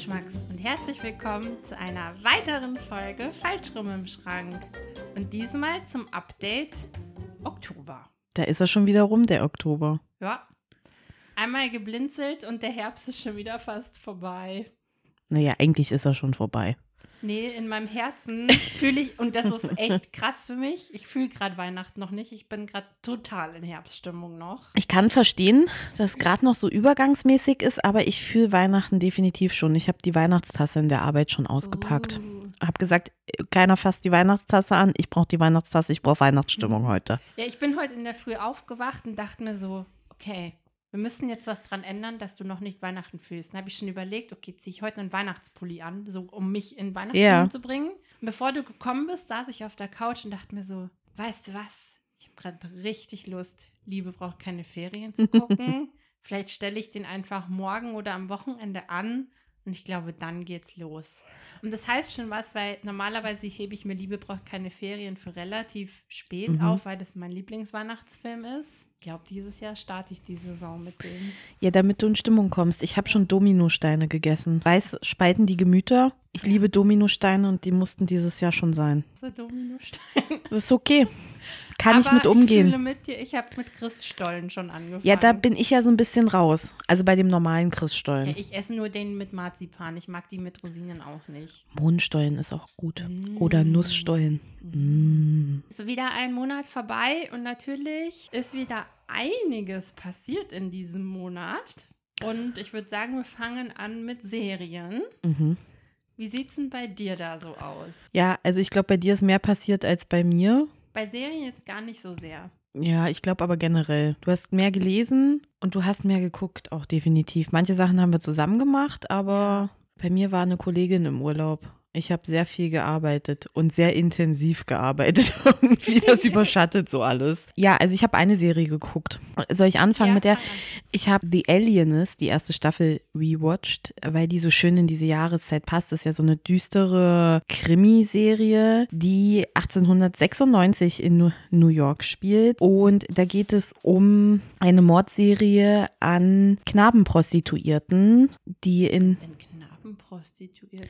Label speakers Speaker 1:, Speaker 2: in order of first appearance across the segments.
Speaker 1: Schmacks und herzlich willkommen zu einer weiteren Folge Falschrum im Schrank. Und diesmal zum Update Oktober.
Speaker 2: Da ist er schon wieder rum, der Oktober.
Speaker 1: Ja. Einmal geblinzelt und der Herbst ist schon wieder fast vorbei.
Speaker 2: Naja, eigentlich ist er schon vorbei.
Speaker 1: Nee, in meinem Herzen fühle ich, und das ist echt krass für mich, ich fühle gerade Weihnachten noch nicht. Ich bin gerade total in Herbststimmung noch.
Speaker 2: Ich kann verstehen, dass es gerade noch so übergangsmäßig ist, aber ich fühle Weihnachten definitiv schon. Ich habe die Weihnachtstasse in der Arbeit schon ausgepackt.
Speaker 1: Uh.
Speaker 2: Hab gesagt, keiner fasst die Weihnachtstasse an. Ich brauche die Weihnachtstasse, ich brauche Weihnachtsstimmung heute.
Speaker 1: Ja, ich bin heute in der Früh aufgewacht und dachte mir so, okay, wir müssen jetzt was dran ändern, dass du noch nicht Weihnachten fühlst. Dann habe ich schon überlegt, okay, ziehe ich heute einen Weihnachtspulli an, so um mich in Weihnachtsstimmung
Speaker 2: Ja.
Speaker 1: zu bringen. Und bevor du gekommen bist, saß ich auf der Couch und dachte mir so, weißt du was? Ich habe gerade richtig Lust. Liebe braucht keine Ferien zu gucken. Vielleicht stelle ich den einfach morgen oder am Wochenende an. Und ich glaube, dann geht's los. Und das heißt schon was, weil normalerweise hebe ich mir Liebe braucht keine Ferien für relativ spät
Speaker 2: Mhm.
Speaker 1: auf, weil das mein Lieblingsweihnachtsfilm ist. Ich glaube, dieses Jahr starte ich die Saison mit dem.
Speaker 2: Ja, damit du in Stimmung kommst. Ich habe schon Dominosteine gegessen. Weiß, spalten die Gemüter. Ich liebe Dominosteine und die mussten dieses Jahr schon sein.
Speaker 1: Das ist ein Dominostein.
Speaker 2: Das ist okay. Kann ich
Speaker 1: Aber
Speaker 2: mit
Speaker 1: Ich fühle
Speaker 2: umgehen.
Speaker 1: mit dir, ich habe mit Christstollen schon angefangen.
Speaker 2: Ja, da bin ich ja so ein bisschen raus. Also bei dem normalen
Speaker 1: Ja,
Speaker 2: Christstollen.
Speaker 1: ich esse nur den mit Marzipan. Ich mag die mit Rosinen auch nicht.
Speaker 2: Mohnstollen ist auch gut.
Speaker 1: Mm.
Speaker 2: Oder Nussstollen. Mm.
Speaker 1: Ist wieder ein Monat vorbei und natürlich ist wieder einiges passiert in diesem Monat. Und ich würde sagen, wir fangen an mit Serien.
Speaker 2: Mhm.
Speaker 1: Wie sieht's denn bei dir da so aus?
Speaker 2: Ja, also ich glaube, bei dir ist mehr passiert als bei mir.
Speaker 1: Bei Serien jetzt gar nicht so sehr.
Speaker 2: Ja, ich glaube aber generell. Du hast mehr gelesen und du hast mehr geguckt, auch definitiv. Manche Sachen haben wir zusammen gemacht, aber bei mir war eine Kollegin im Urlaub. Ich habe sehr viel gearbeitet und sehr intensiv gearbeitet. Irgendwie, das überschattet so alles. Ja, also ich habe eine Serie geguckt. Soll ich anfangen
Speaker 1: Ja,
Speaker 2: mit der? Ich habe The Alienist, die erste Staffel, rewatcht, weil die so schön in diese Jahreszeit passt. Das ist ja so eine düstere Krimiserie, die 1896 in New York spielt. Und da geht es um eine Mordserie an Knabenprostituierten, die in
Speaker 1: Denn Knabenprostituierte?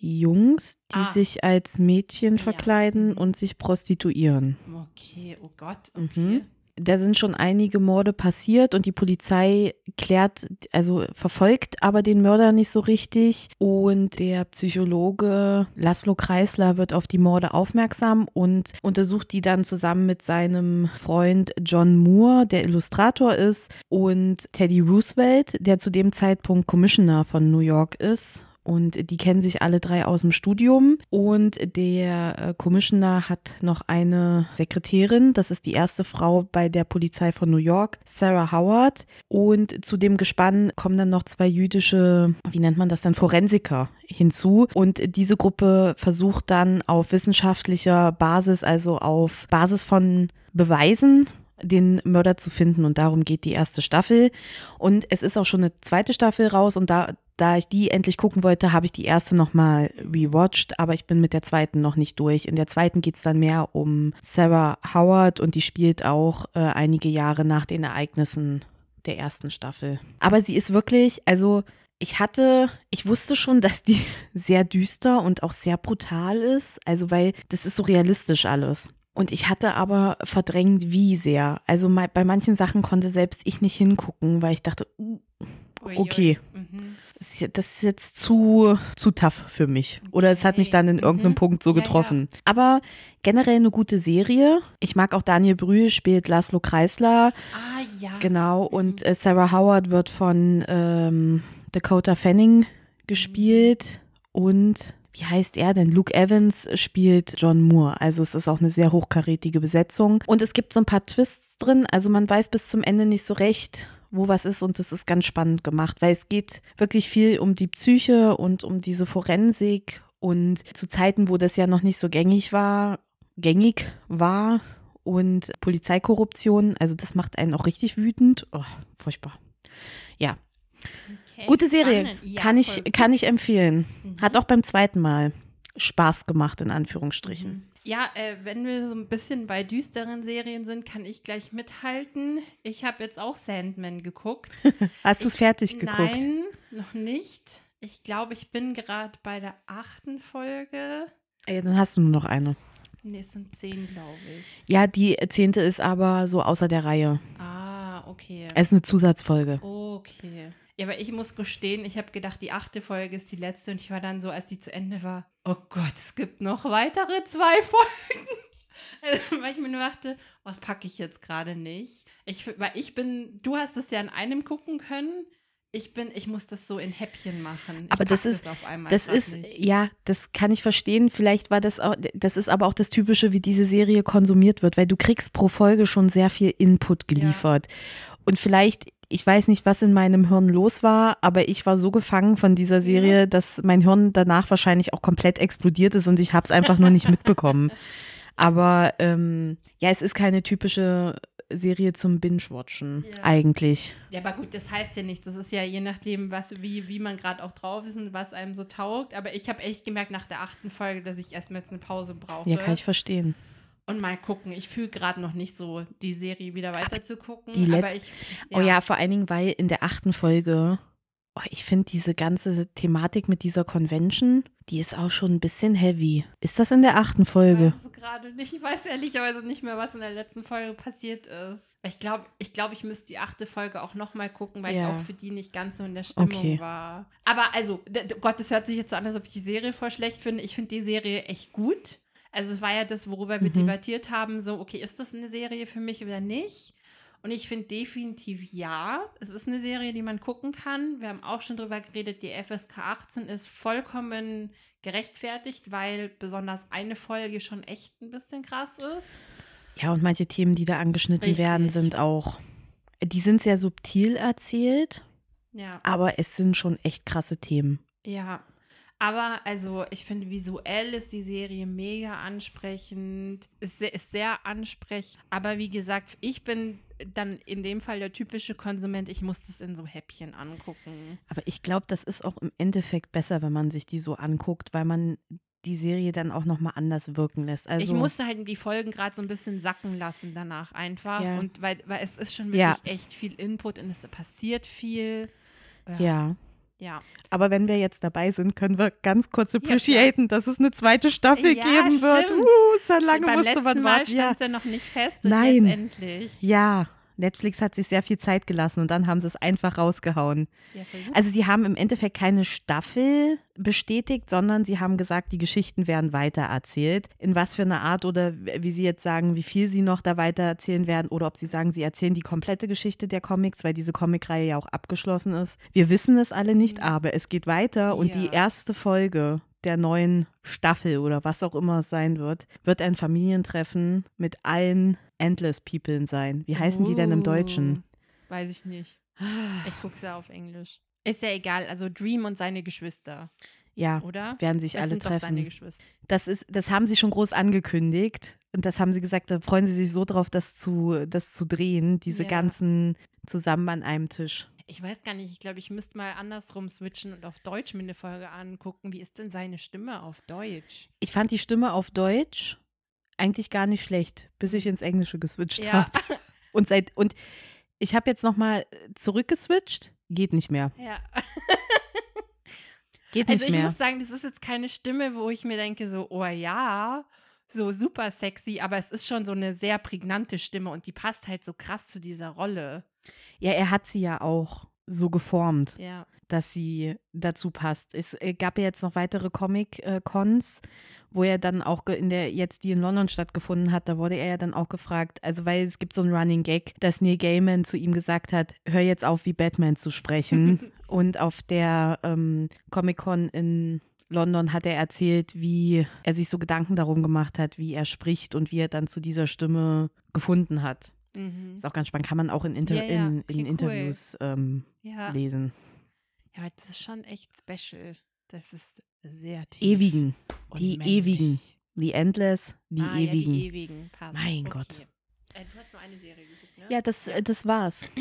Speaker 2: Jungs, die
Speaker 1: Ah.
Speaker 2: sich als Mädchen
Speaker 1: Ja.
Speaker 2: verkleiden
Speaker 1: Mhm.
Speaker 2: und sich prostituieren.
Speaker 1: Okay, oh Gott,
Speaker 2: Mhm.
Speaker 1: okay.
Speaker 2: Da sind schon einige Morde passiert und die Polizei klärt, also verfolgt aber den Mörder nicht so richtig. Und der Psychologe Laszlo Kreisler wird auf die Morde aufmerksam und untersucht die dann zusammen mit seinem Freund John Moore, der Illustrator ist, und Teddy Roosevelt, der zu dem Zeitpunkt Commissioner von New York ist. Und die kennen sich alle drei aus dem Studium. Und der äh, Commissioner hat noch eine Sekretärin. Das ist die erste Frau bei der Polizei von New York, Sarah Howard. Und zu dem Gespann kommen dann noch zwei jüdische, wie nennt man das dann, Forensiker hinzu. Und diese Gruppe versucht dann auf wissenschaftlicher Basis, also auf Basis von Beweisen, den Mörder zu finden. Und darum geht die erste Staffel. Und es ist auch schon eine zweite Staffel raus. Und da, da ich die endlich gucken wollte, habe ich die erste nochmal rewatcht. Aber ich bin mit der zweiten noch nicht durch. In der zweiten geht es dann mehr um Sarah Howard. Und die spielt auch äh, einige Jahre nach den Ereignissen der ersten Staffel. Aber sie ist wirklich, also ich hatte, ich wusste schon, dass die sehr düster und auch sehr brutal ist. Also weil das ist so realistisch alles. Und ich hatte aber verdrängt, wie sehr. Also bei manchen Sachen konnte selbst ich nicht hingucken, weil ich dachte, uh, Okay.
Speaker 1: Mhm.
Speaker 2: das ist- jetzt zu, zu tough für mich. Oder es hat mich dann in
Speaker 1: Mhm.
Speaker 2: irgendeinem Punkt so getroffen. Aber generell eine gute Serie. Ich mag auch Daniel Brühl, spielt Laszlo Kreisler.
Speaker 1: Ah, ja.
Speaker 2: Genau. Und äh, Sarah Howard wird von ähm, Dakota Fanning gespielt. Und wie heißt er denn? Luke Evans spielt John Moore. Also es ist auch eine sehr hochkarätige Besetzung. Und es gibt so ein paar Twists drin. Also man weiß bis zum Ende nicht so recht, wo was ist. Und das ist ganz spannend gemacht, weil es geht wirklich viel um die Psyche und um diese Forensik. Und zu Zeiten, wo das ja noch nicht so gängig war, gängig war und Polizeikorruption, also das macht einen auch richtig wütend. Oh, furchtbar. Ja,
Speaker 1: Okay,
Speaker 2: gute Serie.
Speaker 1: Ja,
Speaker 2: kann, ich,
Speaker 1: gut.
Speaker 2: kann ich empfehlen.
Speaker 1: Mhm.
Speaker 2: Hat auch beim zweiten Mal Spaß gemacht, in Anführungsstrichen.
Speaker 1: Mhm. Ja, äh, wenn wir so ein bisschen bei düsteren Serien sind, kann ich gleich mithalten. Ich habe jetzt auch Sandman geguckt.
Speaker 2: Hast du es fertig geguckt?
Speaker 1: Nein, noch nicht. Ich glaube, ich bin gerade bei der achten Folge.
Speaker 2: Ey, dann hast du nur noch eine.
Speaker 1: Nee, es sind zehn, glaube ich.
Speaker 2: Ja, die zehnte ist aber so außer der Reihe.
Speaker 1: Ah, okay.
Speaker 2: Es ist eine Zusatzfolge.
Speaker 1: Okay. Ja, aber ich muss gestehen, ich habe gedacht, die achte Folge ist die letzte und ich war dann so, als die zu Ende war, oh Gott, es gibt noch weitere zwei Folgen. Also, weil ich mir nur dachte, oh, das packe ich jetzt gerade nicht. Ich, weil ich bin, du hast es ja in einem gucken können. Ich bin, ich muss das so in Häppchen machen. Ich
Speaker 2: Aber das ist-
Speaker 1: auf einmal
Speaker 2: Das
Speaker 1: grad
Speaker 2: ist,
Speaker 1: nicht.
Speaker 2: ja, das kann ich verstehen. Vielleicht war das auch, das ist aber auch das Typische, wie diese Serie konsumiert wird, weil du kriegst pro Folge schon sehr viel Input geliefert. Und vielleicht, ich weiß nicht, was in meinem Hirn los war, aber ich war so gefangen von dieser Serie, dass mein Hirn danach wahrscheinlich auch komplett explodiert ist und ich habe es einfach nur nicht mitbekommen. Aber ähm, ja, es ist keine typische Serie zum Binge-Watchen
Speaker 1: Ja.
Speaker 2: eigentlich.
Speaker 1: Ja, aber gut, das heißt ja nichts. Das ist ja je nachdem, was, wie, wie man gerade auch drauf ist und was einem so taugt. Aber ich habe echt gemerkt nach der achten Folge, dass ich erstmal jetzt eine Pause brauche.
Speaker 2: Ja, kann ich verstehen.
Speaker 1: Und mal gucken. Ich fühle gerade noch nicht so, die Serie wieder weiter zu gucken.
Speaker 2: die
Speaker 1: aber ich,
Speaker 2: Oh ja, vor allen Dingen, weil in der achten Folge, oh, ich finde diese ganze Thematik mit dieser Convention, die ist auch schon ein bisschen heavy. Ist das in der achten
Speaker 1: Ich
Speaker 2: Folge?
Speaker 1: weiß es gerade nicht. Ich weiß ehrlicherweise nicht mehr, was in der letzten Folge passiert ist. Ich glaube, ich, glaub, ich müsste die achte Folge auch noch mal gucken, weil
Speaker 2: Ja.
Speaker 1: ich auch für die nicht ganz so in der Stimmung
Speaker 2: Okay.
Speaker 1: war. Aber also, Gott, das hört sich jetzt so an, als ob ich die Serie voll schlecht finde. Ich finde die Serie echt gut. Also es war ja das, worüber wir
Speaker 2: Mhm.
Speaker 1: debattiert haben, so, okay, ist das eine Serie für mich oder nicht? Und ich finde definitiv ja. Es ist eine Serie, die man gucken kann. Wir haben auch schon drüber geredet, die FSK 18 ist vollkommen gerechtfertigt, weil besonders eine Folge schon echt ein bisschen krass ist.
Speaker 2: Ja, und manche Themen, die da angeschnitten
Speaker 1: Richtig.
Speaker 2: werden, sind auch, die sind sehr subtil erzählt,
Speaker 1: Ja.
Speaker 2: aber es sind schon echt krasse Themen.
Speaker 1: Ja. Aber also, ich finde, visuell ist die Serie mega ansprechend, ist sehr, ist sehr ansprechend. Aber wie gesagt, ich bin dann in dem Fall der typische Konsument. Ich muss das in so Häppchen angucken.
Speaker 2: Aber ich glaube, das ist auch im Endeffekt besser, wenn man sich die so anguckt, weil man die Serie dann auch nochmal anders wirken lässt. Also,
Speaker 1: ich musste halt die Folgen gerade so ein bisschen sacken lassen danach einfach.
Speaker 2: Ja.
Speaker 1: Und weil, weil es ist schon wirklich
Speaker 2: Ja.
Speaker 1: echt viel Input und es passiert viel.
Speaker 2: ja.
Speaker 1: Ja.
Speaker 2: Aber wenn wir jetzt dabei sind, können wir ganz kurz appreciaten, dass es eine zweite Staffel
Speaker 1: Ja,
Speaker 2: geben wird.
Speaker 1: stimmt.
Speaker 2: Uh, so lange
Speaker 1: Beim
Speaker 2: musste man
Speaker 1: Mal
Speaker 2: warten. Ja.
Speaker 1: stand es ja noch nicht fest
Speaker 2: Nein.
Speaker 1: endlich.
Speaker 2: ja, Netflix hat sich sehr viel Zeit gelassen und dann haben sie es einfach rausgehauen.
Speaker 1: Ja.
Speaker 2: Also sie haben im Endeffekt keine Staffel bestätigt, sondern sie haben gesagt, die Geschichten werden weitererzählt. In was für eine Art oder wie sie jetzt sagen, wie viel sie noch da weitererzählen werden oder ob sie sagen, sie erzählen die komplette Geschichte der Comics, weil diese Comicreihe ja auch abgeschlossen ist. Wir wissen es alle nicht,
Speaker 1: Mhm.
Speaker 2: aber es geht weiter und die
Speaker 1: Ja.
Speaker 2: erste Folge der neuen Staffel oder was auch immer es sein wird, wird ein Familientreffen mit allen Endless People sein. Wie heißen die denn im Deutschen?
Speaker 1: Uh, Weiß ich nicht. Ich gucke es ja auf Englisch. Ist ja egal. Also Dream und seine Geschwister,
Speaker 2: Ja,
Speaker 1: oder?
Speaker 2: werden sich
Speaker 1: Das
Speaker 2: alle
Speaker 1: sind doch seine
Speaker 2: treffen.
Speaker 1: Geschwister.
Speaker 2: Das ist, das haben sie schon groß angekündigt und das haben sie gesagt, da freuen sie sich so drauf, das zu, das zu drehen, diese
Speaker 1: Ja.
Speaker 2: ganzen zusammen an einem Tisch.
Speaker 1: Ich weiß gar nicht. Ich glaube, ich müsste mal andersrum switchen und auf Deutsch mir eine Folge angucken. Wie ist denn seine Stimme auf Deutsch?
Speaker 2: Ich fand die Stimme auf Deutsch eigentlich gar nicht schlecht, bis ich ins Englische geswitcht
Speaker 1: Ja.
Speaker 2: habe. Und seit und ich habe jetzt noch mal zurückgeswitcht, geht nicht mehr.
Speaker 1: Ja.
Speaker 2: Geht
Speaker 1: Also
Speaker 2: nicht
Speaker 1: ich
Speaker 2: mehr.
Speaker 1: muss sagen, das ist jetzt keine Stimme, wo ich mir denke, so, oh ja, so super sexy, aber es ist schon so eine sehr prägnante Stimme und die passt halt so krass zu dieser Rolle.
Speaker 2: ja, er hat sie ja auch so geformt.
Speaker 1: Ja.
Speaker 2: dass sie dazu passt. Es äh, gab ja jetzt noch weitere Comic-Cons, wo er dann auch in der, jetzt die in London stattgefunden hat, da wurde er ja dann auch gefragt, also weil es gibt so einen Running Gag, dass Neil Gaiman zu ihm gesagt hat, hör jetzt auf, wie Batman zu sprechen. Und auf der ähm, Comic-Con in London hat er erzählt, wie er sich so Gedanken darum gemacht hat, wie er spricht und wie er dann zu dieser Stimme gefunden hat.
Speaker 1: Mhm.
Speaker 2: Ist auch ganz spannend, kann man auch in, Inter
Speaker 1: Ja, ja,
Speaker 2: in, in
Speaker 1: okay, cool.
Speaker 2: Interviews ähm,
Speaker 1: Ja.
Speaker 2: lesen.
Speaker 1: ja, das ist schon echt special. Das ist sehr tief.
Speaker 2: Ewigen.
Speaker 1: und
Speaker 2: die
Speaker 1: männlich.
Speaker 2: Ewigen. The Endless, die
Speaker 1: ah,
Speaker 2: Ewigen.
Speaker 1: Ja, die Ewigen. Passt.
Speaker 2: Mein
Speaker 1: okay.
Speaker 2: Gott.
Speaker 1: Äh, du hast nur eine Serie geguckt, ne?
Speaker 2: Ja, das, äh, das war's.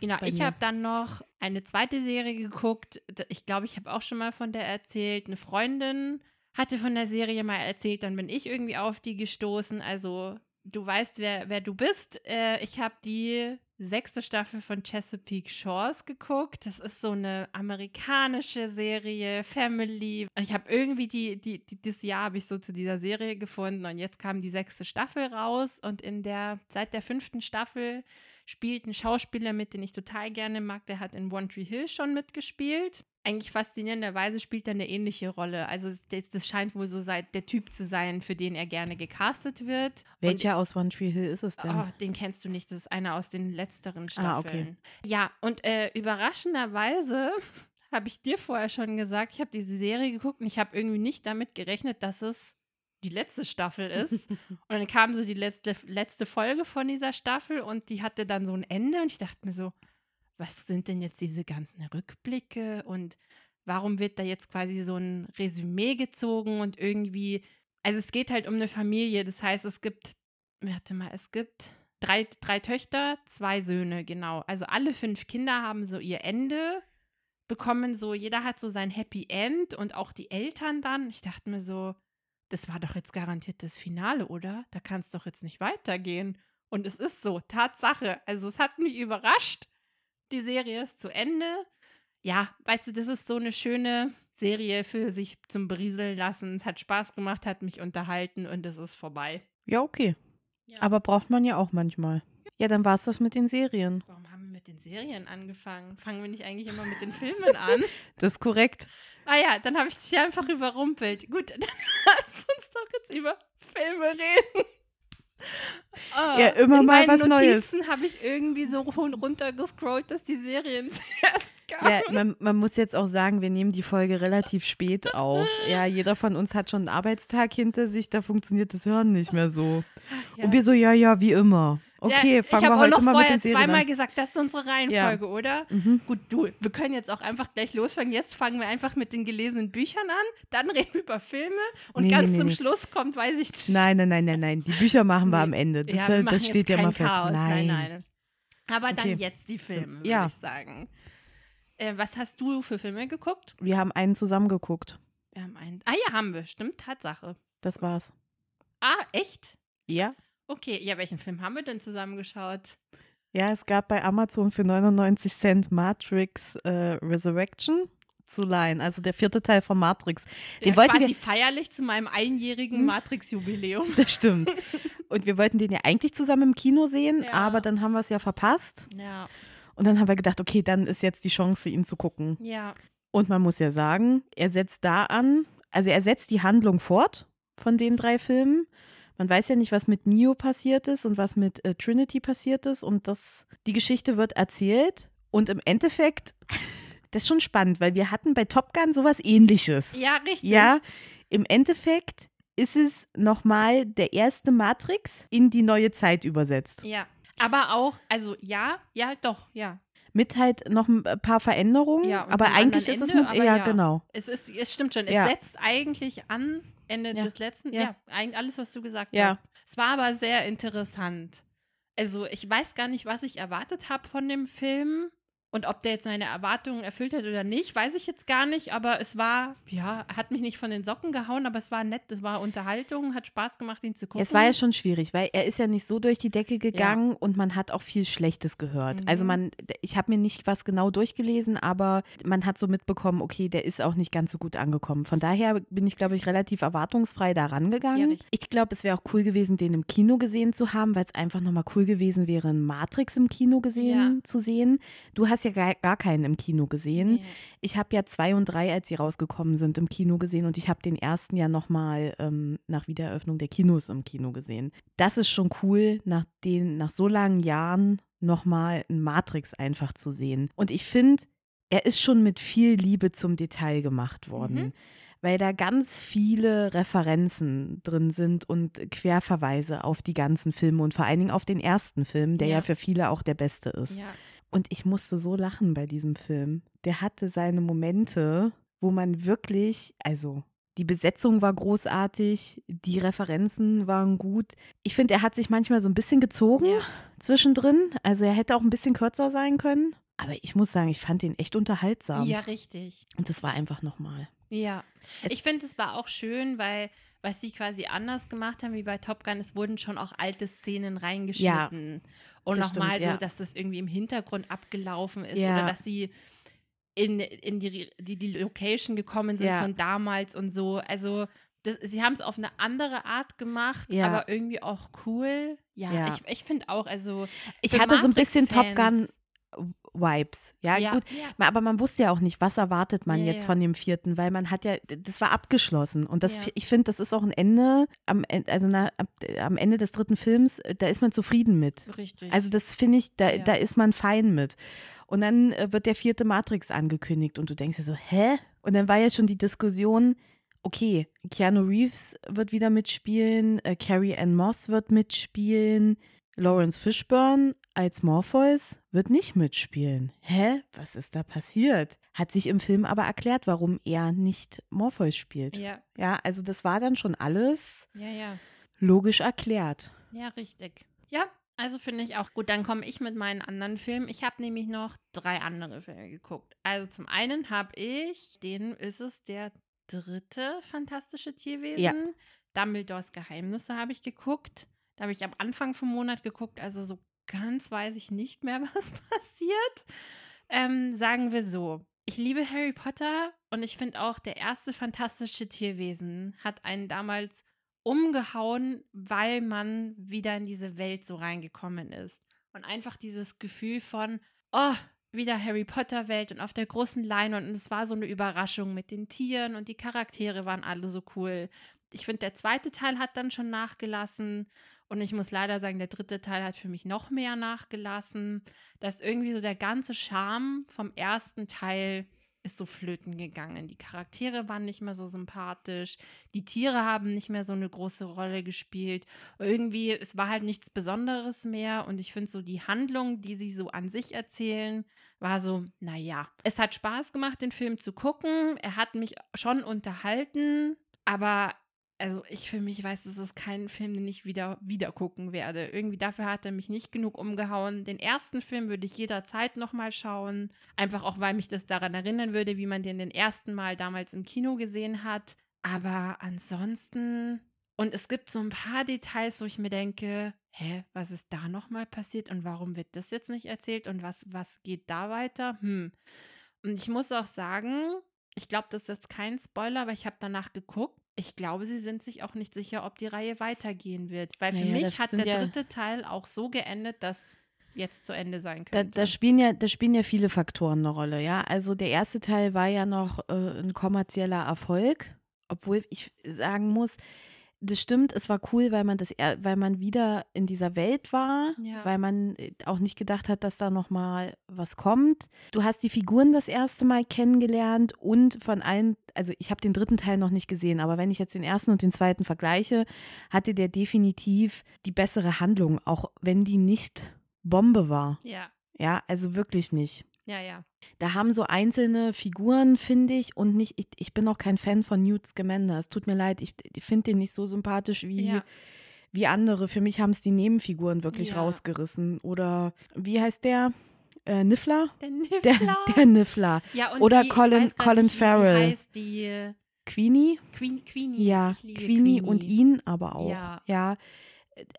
Speaker 1: Genau,
Speaker 2: bei
Speaker 1: ich habe dann noch eine zweite Serie geguckt. Ich glaube, ich habe auch schon mal von der erzählt. Eine Freundin hatte von der Serie mal erzählt, dann bin ich irgendwie auf die gestoßen. Also, du weißt, wer, wer du bist. Äh, ich habe die sechste Staffel von Chesapeake Shores geguckt. Das ist so eine amerikanische Serie, Family. Und ich habe irgendwie die, die, die, das Jahr habe ich so zu dieser Serie gefunden und jetzt kam die sechste Staffel raus und in der, seit der fünften Staffel spielt ein Schauspieler mit, den ich total gerne mag. Der hat in One Tree Hill schon mitgespielt. Eigentlich faszinierenderweise spielt er eine ähnliche Rolle. Also das, das scheint wohl so seit der Typ zu sein, für den er gerne gecastet wird.
Speaker 2: Welcher und, aus One Tree Hill ist es denn? Oh,
Speaker 1: den kennst du nicht. Das ist einer aus den letzteren Staffeln.
Speaker 2: Ah, okay.
Speaker 1: Ja, und äh, überraschenderweise habe ich dir vorher schon gesagt, ich habe diese Serie geguckt und ich habe irgendwie nicht damit gerechnet, dass es die letzte Staffel ist. und dann kam so die letzte, letzte Folge von dieser Staffel und die hatte dann so ein Ende und ich dachte mir so, was sind denn jetzt diese ganzen Rückblicke und warum wird da jetzt quasi so ein Resümee gezogen und irgendwie, also es geht halt um eine Familie, das heißt, es gibt, warte mal, es gibt drei, drei Töchter, zwei Söhne, genau. Also alle fünf Kinder haben so ihr Ende bekommen, so jeder hat so sein Happy End und auch die Eltern dann. Ich dachte mir so, das war doch jetzt garantiert das Finale, oder? Da kann es doch jetzt nicht weitergehen. Und es ist so, Tatsache. Also es hat mich überrascht. Die Serie ist zu Ende. Ja, weißt du, das ist so eine schöne Serie für sich zum Berieseln lassen. Es hat Spaß gemacht, hat mich unterhalten und es ist vorbei.
Speaker 2: Ja, okay. Ja. Aber braucht man ja auch manchmal. Ja, dann war es das mit den Serien.
Speaker 1: Warum haben wir mit den Serien angefangen? Fangen wir nicht eigentlich immer mit den Filmen an?
Speaker 2: das ist korrekt.
Speaker 1: Ah ja, dann habe ich dich einfach überrumpelt. Gut, dann lass uns doch jetzt über Filme reden.
Speaker 2: Oh, ja, immer
Speaker 1: in
Speaker 2: mal was
Speaker 1: Notizen
Speaker 2: Neues.
Speaker 1: Notizen habe ich irgendwie so runtergescrollt, dass die Serien zuerst kamen.
Speaker 2: Ja, man, man, muss jetzt auch sagen, wir nehmen die Folge relativ spät auf. Ja, jeder von uns hat schon einen Arbeitstag hinter sich, da funktioniert das Hören nicht mehr so. Ja. Und wir so, ja, ja, wie immer. Okay, ja, fangen wir heute mal mit den
Speaker 1: Ich habe zweimal gesagt, das ist unsere Reihenfolge, ja. oder? Mhm. Gut, du, wir können jetzt auch einfach gleich losfangen. Jetzt fangen wir einfach mit den gelesenen Büchern an, dann reden wir über Filme und nee, ganz nee, zum nee. Schluss kommt, weiß ich nicht.
Speaker 2: Nein, nein, nein, nein, nein. Die Bücher machen wir am Ende. Das, ja, das steht ja mal fest.
Speaker 1: Chaos. Nein. nein, nein. Aber okay. dann jetzt die Filme, würde ja. ich sagen. Äh, was hast du für Filme geguckt?
Speaker 2: Wir haben einen zusammen geguckt.
Speaker 1: Wir haben einen. Ah ja, haben wir. Stimmt, Tatsache.
Speaker 2: Das war's.
Speaker 1: Ah, echt?
Speaker 2: Ja.
Speaker 1: Okay, ja, welchen Film haben wir denn zusammengeschaut?
Speaker 2: Ja, es gab bei Amazon für 99 Cent Matrix äh, Resurrection zu leihen, also der vierte Teil von Matrix.
Speaker 1: Den ja, wollten quasi wir feierlich zu meinem einjährigen hm? Matrix-Jubiläum.
Speaker 2: Das stimmt. Und wir wollten den ja eigentlich zusammen im Kino sehen, ja. aber dann haben wir es ja verpasst.
Speaker 1: Ja.
Speaker 2: Und dann haben wir gedacht, okay, dann ist jetzt die Chance, ihn zu gucken.
Speaker 1: Ja.
Speaker 2: Und man muss ja sagen, er setzt da an, also er setzt die Handlung fort von den drei Filmen man weiß ja nicht, was mit Neo passiert ist und was mit äh, Trinity passiert ist. Und das, die Geschichte wird erzählt. Und im Endeffekt, das ist schon spannend, weil wir hatten bei Top Gun sowas ähnliches.
Speaker 1: Ja, richtig.
Speaker 2: Ja, im Endeffekt ist es nochmal der erste Matrix in die neue Zeit übersetzt.
Speaker 1: Ja. Aber auch, also ja, ja, doch, ja.
Speaker 2: Mit halt noch ein paar Veränderungen. Ja, aber eigentlich ist Ende, es mit, ja, ja, genau.
Speaker 1: Es, ist, es stimmt schon. Es ja. setzt eigentlich an Ende ja. des letzten. Ja. ja, alles, was du gesagt hast. Es war aber sehr interessant. Also, ich weiß gar nicht, was ich erwartet habe von dem Film. Und ob der jetzt meine Erwartungen erfüllt hat oder nicht, weiß ich jetzt gar nicht. Aber es war, ja, hat mich nicht von den Socken gehauen, aber es war nett, es war Unterhaltung, hat Spaß gemacht, ihn zu gucken.
Speaker 2: Es war ja schon schwierig, weil er ist ja nicht so durch die Decke gegangen ja. und man hat auch viel Schlechtes gehört. Mhm. Also man, ich habe mir nicht was genau durchgelesen, aber man hat so mitbekommen, okay, der ist auch nicht ganz so gut angekommen. Von daher bin ich, glaube ich, relativ erwartungsfrei da rangegangen. Ja, ich glaube, es wäre auch cool gewesen, den im Kino gesehen zu haben, weil es einfach nochmal cool gewesen wäre, Matrix im Kino gesehen ja. zu sehen. Du hast hast ja gar, keinen im Kino gesehen. Nee. Ich habe ja zwei und drei, als sie rausgekommen sind, im Kino gesehen und ich habe den ersten ja nochmal ähm, nach Wiedereröffnung der Kinos im Kino gesehen. Das ist schon cool, nach, den, nach so langen Jahren nochmal ein Matrix einfach zu sehen. Und ich finde, er ist schon mit viel Liebe zum Detail gemacht worden. Mhm weil da ganz viele Referenzen drin sind und Querverweise auf die ganzen Filme und vor allen Dingen auf den ersten Film, der ja, ja für viele auch der beste ist. Ja. Und ich musste so lachen bei diesem Film. Der hatte seine Momente, wo man wirklich, also die Besetzung war großartig, die Referenzen waren gut. Ich finde, er hat sich manchmal so ein bisschen gezogen ja. zwischendrin. Also er hätte auch ein bisschen kürzer sein können. Aber ich muss sagen, ich fand ihn echt unterhaltsam.
Speaker 1: Ja, richtig.
Speaker 2: Und das war einfach nochmal.
Speaker 1: Ja. Es ich finde, es war auch schön, weil was sie quasi anders gemacht haben wie bei Top Gun, es wurden schon auch alte Szenen reingeschnitten. Ja. Und nochmal
Speaker 2: stimmt, ja.
Speaker 1: so, dass das irgendwie im Hintergrund abgelaufen ist
Speaker 2: Ja.
Speaker 1: oder dass sie in, in die, die, die Location gekommen sind
Speaker 2: Ja.
Speaker 1: von damals und so. Also das, sie haben es auf eine andere Art gemacht,
Speaker 2: Ja.
Speaker 1: aber irgendwie auch cool. Ja,
Speaker 2: Ja.
Speaker 1: ich, ich finde auch, also
Speaker 2: Ich hatte so ein bisschen Top Gun Vibes. Ja,
Speaker 1: Ja,
Speaker 2: gut.
Speaker 1: ja.
Speaker 2: Aber man wusste ja auch nicht, was erwartet man
Speaker 1: Ja,
Speaker 2: jetzt von dem vierten, weil man hat ja, das war abgeschlossen. Und das, ich finde, das ist auch ein Ende, am, En- also na, am Ende des dritten Films, äh, da ist man zufrieden mit.
Speaker 1: Richtig.
Speaker 2: Also das finde ich, da, da ist man fein mit. Und dann äh, wird der vierte Matrix angekündigt und du denkst dir so, hä? Und dann war ja schon die Diskussion, okay, Keanu Reeves wird wieder mitspielen, äh, Carrie Ann Moss wird mitspielen, Lawrence Fishburne als Morpheus wird nicht mitspielen. Hä? Was ist da passiert? Hat sich im Film aber erklärt, warum er nicht Morpheus spielt.
Speaker 1: ja,
Speaker 2: Ja, also das war dann schon alles
Speaker 1: ja, ja.
Speaker 2: logisch erklärt.
Speaker 1: Ja, richtig. Ja, also finde ich auch gut. Dann komme ich mit meinen anderen Filmen. Ich habe nämlich noch drei andere Filme geguckt. Also zum einen habe ich, den ist es der dritte fantastische Tierwesen.
Speaker 2: Ja.
Speaker 1: Dumbledores Geheimnisse habe ich geguckt. Da habe ich am Anfang vom Monat geguckt, also so ganz weiß ich nicht mehr, was passiert. Ähm, sagen wir so. Ich liebe Harry Potter und ich finde auch, der erste fantastische Tierwesen hat einen damals umgehauen, weil man wieder in diese Welt so reingekommen ist. Und einfach dieses Gefühl von, oh, wieder Harry Potter Welt und auf der großen Leinwand. Und es war so eine Überraschung mit den Tieren und die Charaktere waren alle so cool. Ich finde, der zweite Teil hat dann schon nachgelassen. Und ich muss leider sagen, der dritte Teil hat für mich noch mehr nachgelassen. Da ist irgendwie so der ganze Charme vom ersten Teil ist so flöten gegangen. Die Charaktere waren nicht mehr so sympathisch. Die Tiere haben nicht mehr so eine große Rolle gespielt. Irgendwie, es war halt nichts Besonderes mehr. Und ich finde so die Handlung, die sie so an sich erzählen, war so, naja. Es hat Spaß gemacht, den Film zu gucken. Er hat mich schon unterhalten. Aber also ich für mich weiß, es ist kein Film, den ich wieder, wieder gucken werde. Irgendwie dafür hat er mich nicht genug umgehauen. Den ersten Film würde ich jederzeit nochmal schauen. Einfach auch, weil mich das daran erinnern würde, wie man den den ersten Mal damals im Kino gesehen hat. Aber ansonsten. Und es gibt so ein paar Details, wo ich mir denke, hä, was ist da nochmal passiert und warum wird das jetzt nicht erzählt und was, was geht da weiter? Hm. Und ich muss auch sagen, ich glaube, das ist jetzt kein Spoiler, aber ich habe danach geguckt. Ich glaube, sie sind sich auch nicht sicher, ob die Reihe weitergehen wird. Weil für
Speaker 2: Naja,
Speaker 1: mich hat der
Speaker 2: ja-
Speaker 1: dritte Teil auch so geendet, dass jetzt zu Ende sein
Speaker 2: Da,
Speaker 1: könnte.
Speaker 2: da, spielen ja, da spielen ja viele Faktoren eine Rolle, ja. Also der erste Teil war ja noch äh, ein kommerzieller Erfolg, obwohl ich sagen muss, das stimmt, es war cool, weil man das, er- weil man wieder in dieser Welt war,
Speaker 1: Ja.
Speaker 2: weil man äh, auch nicht gedacht hat, dass da noch mal was kommt. Du hast die Figuren das erste Mal kennengelernt und von allen, also ich habe den dritten Teil noch nicht gesehen, aber wenn ich jetzt den ersten und den zweiten vergleiche, hatte der definitiv die bessere Handlung, auch wenn die nicht Bombe war.
Speaker 1: ja,
Speaker 2: Ja, also wirklich nicht.
Speaker 1: Ja, ja.
Speaker 2: Da haben so einzelne Figuren, finde ich, und nicht, ich, ich bin auch kein Fan von Newt Scamander. Es tut mir leid, ich, ich finde den nicht so sympathisch wie,
Speaker 1: Ja.
Speaker 2: wie andere. Für mich haben es die Nebenfiguren wirklich
Speaker 1: Ja.
Speaker 2: rausgerissen. Oder wie heißt der? Äh, Niffler?
Speaker 1: Der
Speaker 2: Der,
Speaker 1: Niffler.
Speaker 2: der Niffler.
Speaker 1: ja,
Speaker 2: oder
Speaker 1: die,
Speaker 2: Colin-
Speaker 1: weiß
Speaker 2: Colin
Speaker 1: nicht,
Speaker 2: Farrell.
Speaker 1: Heißt, die äh,
Speaker 2: Queenie?
Speaker 1: Queen, Queenie.
Speaker 2: Ja,
Speaker 1: liebe
Speaker 2: Queenie und ihn aber auch.
Speaker 1: Ja.
Speaker 2: ja.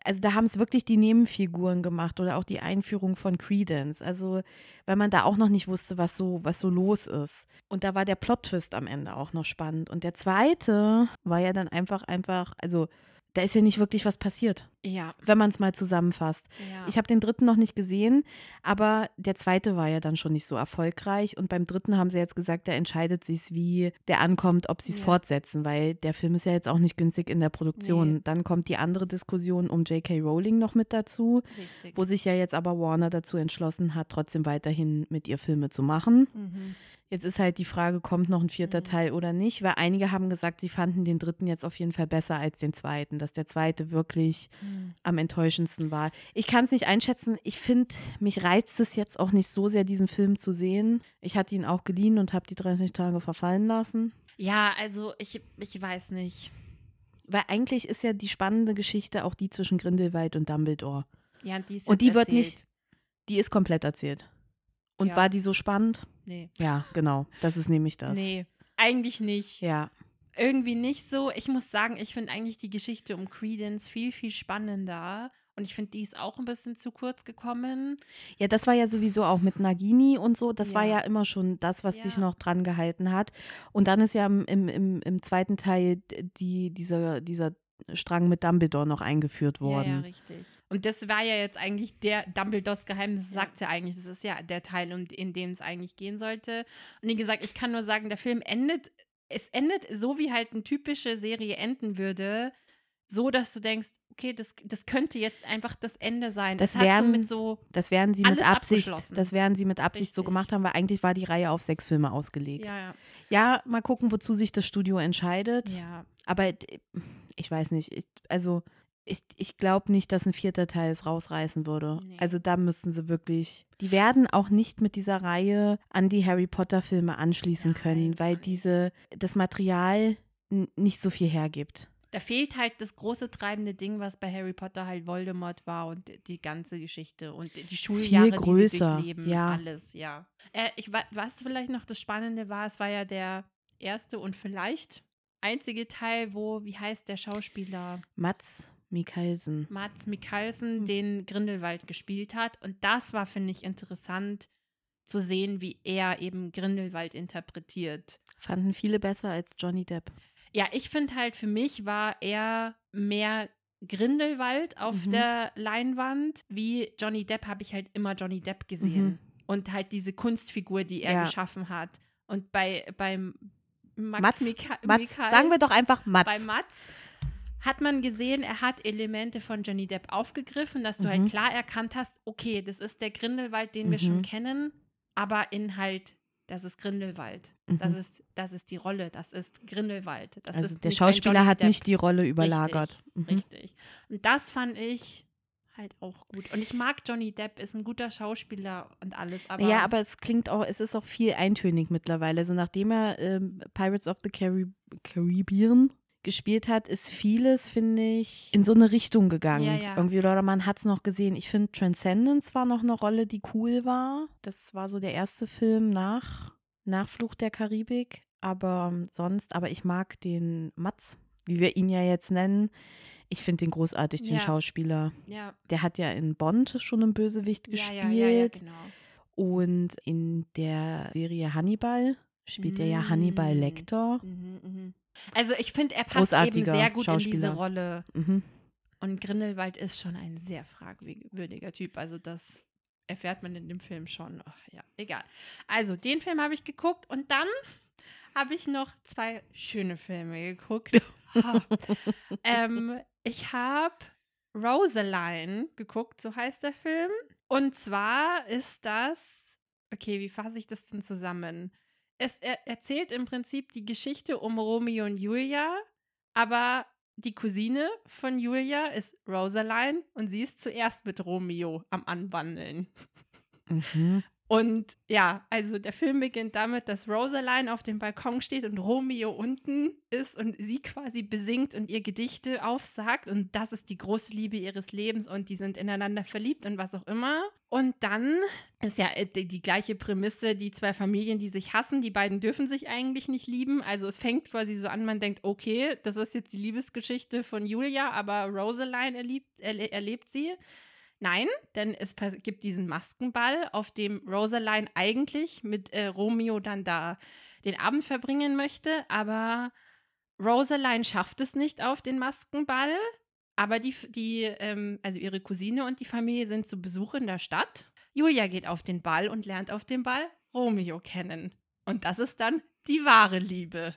Speaker 2: Also da haben es wirklich die Nebenfiguren gemacht oder auch die Einführung von Credence. Also weil man da auch noch nicht wusste, was so, was so los ist. Und da war der Plot-Twist am Ende auch noch spannend. Und der zweite war ja dann einfach, einfach, also da ist ja nicht wirklich was passiert,
Speaker 1: Ja,
Speaker 2: wenn man es mal zusammenfasst.
Speaker 1: ja.
Speaker 2: Ich habe den dritten noch nicht gesehen, aber der zweite war ja dann schon nicht so erfolgreich. Und beim dritten haben sie jetzt gesagt, da entscheidet sich, wie der ankommt, ob sie es
Speaker 1: Ja.
Speaker 2: fortsetzen, weil der Film ist ja jetzt auch nicht günstig in der Produktion.
Speaker 1: Nee.
Speaker 2: Dann kommt die andere Diskussion um J.K. Rowling noch mit dazu,
Speaker 1: Richtig.
Speaker 2: wo sich ja jetzt aber Warner dazu entschlossen hat, trotzdem weiterhin mit ihr Filme zu machen.
Speaker 1: mhm.
Speaker 2: Jetzt ist halt die Frage, kommt noch ein vierter
Speaker 1: Mhm.
Speaker 2: Teil oder nicht? Weil einige haben gesagt, sie fanden den dritten jetzt auf jeden Fall besser als den zweiten, dass der zweite wirklich
Speaker 1: Mhm.
Speaker 2: am enttäuschendsten war. Ich kann es nicht einschätzen. Ich finde, mich reizt es jetzt auch nicht so sehr, diesen Film zu sehen. Ich hatte ihn auch geliehen und habe die 30 Tage verfallen lassen.
Speaker 1: Ja, also ich, ich weiß nicht.
Speaker 2: Weil eigentlich ist ja die spannende Geschichte auch die zwischen Grindelwald und Dumbledore.
Speaker 1: Ja, die ist
Speaker 2: Und die wird nicht- Die ist komplett erzählt. Und
Speaker 1: Ja.
Speaker 2: war die so spannend?
Speaker 1: Nee.
Speaker 2: Ja, genau. Das ist nämlich das.
Speaker 1: Nee, eigentlich nicht.
Speaker 2: Ja.
Speaker 1: Irgendwie nicht so. Ich muss sagen, ich finde eigentlich die Geschichte um Credence viel, viel spannender Und ich finde, die ist auch ein bisschen zu kurz gekommen.
Speaker 2: Ja, das war ja sowieso auch mit Nagini und so. Das
Speaker 1: Ja.
Speaker 2: war ja immer schon das, was
Speaker 1: Ja.
Speaker 2: dich noch dran gehalten hat. Und dann ist ja im, im, im, zweiten Teil die, dieser, dieser Strang mit Dumbledore noch eingeführt
Speaker 1: Ja, ja,
Speaker 2: worden.
Speaker 1: richtig. Und das war ja jetzt eigentlich der Dumbledores Geheimnis,
Speaker 2: Ja.
Speaker 1: sagt ja eigentlich. Das ist ja der Teil, um, in dem es eigentlich gehen sollte. Und wie gesagt, ich kann nur sagen, der Film endet, es endet so, wie halt eine typische Serie enden würde. So, dass du denkst, okay, das, das könnte jetzt einfach das Ende sein.
Speaker 2: Das
Speaker 1: es hat so so,
Speaker 2: Das werden sie mit Absicht, das werden sie mit Absicht so gemacht haben, weil eigentlich war die Reihe auf sechs Filme ausgelegt.
Speaker 1: ja, ja,
Speaker 2: Ja, mal gucken, wozu sich das Studio entscheidet.
Speaker 1: ja.
Speaker 2: Aber ich weiß nicht. Ich, also, ich, ich glaube nicht, dass ein vierter Teil es rausreißen würde.
Speaker 1: Nee.
Speaker 2: Also, da müssten sie wirklich. Die werden auch nicht mit dieser Reihe an die Harry Potter-Filme anschließen
Speaker 1: Nein,
Speaker 2: können, weil diese, das Material nicht so viel hergibt.
Speaker 1: Da fehlt halt das große treibende Ding, was bei Harry Potter halt Voldemort war und die ganze Geschichte und die
Speaker 2: viel
Speaker 1: Schuljahre, die sie
Speaker 2: größer,
Speaker 1: durchleben,
Speaker 2: ja.
Speaker 1: alles, ja. Äh, ich, wa- was vielleicht noch das Spannende war, es war ja der erste und vielleicht einzige Teil, wo, wie heißt der Schauspieler?
Speaker 2: Mats Mikkelsen.
Speaker 1: Mats Mikkelsen
Speaker 2: Hm.
Speaker 1: den Grindelwald gespielt hat. Und das war, finde ich, interessant zu sehen, wie er eben Grindelwald interpretiert.
Speaker 2: Fanden viele besser als Johnny Depp.
Speaker 1: Ja, ich finde halt, für mich war er mehr Grindelwald auf
Speaker 2: Mhm.
Speaker 1: der Leinwand. Wie Johnny Depp habe ich halt immer Johnny Depp gesehen.
Speaker 2: Mhm.
Speaker 1: Und halt diese Kunstfigur, die er
Speaker 2: Ja.
Speaker 1: geschaffen hat. Und bei beim Max
Speaker 2: Mats,
Speaker 1: Mika
Speaker 2: Mats
Speaker 1: Mikal-
Speaker 2: sagen wir doch einfach Mats.
Speaker 1: bei Mats hat man gesehen, er hat Elemente von Johnny Depp aufgegriffen, dass du halt
Speaker 2: Mhm.
Speaker 1: klar erkannt hast, okay, das ist der Grindelwald, den wir schon
Speaker 2: Mhm.
Speaker 1: kennen, aber in halt, das ist Grindelwald. Das,
Speaker 2: Mhm.
Speaker 1: ist, das ist die Rolle, das ist Grindelwald. Das
Speaker 2: also
Speaker 1: ist
Speaker 2: der Schauspieler hat
Speaker 1: Depp.
Speaker 2: nicht die Rolle überlagert.
Speaker 1: Richtig,
Speaker 2: Mhm.
Speaker 1: richtig. Und das fand ich halt auch gut. Und ich mag Johnny Depp, ist ein guter Schauspieler und alles, aber
Speaker 2: ja, aber es klingt auch, es ist auch viel eintönig mittlerweile. Also nachdem er ähm, Pirates of the Carib Caribbean gespielt hat, ist vieles, finde ich, in so eine Richtung gegangen.
Speaker 1: Ja, ja.
Speaker 2: Irgendwie, oder man hat es noch gesehen. Ich finde, Transcendence war noch eine Rolle, die cool war. Das war so der erste Film nach, nach Fluch der Karibik. Aber ähm, sonst, aber ich mag den Mats, wie wir ihn ja jetzt nennen. Ich finde den großartig, den
Speaker 1: Ja.
Speaker 2: Schauspieler.
Speaker 1: ja,
Speaker 2: Der hat ja in Bond schon einen Bösewicht gespielt.
Speaker 1: ja, genau.
Speaker 2: Und in der Serie Hannibal spielt er ja Hannibal
Speaker 1: Mm.
Speaker 2: Lecter.
Speaker 1: Mhm, mhm. Also ich finde, er passt eben sehr gut in diese. Rolle.
Speaker 2: Mhm.
Speaker 1: Und Grindelwald ist schon ein sehr fragwürdiger Typ. Also das erfährt man in dem Film schon. Ach, ja, egal. Also den Film habe ich geguckt und dann habe ich noch zwei schöne Filme geguckt. Ha. ähm, ich habe Rosaline geguckt, so heißt der Film. Und zwar ist das, okay, wie fasse ich das denn zusammen? Es er erzählt im Prinzip die Geschichte um Romeo und Julia, aber die Cousine von Julia ist Rosaline und sie ist zuerst mit Romeo am Anwandeln.
Speaker 2: Mhm.
Speaker 1: Und ja, also der Film beginnt damit, dass Rosaline auf dem Balkon steht und Romeo unten ist und sie quasi besingt und ihr Gedichte aufsagt. Und das ist die große Liebe ihres Lebens und die sind ineinander verliebt und was auch immer. Und dann ist ja äh, die, die gleiche Prämisse, die zwei Familien, die sich hassen, die beiden dürfen sich eigentlich nicht lieben. Also es fängt quasi so an, man denkt, okay, das ist jetzt die Liebesgeschichte von Julia, aber Rosaline erlebt, erle erlebt sie. Nein, denn es gibt diesen Maskenball, auf dem Rosaline eigentlich mit äh, Romeo dann da den Abend verbringen möchte, aber Rosaline schafft es nicht auf den Maskenball. Aber die, die ähm, also ihre Cousine und die Familie sind zu Besuch in der Stadt. Julia geht auf den Ball und lernt auf dem Ball Romeo kennen. Und das ist dann die wahre Liebe,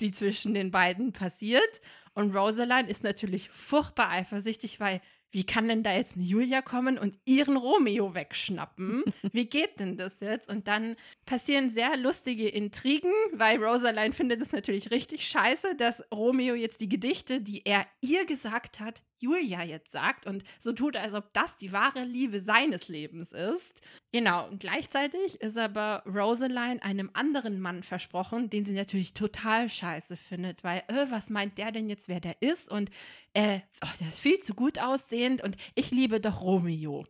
Speaker 1: die zwischen den beiden passiert. Und Rosaline ist natürlich furchtbar eifersüchtig, weil wie kann denn da jetzt eine Julia kommen und ihren Romeo wegschnappen? Wie geht denn das jetzt? Und dann passieren sehr lustige Intrigen, weil Rosaline findet es natürlich richtig scheiße, dass Romeo jetzt die Gedichte, die er ihr gesagt hat, Julia jetzt sagt und so tut, als ob das die wahre Liebe seines Lebens ist. Genau, und gleichzeitig ist aber Rosaline einem anderen Mann versprochen, den sie natürlich total scheiße findet, weil, äh, was meint der denn jetzt, wer der ist? Und äh, oh, der ist viel zu gut aussehend und ich liebe doch Romeo.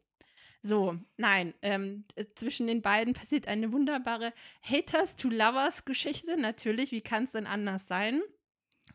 Speaker 1: So, nein, ähm, äh, zwischen den beiden passiert eine wunderbare Haters to Lovers Geschichte, natürlich, wie kann es denn anders sein?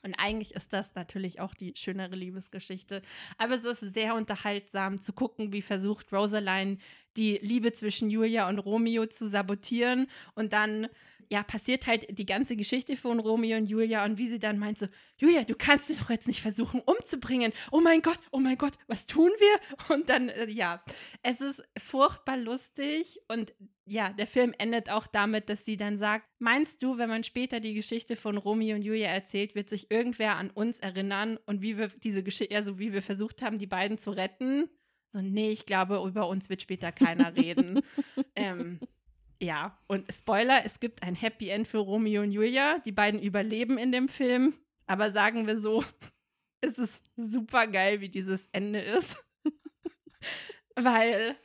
Speaker 1: Und eigentlich ist das natürlich auch die schönere Liebesgeschichte. Aber es ist sehr unterhaltsam zu gucken, wie versucht Rosaline die Liebe zwischen Julia und Romeo zu sabotieren und dann ja, passiert halt die ganze Geschichte von Romeo und Julia und wie sie dann meint so, Julia, du kannst dich doch jetzt nicht versuchen umzubringen. Oh mein Gott, oh mein Gott, was tun wir? Und dann, äh, ja, es ist furchtbar lustig und ja, der Film endet auch damit, dass sie dann sagt, meinst du, wenn man später die Geschichte von Romeo und Julia erzählt, wird sich irgendwer an uns erinnern und wie wir diese Geschichte, also wie wir versucht haben, die beiden zu retten? So, nee, ich glaube, über uns wird später keiner reden. ähm, ja, und Spoiler, es gibt ein Happy End für Romeo und Julia. Die beiden überleben in dem Film. Aber sagen wir so, es ist super geil, wie dieses Ende ist. Weil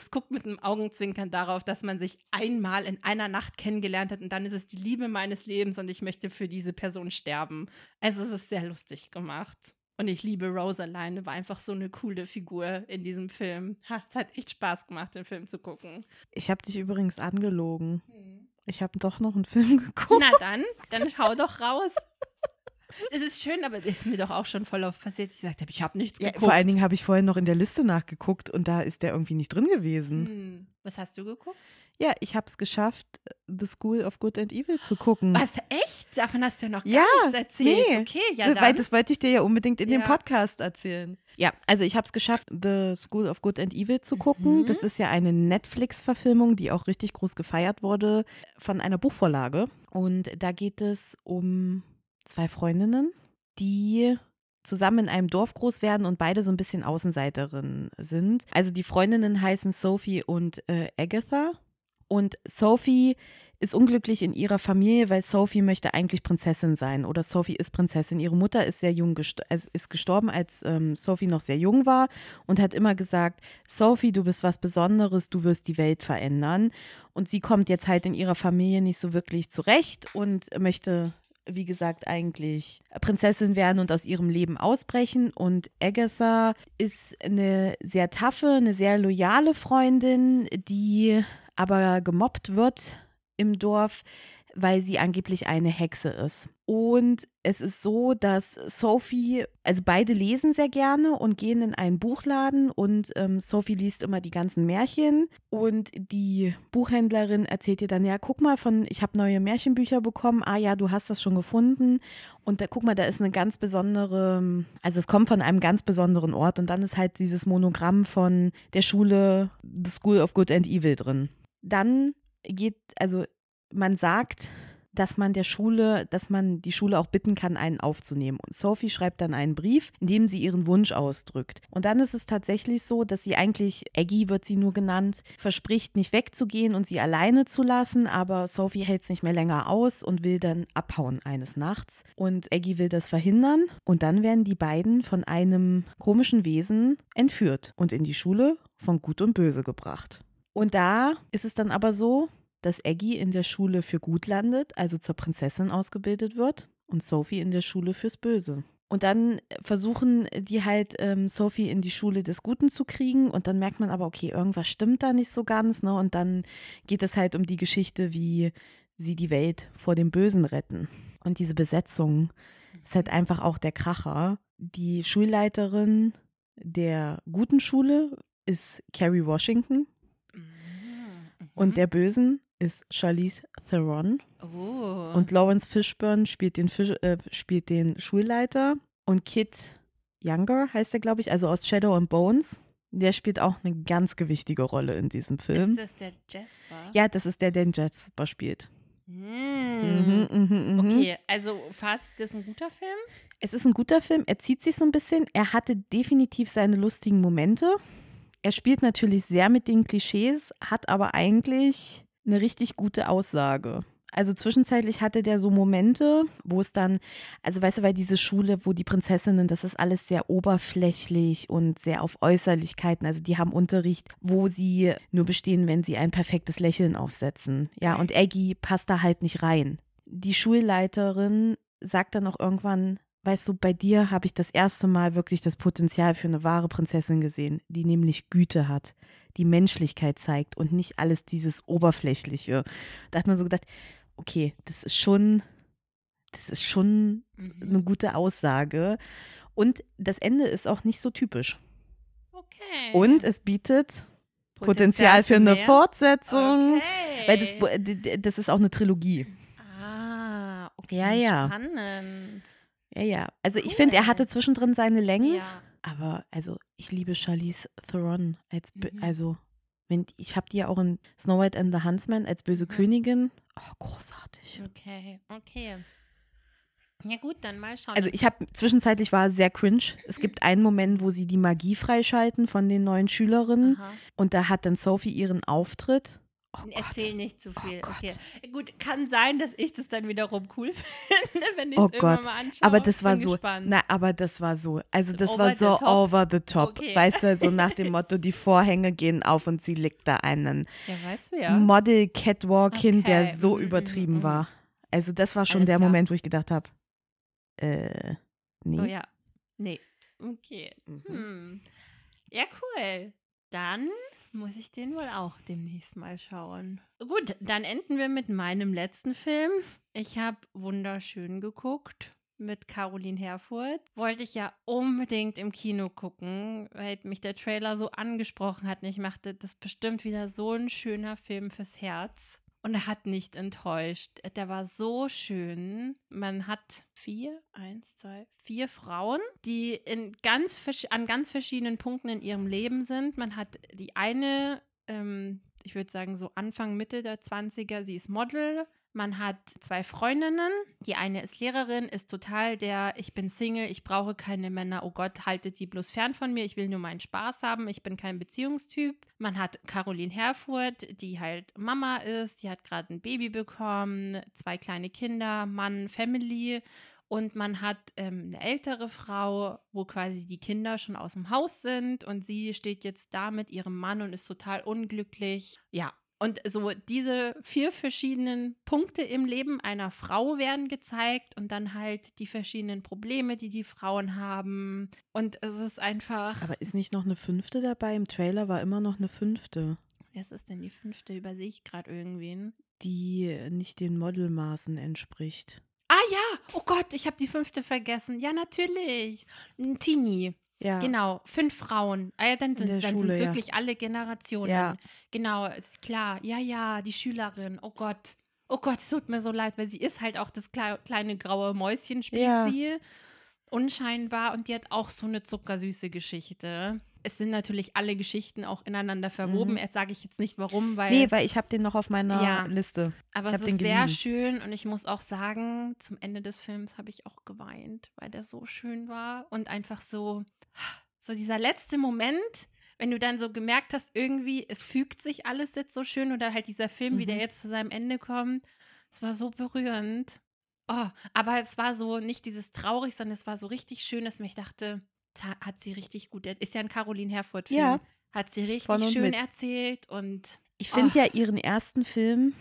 Speaker 1: es guckt mit einem Augenzwinkern darauf, dass man sich einmal in einer Nacht kennengelernt hat und dann ist es die Liebe meines Lebens und ich möchte für diese Person sterben. Also es ist sehr lustig gemacht. Und ich liebe Rosaline, war einfach so eine coole Figur in diesem Film. Ha, es hat echt Spaß gemacht, den Film zu gucken.
Speaker 2: Ich habe dich übrigens angelogen. Hm. Ich habe doch noch einen Film geguckt.
Speaker 1: Na dann, dann schau doch raus. Es ist schön, aber es ist mir doch auch schon voll oft passiert. Ich gesagt habe, ich habe nichts geguckt.
Speaker 2: Ja, vor allen Dingen habe ich vorhin noch in der Liste nachgeguckt und da ist der irgendwie nicht drin gewesen.
Speaker 1: Hm. Was hast du geguckt?
Speaker 2: Ja, ich habe es geschafft, The School of Good and Evil zu gucken.
Speaker 1: Was, echt? Davon hast du ja noch gar ja, nichts erzählt. Nee. Okay, ja dann.
Speaker 2: Weil das wollte ich dir ja unbedingt in ja. dem Podcast erzählen. Ja, also ich habe es geschafft, The School of Good and Evil zu gucken. Mhm. Das ist ja eine Netflix-Verfilmung, die auch richtig groß gefeiert wurde, von einer Buchvorlage. Und da geht es um zwei Freundinnen, die zusammen in einem Dorf groß werden und beide so ein bisschen Außenseiterinnen sind. Also die Freundinnen heißen Sophie und äh, Agatha und Sophie ist unglücklich in ihrer Familie, weil Sophie möchte eigentlich Prinzessin sein oder Sophie ist Prinzessin. Ihre Mutter ist sehr jung gest ist gestorben, als ähm, Sophie noch sehr jung war und hat immer gesagt, Sophie, du bist was Besonderes, du wirst die Welt verändern. Und sie kommt jetzt halt in ihrer Familie nicht so wirklich zurecht und möchte wie gesagt, eigentlich Prinzessin werden und aus ihrem Leben ausbrechen. Und Agatha ist eine sehr taffe, eine sehr loyale Freundin, die aber gemobbt wird im Dorf, weil sie angeblich eine Hexe ist. Und es ist so, dass Sophie, also beide lesen sehr gerne und gehen in einen Buchladen und ähm, Sophie liest immer die ganzen Märchen. Und die Buchhändlerin erzählt ihr dann, ja, guck mal, von, ich habe neue Märchenbücher bekommen, ah ja, du hast das schon gefunden. Und da, guck mal, da ist eine ganz besondere, also es kommt von einem ganz besonderen Ort. Und dann ist halt dieses Monogramm von der Schule The School of Good and Evil drin dann geht, also man sagt, dass man der Schule, dass man die Schule auch bitten kann, einen aufzunehmen. Und Sophie schreibt dann einen Brief, in dem sie ihren Wunsch ausdrückt. Und dann ist es tatsächlich so, dass sie eigentlich, Aggie wird sie nur genannt, verspricht, nicht wegzugehen und sie alleine zu lassen, aber Sophie hält es nicht mehr länger aus und will dann abhauen eines Nachts. Und Aggie will das verhindern. Und dann werden die beiden von einem komischen Wesen entführt und in die Schule von Gut und Böse gebracht. Und da ist es dann aber so, dass Aggie in der Schule für gut landet, also zur Prinzessin ausgebildet wird, und Sophie in der Schule fürs Böse. Und dann versuchen die halt ähm, Sophie in die Schule des Guten zu kriegen und dann merkt man aber, okay, irgendwas stimmt da nicht so ganz, ne? Und dann geht es halt um die Geschichte, wie sie die Welt vor dem Bösen retten. Und diese Besetzung ist halt einfach auch der Kracher. Die Schulleiterin der guten Schule ist Carrie Washington, und mhm. der Bösen ist Charlize Theron.
Speaker 1: Oh.
Speaker 2: Und Lawrence Fishburne spielt den, Fisch, äh, spielt den Schulleiter. Und Kit Younger heißt er, glaube ich, also aus Shadow and Bones. Der spielt auch eine ganz gewichtige Rolle in diesem Film.
Speaker 1: Ist das der Jasper?
Speaker 2: Ja, das ist der, der den Jasper spielt.
Speaker 1: Mm. Mhm, mh, mh. Okay, also Fazit, das ist ein guter Film?
Speaker 2: Es ist ein guter Film. Er zieht sich so ein bisschen. Er hatte definitiv seine lustigen Momente. Er spielt natürlich sehr mit den Klischees, hat aber eigentlich eine richtig gute Aussage. Also zwischenzeitlich hatte der so Momente, wo es dann, also weißt du, weil diese Schule, wo die Prinzessinnen, das ist alles sehr oberflächlich und sehr auf Äußerlichkeiten. Also die haben Unterricht, wo sie nur bestehen, wenn sie ein perfektes Lächeln aufsetzen. Ja, und Aggie passt da halt nicht rein. Die Schulleiterin sagt dann auch irgendwann, Weißt du, bei dir habe ich das erste Mal wirklich das Potenzial für eine wahre Prinzessin gesehen, die nämlich Güte hat, die Menschlichkeit zeigt und nicht alles dieses Oberflächliche. Da hat man so gedacht, okay, das ist schon, das ist schon
Speaker 1: Mhm.
Speaker 2: eine gute Aussage. Und das Ende ist auch nicht so typisch.
Speaker 1: Okay.
Speaker 2: Und es bietet Potenzial für eine
Speaker 1: mehr?
Speaker 2: Fortsetzung.
Speaker 1: Okay.
Speaker 2: Weil das, das ist auch eine Trilogie.
Speaker 1: Ah, okay.
Speaker 2: Ja, ja.
Speaker 1: Spannend.
Speaker 2: Ja, ja. Also ich
Speaker 1: Cool.
Speaker 2: finde, er hatte zwischendrin seine Längen.
Speaker 1: Ja.
Speaker 2: Aber also ich liebe Charlize Theron als
Speaker 1: Mhm.
Speaker 2: also wenn ich habe die ja auch in Snow White and the Huntsman als böse
Speaker 1: Mhm.
Speaker 2: Königin. Oh, großartig.
Speaker 1: Okay, okay. Ja gut, dann mal schauen.
Speaker 2: Also ich habe zwischenzeitlich war sehr cringe. Es gibt einen Moment, wo sie die Magie freischalten von den neuen Schülerinnen
Speaker 1: Aha.
Speaker 2: und da hat dann Sophie ihren Auftritt. Oh.
Speaker 1: Erzähl nicht zu viel.
Speaker 2: Gott.
Speaker 1: okay. Gut, kann sein, dass ich das dann wiederum cool finde, wenn ich
Speaker 2: Oh
Speaker 1: es irgendwann
Speaker 2: Gott.
Speaker 1: mal anschaue.
Speaker 2: Aber das war
Speaker 1: Bin
Speaker 2: so,
Speaker 1: gespannt.
Speaker 2: na, aber das war so, also das
Speaker 1: Over
Speaker 2: war so over the top.
Speaker 1: Okay.
Speaker 2: Weißt du, so nach dem Motto, die Vorhänge gehen auf und sie legt da einen
Speaker 1: ja, weißt du ja.
Speaker 2: Model Catwalk hin, der
Speaker 1: Okay.
Speaker 2: so
Speaker 1: Mhm,
Speaker 2: übertrieben
Speaker 1: mhm,
Speaker 2: war. Also das war schon
Speaker 1: Alles
Speaker 2: der
Speaker 1: klar.
Speaker 2: Moment, wo ich gedacht habe, äh, nee.
Speaker 1: Oh ja. Nee. Okay.
Speaker 2: Mhm.
Speaker 1: Hm. Ja, cool. Dann muss ich den wohl auch demnächst mal schauen. Gut, dann enden wir mit meinem letzten Film. Ich habe wunderschön geguckt mit Caroline Herfurth. Wollte ich ja unbedingt im Kino gucken, weil mich der Trailer so angesprochen hat. Und ich machte das bestimmt wieder so ein schöner Film fürs Herz. Und er hat nicht enttäuscht. Der war so schön. Man hat vier, eins, zwei, vier Frauen, die in ganz an ganz verschiedenen Punkten in ihrem Leben sind. Man hat die eine, ähm, ich würde sagen so Anfang, Mitte der 20er, sie ist Model. Man hat zwei Freundinnen. Die eine ist Lehrerin, ist total der, ich bin Single, ich brauche keine Männer, oh Gott, haltet die bloß fern von mir, ich will nur meinen Spaß haben, ich bin kein Beziehungstyp. Man hat Caroline Herfurth, die halt Mama ist, die hat gerade ein Baby bekommen, zwei kleine Kinder, Mann, Family. Und man hat ähm, eine ältere Frau, wo quasi die Kinder schon aus dem Haus sind und sie steht jetzt da mit ihrem Mann und ist total unglücklich. Ja, und so diese vier verschiedenen Punkte im Leben einer Frau werden gezeigt und dann halt die verschiedenen Probleme, die die Frauen haben. Und es ist einfach.
Speaker 2: Aber ist nicht noch eine fünfte dabei? Im Trailer war immer noch eine fünfte,
Speaker 1: Was ist denn die fünfte? Übersehe ich gerade irgendwen?
Speaker 2: die nicht den Modelmaßen entspricht.
Speaker 1: Ah ja, oh Gott, ich habe die fünfte vergessen. Ja, natürlich. Ein Teenie.
Speaker 2: Ja.
Speaker 1: Genau, fünf Frauen. Ah, ja, dann sind es
Speaker 2: ja.
Speaker 1: wirklich alle Generationen.
Speaker 2: Ja.
Speaker 1: Genau, ist klar. Ja, ja, die Schülerin. Oh Gott. Oh Gott, es tut mir so leid, weil sie ist halt auch das klei- kleine graue Mäuschen, spielt
Speaker 2: Ja.
Speaker 1: sie. Unscheinbar und die hat auch so eine zuckersüße Geschichte. Es sind natürlich alle Geschichten auch ineinander verwoben.
Speaker 2: Mhm.
Speaker 1: Jetzt sage ich jetzt nicht warum, weil.
Speaker 2: Nee, weil ich habe den noch auf meiner
Speaker 1: Ja.
Speaker 2: Liste.
Speaker 1: Aber
Speaker 2: Ich
Speaker 1: es ist sehr schön und ich muss auch sagen, zum Ende des Films habe ich auch geweint, weil der so schön war und einfach so, so dieser letzte Moment, wenn du dann so gemerkt hast, irgendwie, es fügt sich alles jetzt so schön oder halt dieser Film, wie der
Speaker 2: Mhm.
Speaker 1: jetzt zu seinem Ende kommt, es war so berührend. Oh, aber es war so nicht dieses traurig, sondern es war so richtig schön, dass ich dachte, da hat sie richtig gut, ist ja ein Caroline Herfurth-Film,
Speaker 2: Ja.
Speaker 1: hat sie richtig schön
Speaker 2: mit.
Speaker 1: erzählt und
Speaker 2: Ich finde
Speaker 1: Ach.
Speaker 2: ja ihren ersten Film,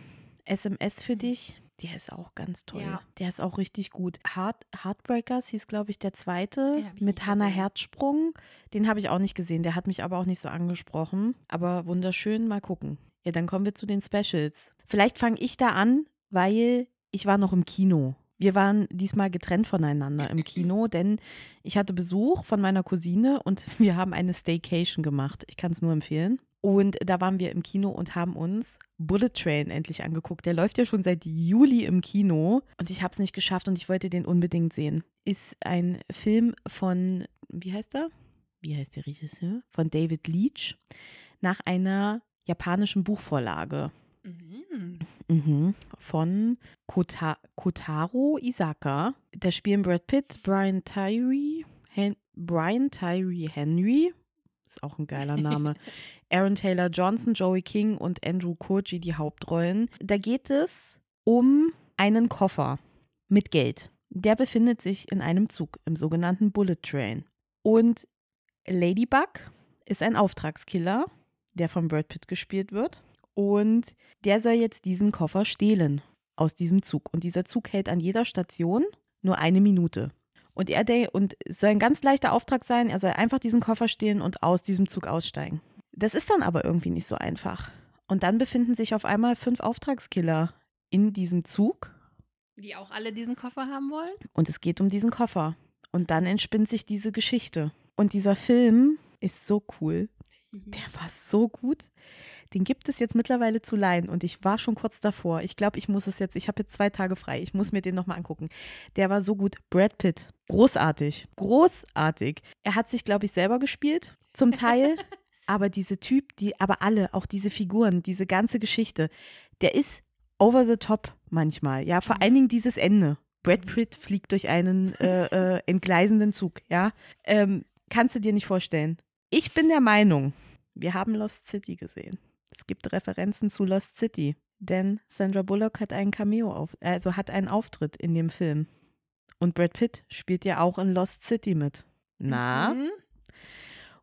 Speaker 2: SMS für dich, der ist auch ganz toll.
Speaker 1: Ja.
Speaker 2: Der ist auch richtig gut. Heart, Heartbreakers hieß, glaube ich, der zweite
Speaker 1: ich
Speaker 2: mit Hannah. Herzsprung. Den habe ich auch nicht gesehen. Der hat mich aber auch nicht so angesprochen. Aber wunderschön, mal gucken. Ja, dann kommen wir zu den Specials. Vielleicht fange ich da an, weil ich war noch im Kino. Wir waren diesmal getrennt voneinander im Kino, denn ich hatte Besuch von meiner Cousine und wir haben eine Staycation gemacht. Ich kann es nur empfehlen. Und da waren wir im Kino und haben uns Bullet Train endlich angeguckt. Der läuft ja schon seit Juli im Kino und ich habe es nicht geschafft und ich wollte den unbedingt sehen. Ist ein Film von, wie heißt er? Wie heißt der Regisseur? Von David Leach nach einer japanischen Buchvorlage.
Speaker 1: Mhm.
Speaker 2: Mhm. Von Kota Kotaro Isaka. Da spielen Brad Pitt, Brian Tyree, Hen Brian Tyree Henry, ist auch ein geiler Name, Aaron Taylor Johnson, Joey King und Andrew Koji die Hauptrollen. Da geht es um einen Koffer mit Geld. Der befindet sich in einem Zug, im sogenannten Bullet Train. Und Ladybug ist ein Auftragskiller, der von Brad Pitt gespielt wird. Und der soll jetzt diesen Koffer stehlen aus diesem Zug. Und dieser Zug hält an jeder Station nur eine Minute. Und er und es soll ein ganz leichter Auftrag sein, er soll einfach diesen Koffer stehlen und aus diesem Zug aussteigen. Das ist dann aber irgendwie nicht so einfach. Und dann befinden sich auf einmal fünf Auftragskiller in diesem Zug
Speaker 1: Die auch alle diesen Koffer haben wollen?
Speaker 2: Und es geht um diesen Koffer. Und dann entspinnt sich diese Geschichte. Und dieser Film ist so cool. Der war so gut. Den gibt es jetzt mittlerweile zu leihen und ich war schon kurz davor. Ich glaube, ich muss es jetzt, ich habe jetzt zwei Tage frei. Ich muss mir den nochmal angucken. Der war so gut. Brad Pitt. Großartig. Großartig. Er hat sich, glaube ich, selber gespielt, zum Teil. aber diese Typ, die, aber alle, auch diese Figuren, diese ganze Geschichte, der ist over the top manchmal. Ja, vor allen Dingen dieses Ende. Brad Pitt fliegt durch einen äh, äh, entgleisenden Zug, ja. Ähm, kannst du dir nicht vorstellen. Ich bin der Meinung, wir haben Lost City gesehen. Es gibt Referenzen zu Lost City, denn Sandra Bullock hat einen Cameo auf, also hat einen Auftritt in dem Film. Und Brad Pitt spielt ja auch in Lost City mit. Na?
Speaker 1: Mhm.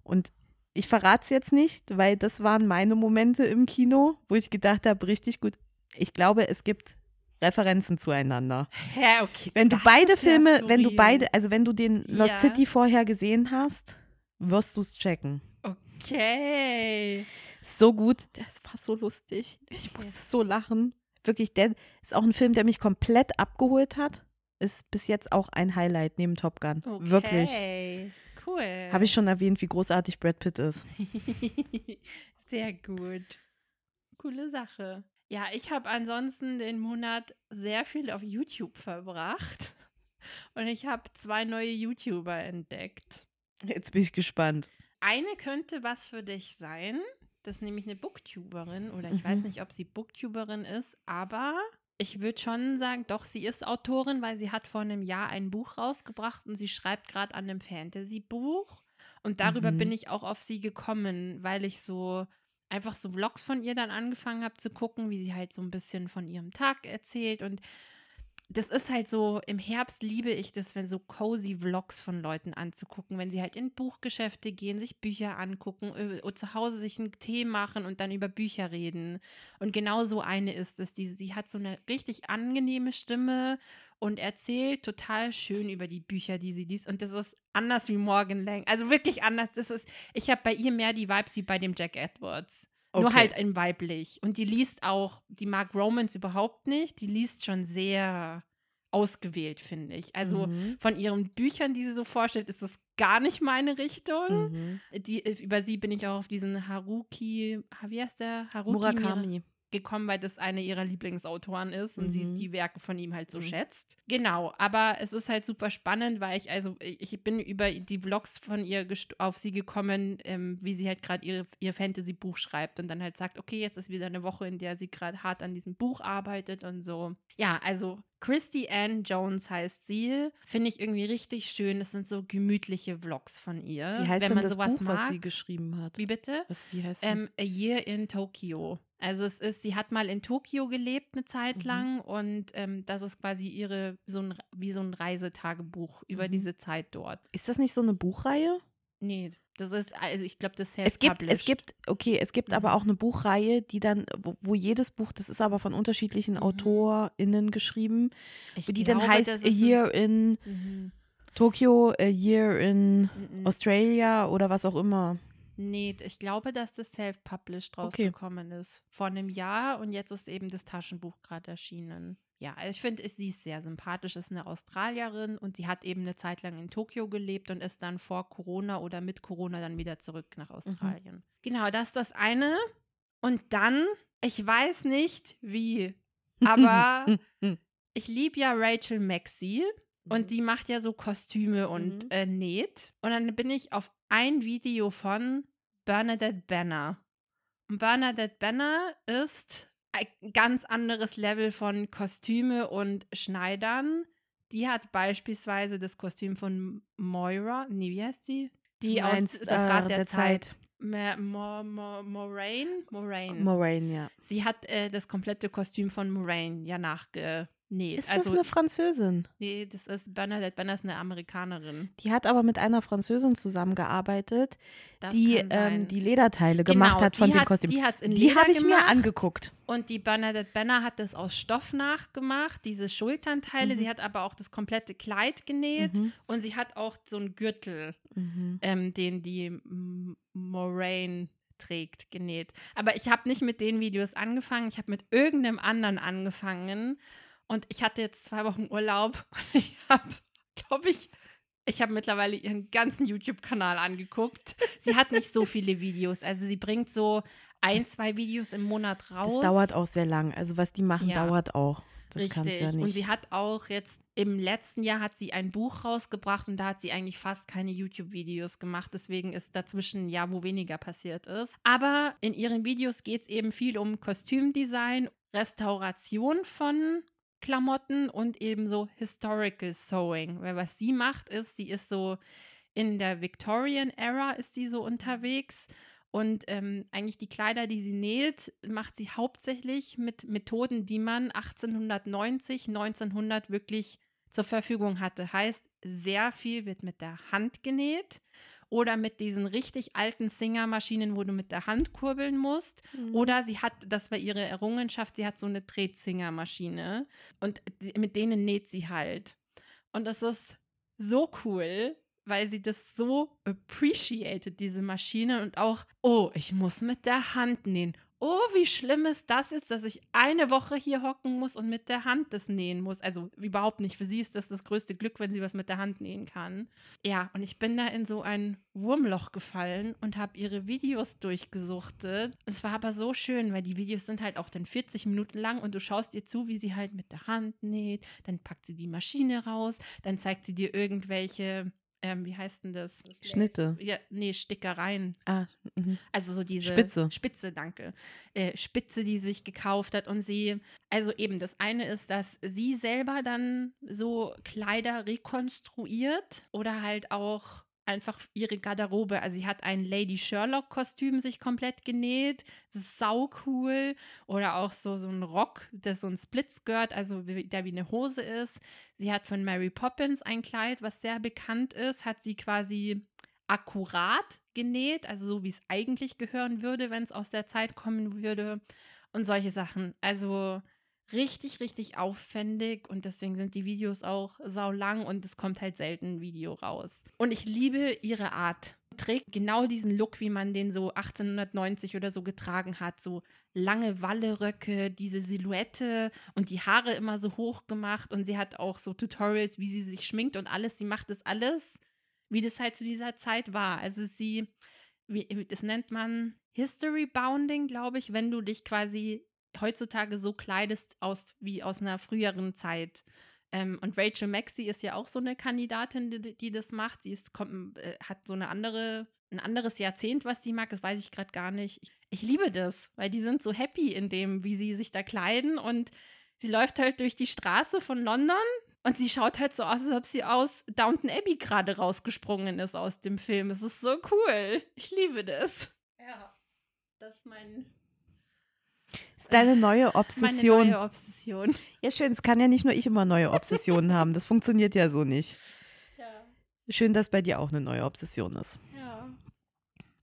Speaker 2: Und ich verrate es jetzt nicht, weil das waren meine Momente im Kino, wo ich gedacht habe, richtig gut. Ich glaube, es gibt Referenzen zueinander.
Speaker 1: Ja, okay.
Speaker 2: Wenn du beide Filme, wenn du beide, also wenn du den Lost
Speaker 1: Ja.
Speaker 2: City vorher gesehen hast, wirst du es checken.
Speaker 1: Okay.
Speaker 2: So gut. Das war so lustig. Ich musste so lachen. Wirklich, der ist auch ein Film, der mich komplett abgeholt hat. Ist bis jetzt auch ein Highlight neben Top Gun.
Speaker 1: okay.
Speaker 2: Wirklich.
Speaker 1: Cool.
Speaker 2: Habe ich schon erwähnt, wie großartig Brad Pitt ist.
Speaker 1: Sehr gut. Coole Sache. Ja, ich habe ansonsten den Monat sehr viel auf YouTube verbracht. Und ich habe zwei neue YouTuber entdeckt.
Speaker 2: Jetzt bin ich gespannt.
Speaker 1: Eine könnte was für dich sein. Das ist nämlich eine Booktuberin. Oder ich weiß
Speaker 2: Mhm.
Speaker 1: nicht, ob sie Booktuberin ist, aber ich würde schon sagen, doch, sie ist Autorin, weil sie hat vor einem Jahr ein Buch rausgebracht und sie schreibt gerade an einem Fantasy-Buch. Und darüber
Speaker 2: Mhm.
Speaker 1: bin ich auch auf sie gekommen, weil ich so einfach so Vlogs von ihr dann angefangen habe zu gucken, wie sie halt so ein bisschen von ihrem Tag erzählt. Und das ist halt so, im Herbst liebe ich das, wenn so cozy Vlogs von Leuten anzugucken, wenn sie halt in Buchgeschäfte gehen, sich Bücher angucken, oder zu Hause sich einen Tee machen und dann über Bücher reden. Und genau so eine ist es. Die, sie hat so eine richtig angenehme Stimme und erzählt total schön über die Bücher, die sie liest. Und das ist anders wie Morgan Lang. Also wirklich anders. Das ist, ich habe bei ihr mehr die Vibes wie bei dem Jack Edwards. Nur
Speaker 2: Okay.
Speaker 1: halt in weiblich. Und die liest auch, die mag Romance überhaupt nicht. Die liest schon sehr ausgewählt, finde ich. Also
Speaker 2: Mhm.
Speaker 1: von ihren Büchern, die sie so vorstellt, ist das gar nicht meine Richtung.
Speaker 2: Mhm.
Speaker 1: Die, äh, über sie bin ich auch auf diesen Haruki, ha- wie heißt der? Haruki
Speaker 2: Murakami.
Speaker 1: Gekommen, weil das eine ihrer Lieblingsautoren ist und sie
Speaker 2: Mhm.
Speaker 1: die Werke von ihm halt so
Speaker 2: Mhm.
Speaker 1: schätzt. Genau, aber es ist halt super spannend, weil ich, also ich bin über die Vlogs von ihr auf sie gekommen, ähm, wie sie halt gerade ihr Fantasy-Buch schreibt und dann halt sagt, okay, jetzt ist wieder eine Woche, in der sie gerade hart an diesem Buch arbeitet und so. Ja, also Christy Ann Jones heißt sie. Finde ich irgendwie richtig schön. Das sind so gemütliche Vlogs von ihr.
Speaker 2: Wie heißt
Speaker 1: wenn
Speaker 2: denn
Speaker 1: man
Speaker 2: das
Speaker 1: sowas
Speaker 2: Buch,
Speaker 1: mag.
Speaker 2: was sie geschrieben hat?
Speaker 1: wie bitte?
Speaker 2: Was, wie heißt?
Speaker 1: Ähm, A Year in Tokyo. Also es ist, sie hat mal in Tokio gelebt eine Zeit
Speaker 2: Mhm.
Speaker 1: lang und ähm, das ist quasi ihre, so ein, wie so ein Reisetagebuch über
Speaker 2: Mhm.
Speaker 1: diese Zeit dort.
Speaker 2: Ist das nicht so eine Buchreihe?
Speaker 1: Nee, das ist, also ich glaube, das
Speaker 2: Es gibt, es gibt, okay, es gibt
Speaker 1: Mhm.
Speaker 2: aber auch eine Buchreihe, die dann, wo, wo jedes Buch, das ist aber von unterschiedlichen
Speaker 1: Mhm.
Speaker 2: AutorInnen geschrieben,
Speaker 1: ich
Speaker 2: die dann
Speaker 1: glaube,
Speaker 2: heißt
Speaker 1: das
Speaker 2: A
Speaker 1: ist
Speaker 2: Year in
Speaker 1: Mhm.
Speaker 2: Tokyo, A Year in
Speaker 1: Mhm.
Speaker 2: Australia oder was auch immer.
Speaker 1: Nee, ich glaube, dass das self-published
Speaker 2: Okay.
Speaker 1: rausgekommen ist. Vor einem Jahr und jetzt ist eben das Taschenbuch gerade erschienen. Ja, also ich finde, sie ist sehr sympathisch, ist eine Australierin und sie hat eben eine Zeit lang in Tokio gelebt und ist dann vor Corona oder mit Corona dann wieder zurück nach Australien. Genau, das ist das eine. Und dann, ich weiß nicht wie, aber ich liebe ja Rachel Maxey. Und die macht ja so Kostüme und
Speaker 2: Mhm.
Speaker 1: äh, näht. Und dann bin ich auf ein Video von Bernadette Banner. Und Bernadette Banner ist ein ganz anderes Level von Kostüme und Schneidern. Die hat beispielsweise das Kostüm von Moira, nee, wie heißt sie? Die
Speaker 2: meinst,
Speaker 1: aus Das Rad
Speaker 2: äh,
Speaker 1: der,
Speaker 2: der
Speaker 1: Zeit.
Speaker 2: Zeit.
Speaker 1: Mo, Mo, Moraine? Moraine.
Speaker 2: Moraine, ja.
Speaker 1: Sie hat äh, das komplette Kostüm von Moraine ja nachgenäht.
Speaker 2: Ist
Speaker 1: also,
Speaker 2: das eine Französin?
Speaker 1: nee, das ist Bernadette Banner ist eine Amerikanerin.
Speaker 2: Die hat aber mit einer Französin zusammengearbeitet,
Speaker 1: Das
Speaker 2: die ähm, die Lederteile gemacht
Speaker 1: Genau,
Speaker 2: hat von dem
Speaker 1: hat,
Speaker 2: Kostüm.
Speaker 1: Die in
Speaker 2: Die habe ich mir
Speaker 1: gemacht.
Speaker 2: angeguckt.
Speaker 1: Und die Bernadette Banner hat das aus Stoff nachgemacht, diese Schulternteile.
Speaker 2: Mhm.
Speaker 1: Sie hat aber auch das komplette Kleid genäht
Speaker 2: Mhm.
Speaker 1: und sie hat auch so einen Gürtel,
Speaker 2: Mhm.
Speaker 1: ähm, den die Moraine trägt, genäht. Aber ich habe nicht mit den Videos angefangen, ich habe mit irgendeinem anderen angefangen. Und ich hatte jetzt zwei Wochen Urlaub und ich habe, glaube ich, ich habe mittlerweile ihren ganzen YouTube-Kanal angeguckt. Sie hat nicht so viele Videos. Also sie bringt so ein, zwei Videos im Monat raus.
Speaker 2: Das dauert auch sehr lang. Also was die machen,
Speaker 1: Ja.
Speaker 2: dauert auch. Das
Speaker 1: Richtig.
Speaker 2: kannst du ja nicht.
Speaker 1: Und sie hat auch jetzt im letzten Jahr hat sie ein Buch rausgebracht und da hat sie eigentlich fast keine YouTube-Videos gemacht. Deswegen ist dazwischen ein Jahr, wo weniger passiert ist. Aber in ihren Videos geht es eben viel um Kostümdesign, Restauration von Klamotten und eben so Historical Sewing. Weil was sie macht, ist, sie ist so in der Victorian Era ist sie so unterwegs. Und ähm, eigentlich die Kleider, die sie näht, macht sie hauptsächlich mit Methoden, die man 1890, 1900 wirklich zur Verfügung hatte. Heißt, sehr viel wird mit der Hand genäht oder mit diesen richtig alten Singer-Maschinen, wo du mit der Hand kurbeln musst.
Speaker 2: Mhm.
Speaker 1: Oder sie hat, das war ihre Errungenschaft, sie hat so eine Drehzinger-Maschine und mit denen näht sie halt. Und das ist so cool, weil sie das so appreciated, diese Maschine und auch, oh, ich muss mit der Hand nähen. Oh, wie schlimm ist das jetzt, dass ich eine Woche hier hocken muss und mit der Hand das nähen muss. Also überhaupt nicht. Für sie ist das das größte Glück, wenn sie was mit der Hand nähen kann. Ja, und ich bin da in so ein Wurmloch gefallen und habe ihre Videos durchgesuchtet. Es war aber so schön, weil die Videos sind halt auch dann 40 Minuten lang und du schaust ihr zu, wie sie halt mit der Hand näht. Dann packt sie die Maschine raus, dann zeigt sie dir irgendwelche, ähm, wie heißt denn das?
Speaker 2: Schnitte.
Speaker 1: Ja, nee, Stickereien.
Speaker 2: Ah, mhm.
Speaker 1: Also so diese
Speaker 2: Spitze.
Speaker 1: Spitze, danke. Äh, Spitze, die sich gekauft hat und sie, also eben das eine ist, dass sie selber dann so Kleider rekonstruiert oder halt auch einfach ihre Garderobe. Also sie hat ein Lady Sherlock Kostüm sich komplett genäht. Sau cool. Oder auch so, so ein Rock, das so ein Splitskirt, also der wie eine Hose ist. Sie hat von Mary Poppins ein Kleid, was sehr bekannt ist, hat sie quasi akkurat genäht, also so wie es eigentlich gehören würde, wenn es aus der Zeit kommen würde und solche Sachen. Also richtig, richtig aufwendig und deswegen sind die Videos auch sau lang und es kommt halt selten ein Video raus. Und ich liebe ihre Art. Trägt genau diesen Look, wie man den so 1890 oder so getragen hat. So lange Walleröcke, diese Silhouette und die Haare immer so hoch gemacht. Und sie hat auch so Tutorials, wie sie sich schminkt und alles. Sie macht das alles, wie das halt zu dieser Zeit war. Also sie, wie, das nennt man History Bounding, glaube ich, wenn du dich quasi heutzutage so kleidest aus, wie aus einer früheren Zeit. Ähm, und Rachel Maxey ist ja auch so eine Kandidatin, die, die das macht. Sie ist, kommt, äh, hat so eine andere, ein anderes Jahrzehnt, was sie mag. Das weiß ich gerade gar nicht. Ich, ich liebe das, weil die sind so happy in dem, wie sie sich da kleiden. Und sie läuft halt durch die Straße von London und sie schaut halt so aus, als ob sie aus Downton Abbey gerade rausgesprungen ist aus dem Film. Es ist so cool. Ich liebe das. Ja, das ist mein,
Speaker 2: Das ist deine neue
Speaker 1: meine
Speaker 2: Obsession.
Speaker 1: neue Obsession.
Speaker 2: Ja, schön. Es kann ja nicht nur ich immer neue Obsessionen haben. Das funktioniert ja so nicht.
Speaker 1: Ja,
Speaker 2: Schön, dass bei dir auch eine neue Obsession ist.
Speaker 1: ja.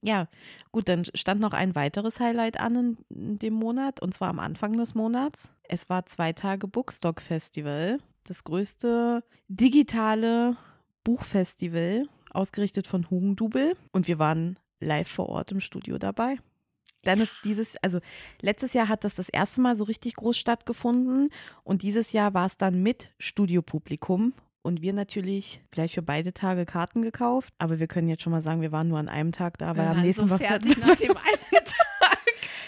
Speaker 2: Ja, gut, dann stand noch ein weiteres Highlight an in, in dem Monat und zwar am Anfang des Monats. Es war zwei Tage Bookstock Festival, das größte digitale Buchfestival, ausgerichtet von Hugendubel und wir waren live vor Ort im Studio dabei. Dann ist dieses, also letztes Jahr hat das das erste Mal so richtig groß stattgefunden und dieses Jahr war es dann mit Studiopublikum und wir natürlich gleich für beide Tage Karten gekauft. Aber wir können jetzt schon mal sagen, wir waren nur an einem Tag da, weil
Speaker 1: Wir
Speaker 2: am nächsten
Speaker 1: so
Speaker 2: war
Speaker 1: fertig nach dem einen Tag.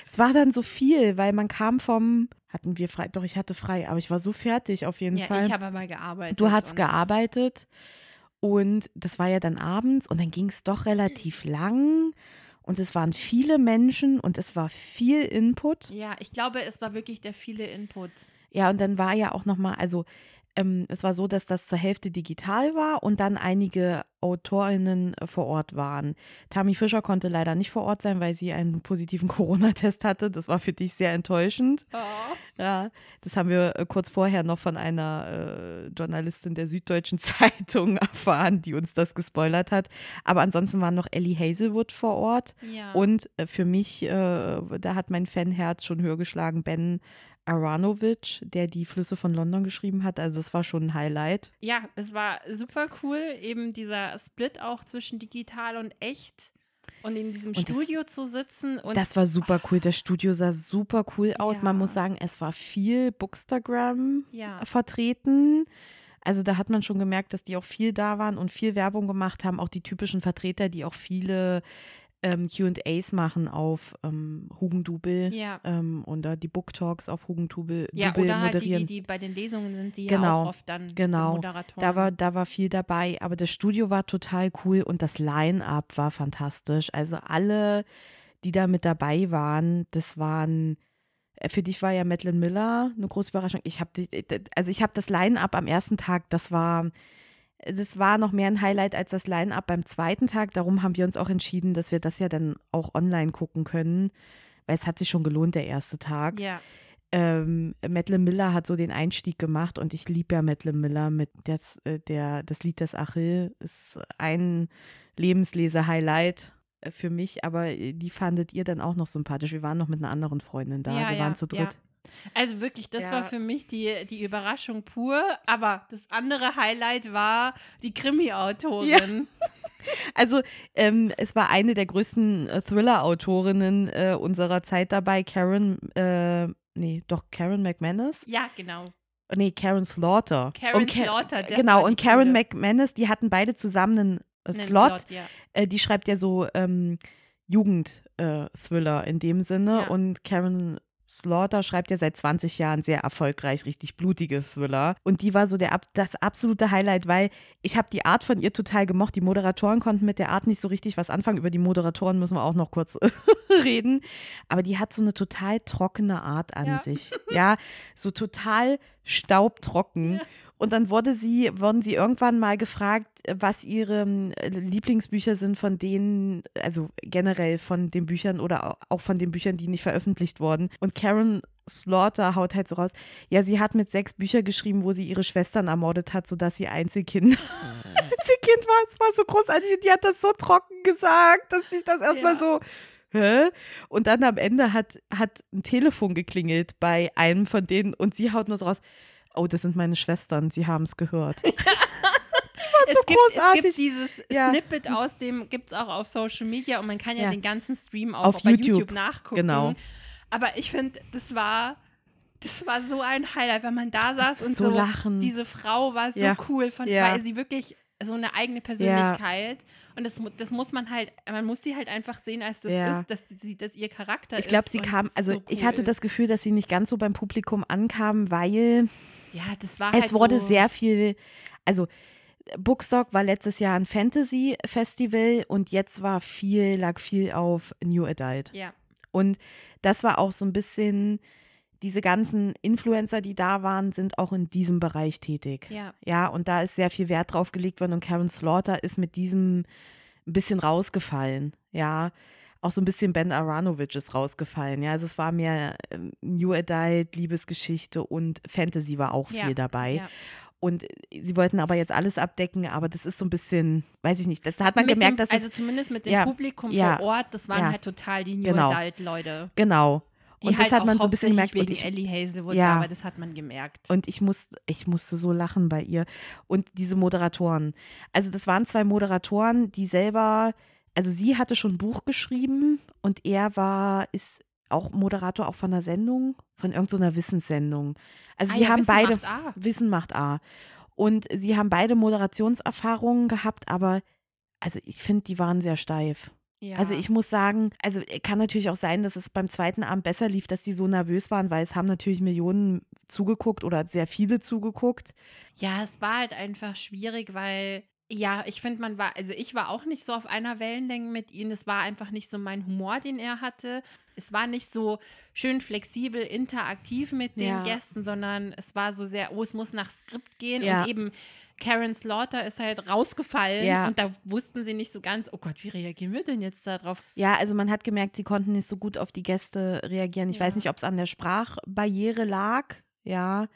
Speaker 2: Es war dann so viel, weil man kam vom, hatten wir frei, doch ich hatte frei, aber ich war so fertig auf jeden
Speaker 1: Ja,
Speaker 2: Fall.
Speaker 1: ich habe aber gearbeitet.
Speaker 2: Du hast gearbeitet und das war ja dann abends und dann ging es doch relativ lang und es waren viele Menschen und es war viel Input.
Speaker 1: Ja, ich glaube, es war wirklich der viele Input.
Speaker 2: Ja, und dann war ja auch nochmal, also ähm, es war so, dass das zur Hälfte digital war und dann einige AutorInnen äh, vor Ort waren. Tami Fischer konnte leider nicht vor Ort sein, weil sie einen positiven Corona-Test hatte. Das war für dich sehr enttäuschend. Ja, das haben wir äh, kurz vorher noch von einer äh, Journalistin der Süddeutschen Zeitung erfahren, die uns das gespoilert hat. Aber ansonsten war noch Ellie Hazelwood vor Ort.
Speaker 1: Ja.
Speaker 2: Und äh, für mich, äh, da hat mein Fanherz schon höher geschlagen, Ben Aranovic, der die Flüsse von London geschrieben hat. Also es war schon ein Highlight.
Speaker 1: ja, es war super cool, eben dieser Split auch zwischen digital und echt. Und in diesem
Speaker 2: Und das-
Speaker 1: Studio zu sitzen und
Speaker 2: Das war super cool. Das Studio sah super cool aus. Man
Speaker 1: Ja.
Speaker 2: muss sagen, es war viel Bookstagram
Speaker 1: ja,
Speaker 2: vertreten. Also da hat man schon gemerkt, dass die auch viel da waren und viel Werbung gemacht haben. Auch die typischen Vertreter, die auch viele ähm, QAs machen auf ähm, Hugendubel
Speaker 1: ja.
Speaker 2: ähm, oder die Book Talks auf Hugendubel
Speaker 1: Ja,
Speaker 2: Dubel
Speaker 1: oder halt die,
Speaker 2: moderieren.
Speaker 1: die, die bei den Lesungen sind, die ja
Speaker 2: Genau,
Speaker 1: auch oft dann
Speaker 2: genau.
Speaker 1: Moderatoren.
Speaker 2: Da war, da war viel dabei, aber das Studio war total cool und das Line-Up war fantastisch. Also alle, die da mit dabei waren, das waren, äh, für dich war ja Madeline Miller eine große Überraschung. Ich habe, also ich habe das Line-Up am ersten Tag, das war, das war noch mehr ein Highlight als das Line-Up beim zweiten Tag. Darum haben wir uns auch entschieden, dass wir das ja dann auch online gucken können, weil es hat sich schon gelohnt, der erste Tag
Speaker 1: ja,
Speaker 2: ähm, Madeline Miller hat so den Einstieg gemacht und ich liebe ja Madeline Miller mit das, äh, der, das Lied des Achill ist ein Lebensleser-Highlight äh, für mich, aber äh, die fandet ihr dann auch noch sympathisch. Wir waren noch mit einer anderen Freundin da,
Speaker 1: Ja,
Speaker 2: wir
Speaker 1: ja,
Speaker 2: waren zu
Speaker 1: ja. Also wirklich, das
Speaker 2: Ja.
Speaker 1: war für mich die, die Überraschung pur. Aber das andere Highlight war die Krimi-Autorin.
Speaker 2: Also ähm, es war eine der größten äh, Thriller-Autorinnen äh, unserer Zeit dabei, Karen, äh, nee, doch Karen McManus.
Speaker 1: Ja, genau.
Speaker 2: Nee, Karen Slaughter.
Speaker 1: Karen
Speaker 2: und Ka-
Speaker 1: Slaughter,
Speaker 2: Genau, und Karen
Speaker 1: coole.
Speaker 2: McManus, die hatten beide zusammen einen, äh,
Speaker 1: Einen
Speaker 2: Slot.
Speaker 1: ja.
Speaker 2: Äh, die schreibt ja so ähm, Jugend-Thriller in dem Sinne.
Speaker 1: Ja.
Speaker 2: Und Karen Slaughter schreibt ja seit 20 Jahren sehr erfolgreich richtig blutige Thriller. Und die war so der, das absolute Highlight, weil ich habe die Art von ihr total gemocht. Die Moderatoren konnten mit der Art nicht so richtig was anfangen. Über die Moderatoren müssen wir auch noch kurz reden. Aber die hat so eine total trockene Art an
Speaker 1: Ja.
Speaker 2: sich. Ja, so total staubtrocken. Und dann wurde sie, wurden sie irgendwann mal gefragt, was ihre ähm, Lieblingsbücher sind von denen, also generell von den Büchern oder au- auch von den Büchern, die nicht veröffentlicht wurden. Und Karen Slaughter haut halt so raus, ja, sie hat mit sechs Bücher geschrieben, wo sie ihre Schwestern ermordet hat, sodass sie Einzelkind, Einzelkind war. Es war so großartig und die hat das so trocken gesagt, dass sich das erstmal
Speaker 1: Ja.
Speaker 2: so Hä? Und dann am Ende hat, hat ein Telefon geklingelt bei einem von denen und sie haut nur so raus, oh, das sind meine Schwestern, sie haben es gehört.
Speaker 1: es,
Speaker 2: so
Speaker 1: gibt, es
Speaker 2: großartig.
Speaker 1: gibt dieses
Speaker 2: Ja.
Speaker 1: Snippet aus dem, gibt es auch auf Social Media und man kann ja,
Speaker 2: Ja.
Speaker 1: den ganzen Stream auch
Speaker 2: Auf
Speaker 1: bei
Speaker 2: YouTube.
Speaker 1: YouTube nachgucken.
Speaker 2: Genau.
Speaker 1: Aber ich finde, das war, das war so ein Highlight, wenn man da saß und
Speaker 2: so
Speaker 1: so,
Speaker 2: lachen.
Speaker 1: diese Frau war so
Speaker 2: Ja.
Speaker 1: cool, von,
Speaker 2: Ja.
Speaker 1: weil sie wirklich so eine eigene Persönlichkeit und das, das muss man halt, man muss sie halt einfach sehen, als das
Speaker 2: Ja.
Speaker 1: ist, dass sie, dass ihr Charakter
Speaker 2: Ich glaube,
Speaker 1: ist.
Speaker 2: sie
Speaker 1: und
Speaker 2: kam, also
Speaker 1: so
Speaker 2: ich
Speaker 1: cool.
Speaker 2: hatte das Gefühl, dass sie nicht ganz so beim Publikum ankam, weil
Speaker 1: Ja, das war
Speaker 2: es
Speaker 1: halt
Speaker 2: wurde
Speaker 1: so,
Speaker 2: sehr viel, also Bookstock war letztes Jahr ein Fantasy-Festival und jetzt war viel, lag viel auf New Adult.
Speaker 1: Ja,
Speaker 2: Und das war auch so ein bisschen, diese ganzen Influencer, die da waren, sind auch in diesem Bereich tätig.
Speaker 1: ja.
Speaker 2: Ja, und da ist sehr viel Wert drauf gelegt worden und Karen Slaughter ist mit diesem ein bisschen rausgefallen. Ja, auch so ein bisschen Ben Aronovich ist rausgefallen. Ja, also es war mehr ähm, New Adult, Liebesgeschichte und Fantasy war auch
Speaker 1: Ja,
Speaker 2: viel dabei.
Speaker 1: ja.
Speaker 2: Und äh, sie wollten aber jetzt alles abdecken, aber das ist so ein bisschen, weiß ich nicht, das hat man
Speaker 1: Mit
Speaker 2: gemerkt,
Speaker 1: dem,
Speaker 2: dass
Speaker 1: also
Speaker 2: es,
Speaker 1: zumindest mit dem
Speaker 2: Ja,
Speaker 1: Publikum vor Ort, das waren
Speaker 2: ja.
Speaker 1: halt total die New
Speaker 2: Genau.
Speaker 1: Adult Leute.
Speaker 2: genau.
Speaker 1: Die
Speaker 2: und
Speaker 1: halt
Speaker 2: das hat man so ein bisschen gemerkt.
Speaker 1: hauptsächlich
Speaker 2: Und
Speaker 1: wegen
Speaker 2: ich,
Speaker 1: Ellie Hazelwood
Speaker 2: ja.
Speaker 1: aber das hat man gemerkt.
Speaker 2: Und ich, muss, ich musste so lachen bei ihr. Und diese Moderatoren. Also, das waren zwei Moderatoren, die selber, also sie hatte schon ein Buch geschrieben und er war, ist auch Moderator auch von einer Sendung, von irgendeiner Wissenssendung. Also,
Speaker 1: Ah
Speaker 2: sie
Speaker 1: ja,
Speaker 2: haben
Speaker 1: Wissen
Speaker 2: beide.
Speaker 1: macht A.
Speaker 2: Wissen macht A. Und sie haben beide Moderationserfahrungen gehabt, aber also ich finde, die waren sehr steif.
Speaker 1: Ja.
Speaker 2: Also ich muss sagen, also kann natürlich auch sein, dass es beim zweiten Abend besser lief, dass die so nervös waren, weil es haben natürlich Millionen zugeguckt oder sehr viele zugeguckt.
Speaker 1: Ja, es war halt einfach schwierig, weil, ja, ich finde, man war, also ich war auch nicht so auf einer Wellenlänge mit ihm. Es war einfach nicht so mein Humor, den er hatte. Es war nicht so schön flexibel, interaktiv mit den
Speaker 2: Ja.
Speaker 1: Gästen, sondern es war so sehr, oh, es muss nach Skript gehen
Speaker 2: Ja.
Speaker 1: und eben. Karen Slaughter ist halt rausgefallen
Speaker 2: Ja.
Speaker 1: und da wussten sie nicht so ganz, oh Gott, wie reagieren wir denn jetzt darauf?
Speaker 2: Ja, also man hat gemerkt, sie konnten nicht so gut auf die Gäste reagieren. Ich weiß nicht, ob es an der Sprachbarriere lag. Ja,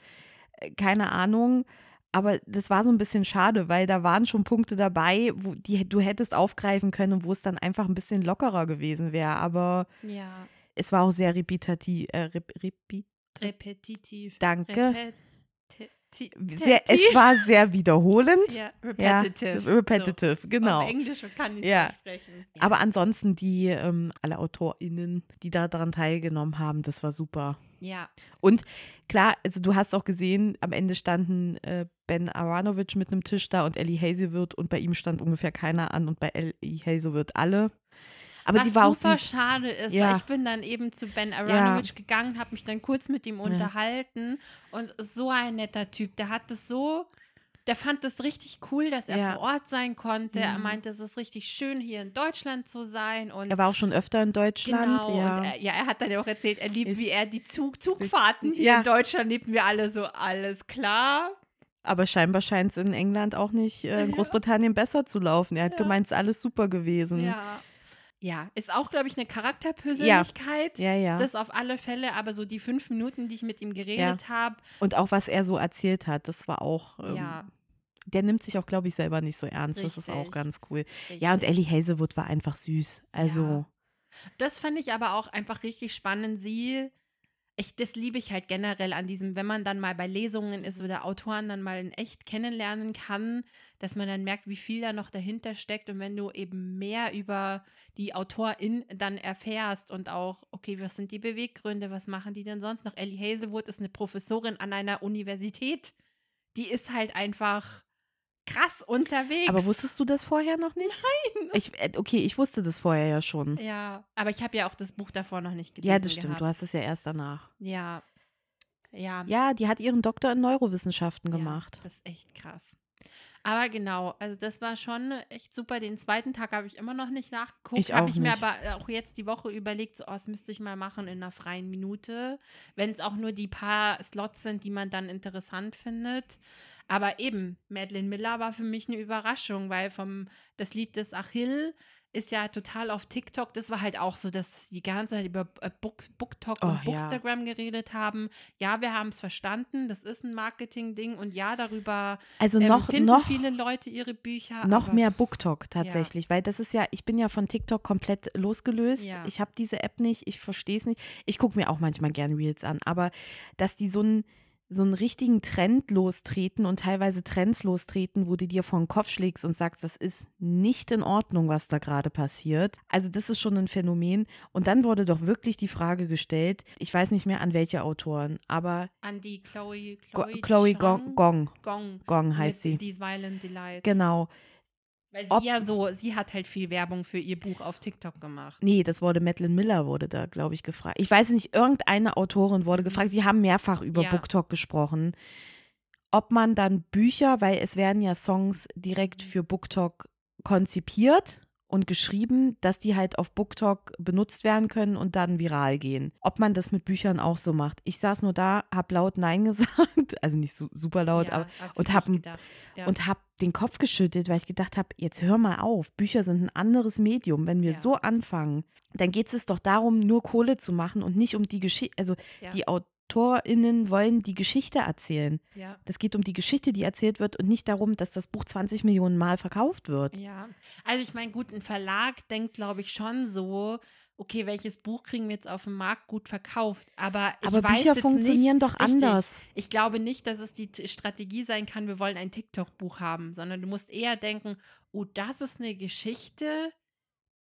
Speaker 2: äh, keine Ahnung. Aber das war so ein bisschen schade, weil da waren schon Punkte dabei, wo die du hättest aufgreifen können und wo es dann einfach ein bisschen lockerer gewesen wäre. Aber
Speaker 1: Ja,
Speaker 2: es war auch sehr repetitiv. Äh, rep, repi
Speaker 1: repetitiv.
Speaker 2: Danke.
Speaker 1: Repeti
Speaker 2: sehr, es war sehr wiederholend.
Speaker 1: Ja, repetitive.
Speaker 2: Ja, repetitive,
Speaker 1: so.
Speaker 2: genau.
Speaker 1: Auf Englisch kann ich
Speaker 2: Ja.
Speaker 1: nicht sprechen.
Speaker 2: Aber ansonsten die, ähm, alle AutorInnen, die da daran teilgenommen haben, das war super.
Speaker 1: ja,
Speaker 2: Klar, also du hast auch gesehen, am Ende standen äh, Ben Aronovich mit einem Tisch da und Ellie Hazelwood und bei ihm stand ungefähr keiner an und bei Ellie Hazelwood alle. Aber
Speaker 1: Was
Speaker 2: sie war auch
Speaker 1: super
Speaker 2: süß.
Speaker 1: schade ist,
Speaker 2: Ja.
Speaker 1: weil ich bin dann eben zu Ben Aronovich gegangen, habe mich dann kurz mit ihm unterhalten und so ein netter Typ, der hat das so, der fand das richtig cool, dass er
Speaker 2: Ja.
Speaker 1: vor Ort sein konnte. Er
Speaker 2: Mhm.
Speaker 1: meinte, es ist richtig schön, hier in Deutschland zu sein und
Speaker 2: Er war auch schon öfter in Deutschland.
Speaker 1: Genau,
Speaker 2: ja.
Speaker 1: und er, ja, er hat dann ja auch erzählt, er liebt, wie er die Zug, Zugfahrten hier
Speaker 2: Ja.
Speaker 1: in Deutschland liebten wir alle so, alles klar.
Speaker 2: Aber scheinbar scheint es in England auch nicht äh, in
Speaker 1: Ja.
Speaker 2: Großbritannien besser zu laufen. Er hat
Speaker 1: Ja.
Speaker 2: gemeint, es ist alles super gewesen.
Speaker 1: Ja. Ja, ist auch, glaube ich, eine Charakterpersönlichkeit.
Speaker 2: ja. ja.
Speaker 1: Das auf alle Fälle, aber so die fünf Minuten, die ich mit ihm geredet habe,
Speaker 2: Und auch was er so erzählt hat, das war auch. Ähm,
Speaker 1: ja.
Speaker 2: Der nimmt sich auch, glaube ich, selber nicht so ernst. Das ist auch
Speaker 1: Richtig.
Speaker 2: ganz cool. Ja, und
Speaker 1: richtig.
Speaker 2: Ellie Hazelwood war einfach süß. Also,
Speaker 1: Ja. Das fand ich aber auch einfach richtig spannend. Sie, ich, das liebe ich halt generell an diesem, wenn man dann mal bei Lesungen ist oder Autoren dann mal in echt kennenlernen kann, dass man dann merkt, wie viel da noch dahinter steckt. Und wenn du eben mehr über die Autorin dann erfährst und auch, okay, was sind die Beweggründe, was machen die denn sonst noch? Ellie Hazelwood ist eine Professorin an einer Universität. Die ist halt einfach krass unterwegs.
Speaker 2: aber wusstest du das vorher noch nicht? Nein. Ich, äh, okay, ich wusste das vorher ja schon.
Speaker 1: Ja, aber ich habe ja auch das Buch davor noch nicht gelesen.
Speaker 2: Ja, das stimmt.
Speaker 1: Gehabt.
Speaker 2: Du hast es ja erst danach.
Speaker 1: Ja. Ja.
Speaker 2: Ja, die hat ihren Doktor in Neurowissenschaften gemacht.
Speaker 1: Ja, das ist echt krass. Aber genau, also das war schon echt super. Den zweiten Tag habe ich immer noch nicht nachgeguckt.
Speaker 2: Ich
Speaker 1: Habe ich mir aber auch jetzt die Woche überlegt, so, oh, das müsste ich mal machen in einer freien Minute. Wenn es auch nur die paar Slots sind, die man dann interessant findet. Aber eben, Madeleine Miller war für mich eine Überraschung, weil vom das Lied des Achill ist ja total auf TikTok. Das war halt auch so, dass die ganze Zeit über äh, Book, BookTok
Speaker 2: Oh,
Speaker 1: und
Speaker 2: ja.
Speaker 1: Bookstagram geredet haben. Ja, wir haben es verstanden. Das ist ein Marketing-Ding und ja, darüber
Speaker 2: Also
Speaker 1: ähm,
Speaker 2: noch,
Speaker 1: finden
Speaker 2: noch,
Speaker 1: viele Leute ihre Bücher.
Speaker 2: noch
Speaker 1: aber,
Speaker 2: mehr BookTok tatsächlich, weil das ist ja, ich bin ja von TikTok komplett losgelöst.
Speaker 1: Ja.
Speaker 2: Ich habe diese App nicht, ich verstehe es nicht. Ich gucke mir auch manchmal gern Reels an, aber dass die so einen so einen richtigen Trend lostreten und teilweise Trends lostreten, wo du dir vor den Kopf schlägst und sagst, das ist nicht in Ordnung, was da gerade passiert. Also das ist schon ein Phänomen. Und dann wurde doch wirklich die Frage gestellt, ich weiß nicht mehr an welche Autoren, aber
Speaker 1: An die Chloe, Chloe,
Speaker 2: Chloe Gong, Gong,
Speaker 1: Gong.
Speaker 2: Gong heißt sie.
Speaker 1: These Violent Delights.
Speaker 2: Genau.
Speaker 1: Weil sie ja so, sie hat halt viel Werbung für ihr Buch auf TikTok gemacht.
Speaker 2: Nee, das wurde Madeline Miller, wurde da, glaube ich, gefragt. Ich weiß nicht, irgendeine Autorin wurde gefragt. Sie haben mehrfach über
Speaker 1: Ja.
Speaker 2: BookTok gesprochen. Ob man dann Bücher, weil es werden ja Songs direkt für BookTok konzipiert und geschrieben, dass die halt auf BookTok benutzt werden können und dann viral gehen. Ob man das mit Büchern auch so macht. Ich saß nur da, hab laut Nein gesagt, also nicht so super laut,
Speaker 1: Ja,
Speaker 2: aber
Speaker 1: hab
Speaker 2: und hab.
Speaker 1: Ja.
Speaker 2: und habe den Kopf geschüttelt, weil ich gedacht habe, jetzt hör mal auf, Bücher sind ein anderes Medium. Wenn wir
Speaker 1: Ja.
Speaker 2: so anfangen, dann geht es doch darum, nur Kohle zu machen und nicht um die Geschichte. Also die AutorInnen wollen die Geschichte erzählen.
Speaker 1: ja.
Speaker 2: Das geht um die Geschichte, die erzählt wird und nicht darum, dass das Buch 20 Millionen Mal verkauft wird.
Speaker 1: Ja, also ich meine, gut, ein Verlag denkt, glaube ich, schon so, okay, welches Buch kriegen wir jetzt auf dem Markt gut verkauft? Aber ich
Speaker 2: Aber
Speaker 1: weiß
Speaker 2: Bücher
Speaker 1: jetzt
Speaker 2: funktionieren
Speaker 1: nicht,
Speaker 2: doch
Speaker 1: richtig,
Speaker 2: anders.
Speaker 1: Ich glaube nicht, dass es die Strategie sein kann, wir wollen ein TikTok-Buch haben, sondern du musst eher denken, oh, das ist eine Geschichte,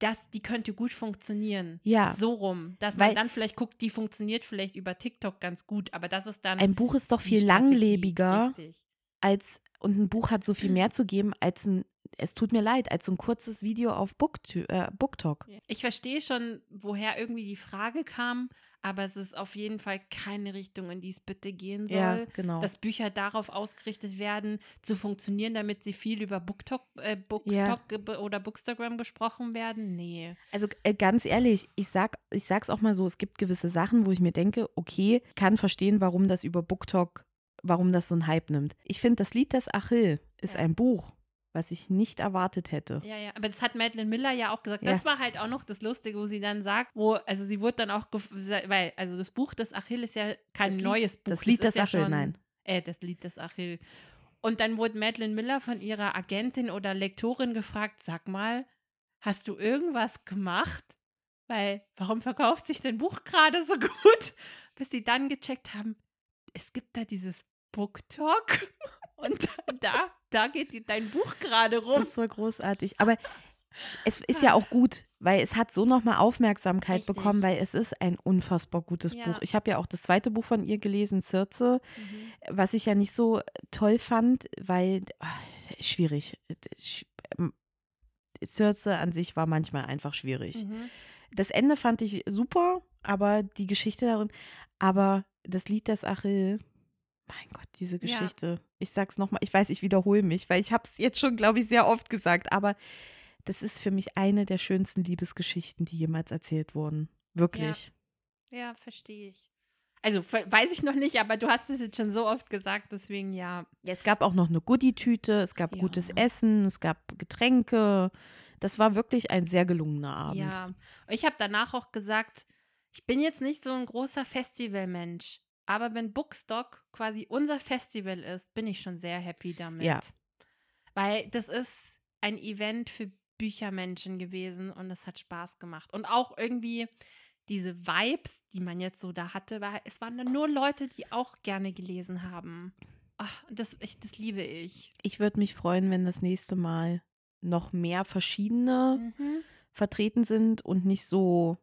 Speaker 1: das, die könnte gut funktionieren.
Speaker 2: Ja.
Speaker 1: So rum. Dass
Speaker 2: Weil-
Speaker 1: man dann vielleicht guckt, die funktioniert vielleicht über TikTok ganz gut, aber das ist dann.
Speaker 2: Ein Buch ist doch viel langlebiger
Speaker 1: Richtig.
Speaker 2: als und ein Buch hat so viel mehr zu geben als ein, es tut mir leid, als so ein kurzes Video auf Booktü- äh, BookTok.
Speaker 1: Ich verstehe schon, woher irgendwie die Frage kam, aber es ist auf jeden Fall keine Richtung, in die es bitte gehen soll.
Speaker 2: Ja, genau.
Speaker 1: Dass Bücher darauf ausgerichtet werden, zu funktionieren, damit sie viel über BookTok, äh, BookTok
Speaker 2: Ja.
Speaker 1: oder Bookstagram gesprochen werden? Nee.
Speaker 2: Also äh, ganz ehrlich, ich sag, ich sag's auch mal so, es gibt gewisse Sachen, wo ich mir denke, okay, kann verstehen, warum das über BookTok, warum das so einen Hype nimmt. Ich finde, das Lied des Achill ist
Speaker 1: Ja.
Speaker 2: ein Buch, was ich nicht erwartet hätte.
Speaker 1: Ja, ja, aber das hat Madeline Miller ja auch gesagt.
Speaker 2: Ja.
Speaker 1: Das war halt auch noch das Lustige, wo sie dann sagt, wo, also sie wurde dann auch, weil, also das Buch des Achill ist ja kein
Speaker 2: Das Lied-
Speaker 1: neues Buch.
Speaker 2: das Lied des
Speaker 1: ja
Speaker 2: Achill,
Speaker 1: schon,
Speaker 2: nein.
Speaker 1: Äh, das Lied des Achill. Und dann wurde Madeline Miller von ihrer Agentin oder Lektorin gefragt, sag mal, hast du irgendwas gemacht? Weil, warum verkauft sich dein Buch gerade so gut? Bis sie dann gecheckt haben, es gibt da dieses BookTok und da, da geht dein Buch gerade rum.
Speaker 2: Das war großartig. Aber es ist ja auch gut, weil es hat so nochmal Aufmerksamkeit
Speaker 1: Richtig.
Speaker 2: bekommen, weil es ist ein unfassbar gutes
Speaker 1: Ja.
Speaker 2: Buch. Ich habe ja auch das zweite Buch von ihr gelesen, Circe,
Speaker 1: Mhm.
Speaker 2: was ich ja nicht so toll fand, weil ah, schwierig. Sch- ähm, Circe an sich war manchmal einfach schwierig.
Speaker 1: Mhm.
Speaker 2: Das Ende fand ich super, aber die Geschichte darin, aber das Lied des Achill, mein Gott, diese
Speaker 1: Ja.
Speaker 2: Geschichte. Ich sag's nochmal, ich weiß, ich wiederhole mich, weil ich habe es jetzt schon, glaube ich, sehr oft gesagt, aber das ist für mich eine der schönsten Liebesgeschichten, die jemals erzählt wurden. Wirklich.
Speaker 1: Ja, verstehe ich. Also weiß ich noch nicht, aber du hast es jetzt schon so oft gesagt, deswegen ja.
Speaker 2: Ja, es gab auch noch eine Goodie-Tüte, es gab
Speaker 1: Ja.
Speaker 2: gutes Essen, es gab Getränke. Das war wirklich ein sehr gelungener Abend.
Speaker 1: Ja. Ich habe danach auch gesagt, ich bin jetzt nicht so ein großer Festivalmensch, aber wenn Bookstock quasi unser Festival ist, bin ich schon sehr happy damit.
Speaker 2: Ja.
Speaker 1: Weil das ist ein Event für Büchermenschen gewesen und es hat Spaß gemacht. Und auch irgendwie diese Vibes, die man jetzt so da hatte, war, es waren dann nur Leute, die auch gerne gelesen haben. Ach, das, ich, das liebe ich.
Speaker 2: Ich würde mich freuen, wenn das nächste Mal noch mehr verschiedene
Speaker 1: Mhm.
Speaker 2: vertreten sind und nicht so